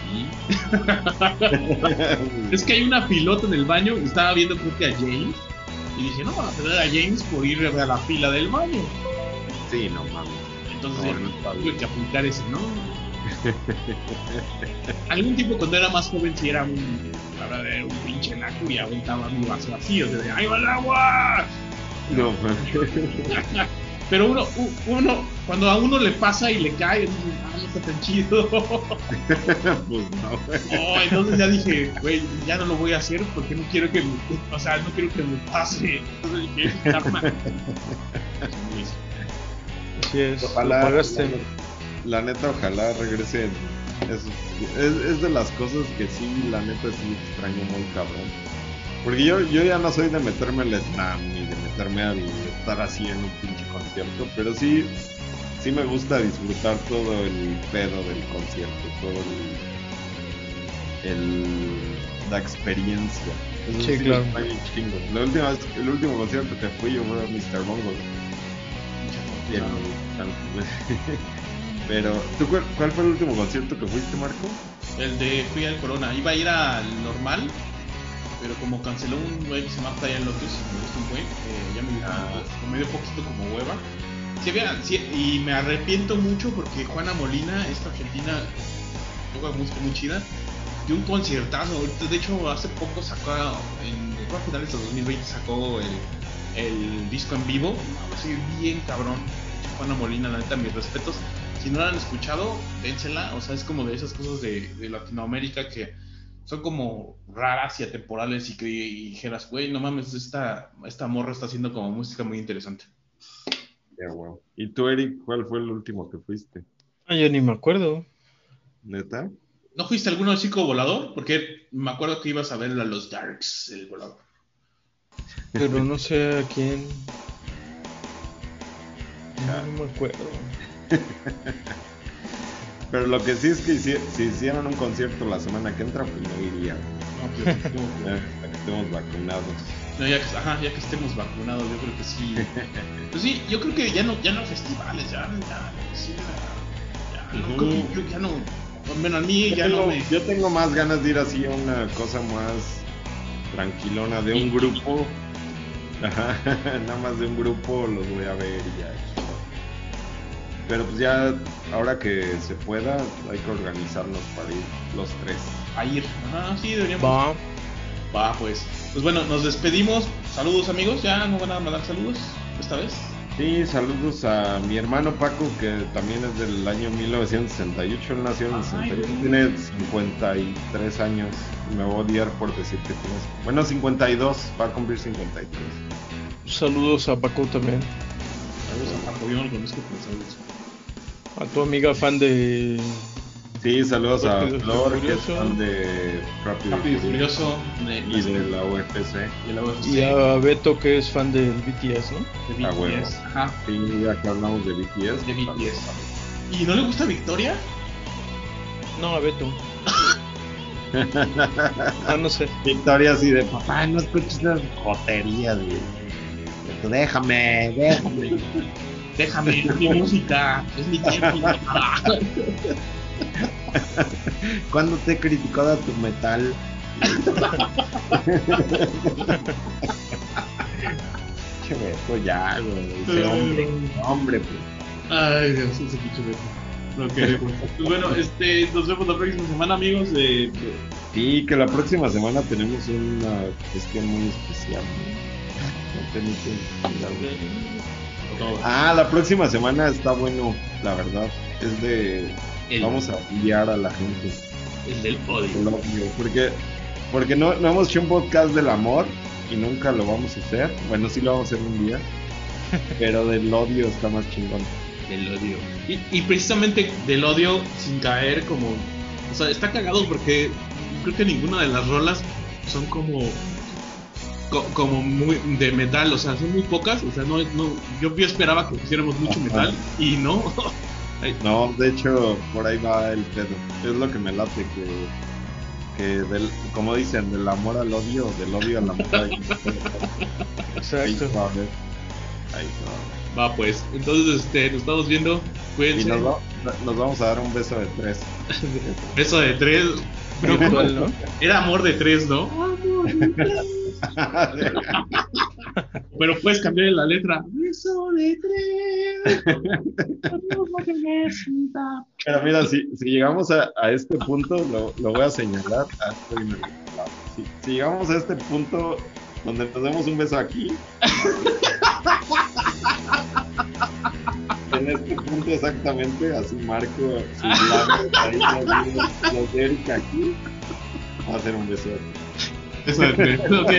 *laughs* Es que hay una pilota en el baño y estaba viendo creo que a James. Y dije, no, van a tener a James por ir a la fila del baño. Sí, no mames. Entonces No, tuve que apuntar ese, ¿no? Algún tiempo cuando era más joven sí era un, la verdad, era un pinche naco y aventaba mi vaso vacío. De, ¡Ahí va el agua! No, *laughs* Pero uno, uno, cuando a uno le pasa y le cae, dice, ah, no está tan chido. *laughs* pues no. Oh, entonces ya dije, güey, ya no lo voy a hacer porque no quiero que me, o sea, no quiero que me pase. *laughs* Entonces dije, karma. Así es. Ojalá, pagaste. la neta, ojalá regresen. Es, es, es de las cosas que sí, la neta, sí extraño muy cabrón. Porque yo, yo ya no soy de meterme al slam ni de meterme al estar así en un pinche concierto, pero sí, sí me gusta disfrutar todo el pedo del concierto, todo el, el la experiencia. Eso Sí, lo claro. extraño un chingo. La última vez- el último concierto que fui yo fue a Mr. Bongo. Y el- Pero, ¿tú cuál, cuál fue el último concierto que fuiste, Marco? El de fui al Corona, iba a ir al normal, pero como canceló un güey que se llama Playa Lotus, me gustó un güey, eh, ya me dio, Ah. como- me dio poquito como hueva. Sí, sí, y me arrepiento mucho porque Juana Molina, esta argentina, toca música muy chida, dio un conciertazo. De hecho, hace poco sacó, en a finales de 2020 sacó el, el disco en vivo, así bien cabrón. Juana Molina, la neta, mis respetos. Si no la han escuchado, dénsela. O sea, es como de esas cosas de, de Latinoamérica que son como raras y atemporales y que y dijeras, güey, no mames, esta, esta morra está haciendo como música muy interesante. Ya, wow. ¿Y tú, Eric, cuál fue el último que fuiste? Ah, yo ni me acuerdo. ¿Neta? ¿No fuiste alguno al circo volador? Porque me acuerdo que ibas a ver a los Darks, el volador. Pero no sé a quién. No, no me acuerdo. *laughs* Pero lo que sí es que si hicieran un concierto la semana que entra, pues no iría. No, hasta que estemos vacunados. no, ya, que, ajá, ya que estemos vacunados, yo creo que sí. Pues sí, yo creo que ya no, ya no festivales, ya, ya, sí, ya, ya, no, yo ya no, bueno, a mí Yo ya tengo, no me... yo tengo más ganas de ir así a una cosa más tranquilona de un grupo. Ajá, *laughs* nada más de un grupo los voy a ver y ya. Pero pues ya, ahora que se pueda, hay que organizarnos para ir los tres. a ir. Ajá, sí, deberíamos. Va. Va, pues. Pues bueno, nos despedimos. Saludos, amigos. Ya no van a mandar saludos esta vez. Sí, saludos a mi hermano Paco, que también es del año 1968, él nació en el Ay, 68, güey. tiene 53 años, me voy a odiar por decir que tienes, bueno 52, va a cumplir 53. Saludos a Paco también. Saludos a Paco, yo no lo conozco, pero saludos. A tu amiga fan de. Sí, saludos a Flor, que es fan de Rápido, Rápido y Furioso, de, y de la UFC. de la UFC, Y a Beto, que es fan del BTS, ¿no? de a BTS. Ajá, Sí, ya que hablamos de BTS. de. BTS. ¿Y no le gusta Victoria? No, a Beto. *laughs* Ah, no sé. Victoria así de, papá, no escuches esas joterías, güey. Déjame, déjame. Déjame, es mi música, es mi tiempo. ¿Cuándo te he criticado a tu metal? Che, Beto, ya, güey. Ese hombre, hombre, pues. Ay, Dios, ese pinche. Lo queremos. Pues bueno, este, nos vemos la próxima semana, amigos. De, de- Sí, que la próxima semana tenemos una cuestión muy especial. ¿no? Ah, la próxima semana está bueno, la verdad. Es de. El- Vamos a guiar a la gente. el del odio. el odio, porque porque no, no hemos hecho un podcast del amor y nunca lo vamos a hacer. Bueno, sí lo vamos a hacer un día, *laughs* pero del odio está más chingón. Del odio. Y, y precisamente del odio sin caer como... O sea, está cagado porque creo que ninguna de las rolas son como co- como muy de metal, o sea, son muy pocas, o sea, no, no yo, yo esperaba que pusiéramos mucho Ajá. metal y no. *laughs* No, de hecho, por ahí va el pedo. Es lo que me late, que, que del, como dicen, del amor al odio, del odio al *laughs* amor. Ahí Exacto. se va a ver. Ahí va. Va pues, entonces este, nos estamos viendo, Y cuídense, nos, va- nos vamos a dar un beso de tres. beso de tres, ¿no? era amor de tres, ¿no? *laughs* *laughs* Pero puedes cambiar la letra. Beso de tres. Pero mira, si, si llegamos a, a este punto, lo, lo voy a señalar. Si, si llegamos a este punto donde nos demos un beso aquí, en este punto exactamente, así marco sus *laughs* labios, ahí los, los de Erika aquí, va a ser un beso. Beso de tres. Ok.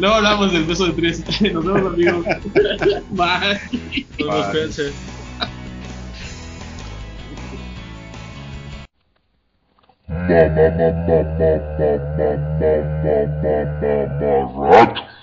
Luego hablamos del beso de tres. Nos vemos, amigos. Bye. Nos vemos, Bye. cuídense. Mama, mama, mama, mama, mama, mama, mama, rat.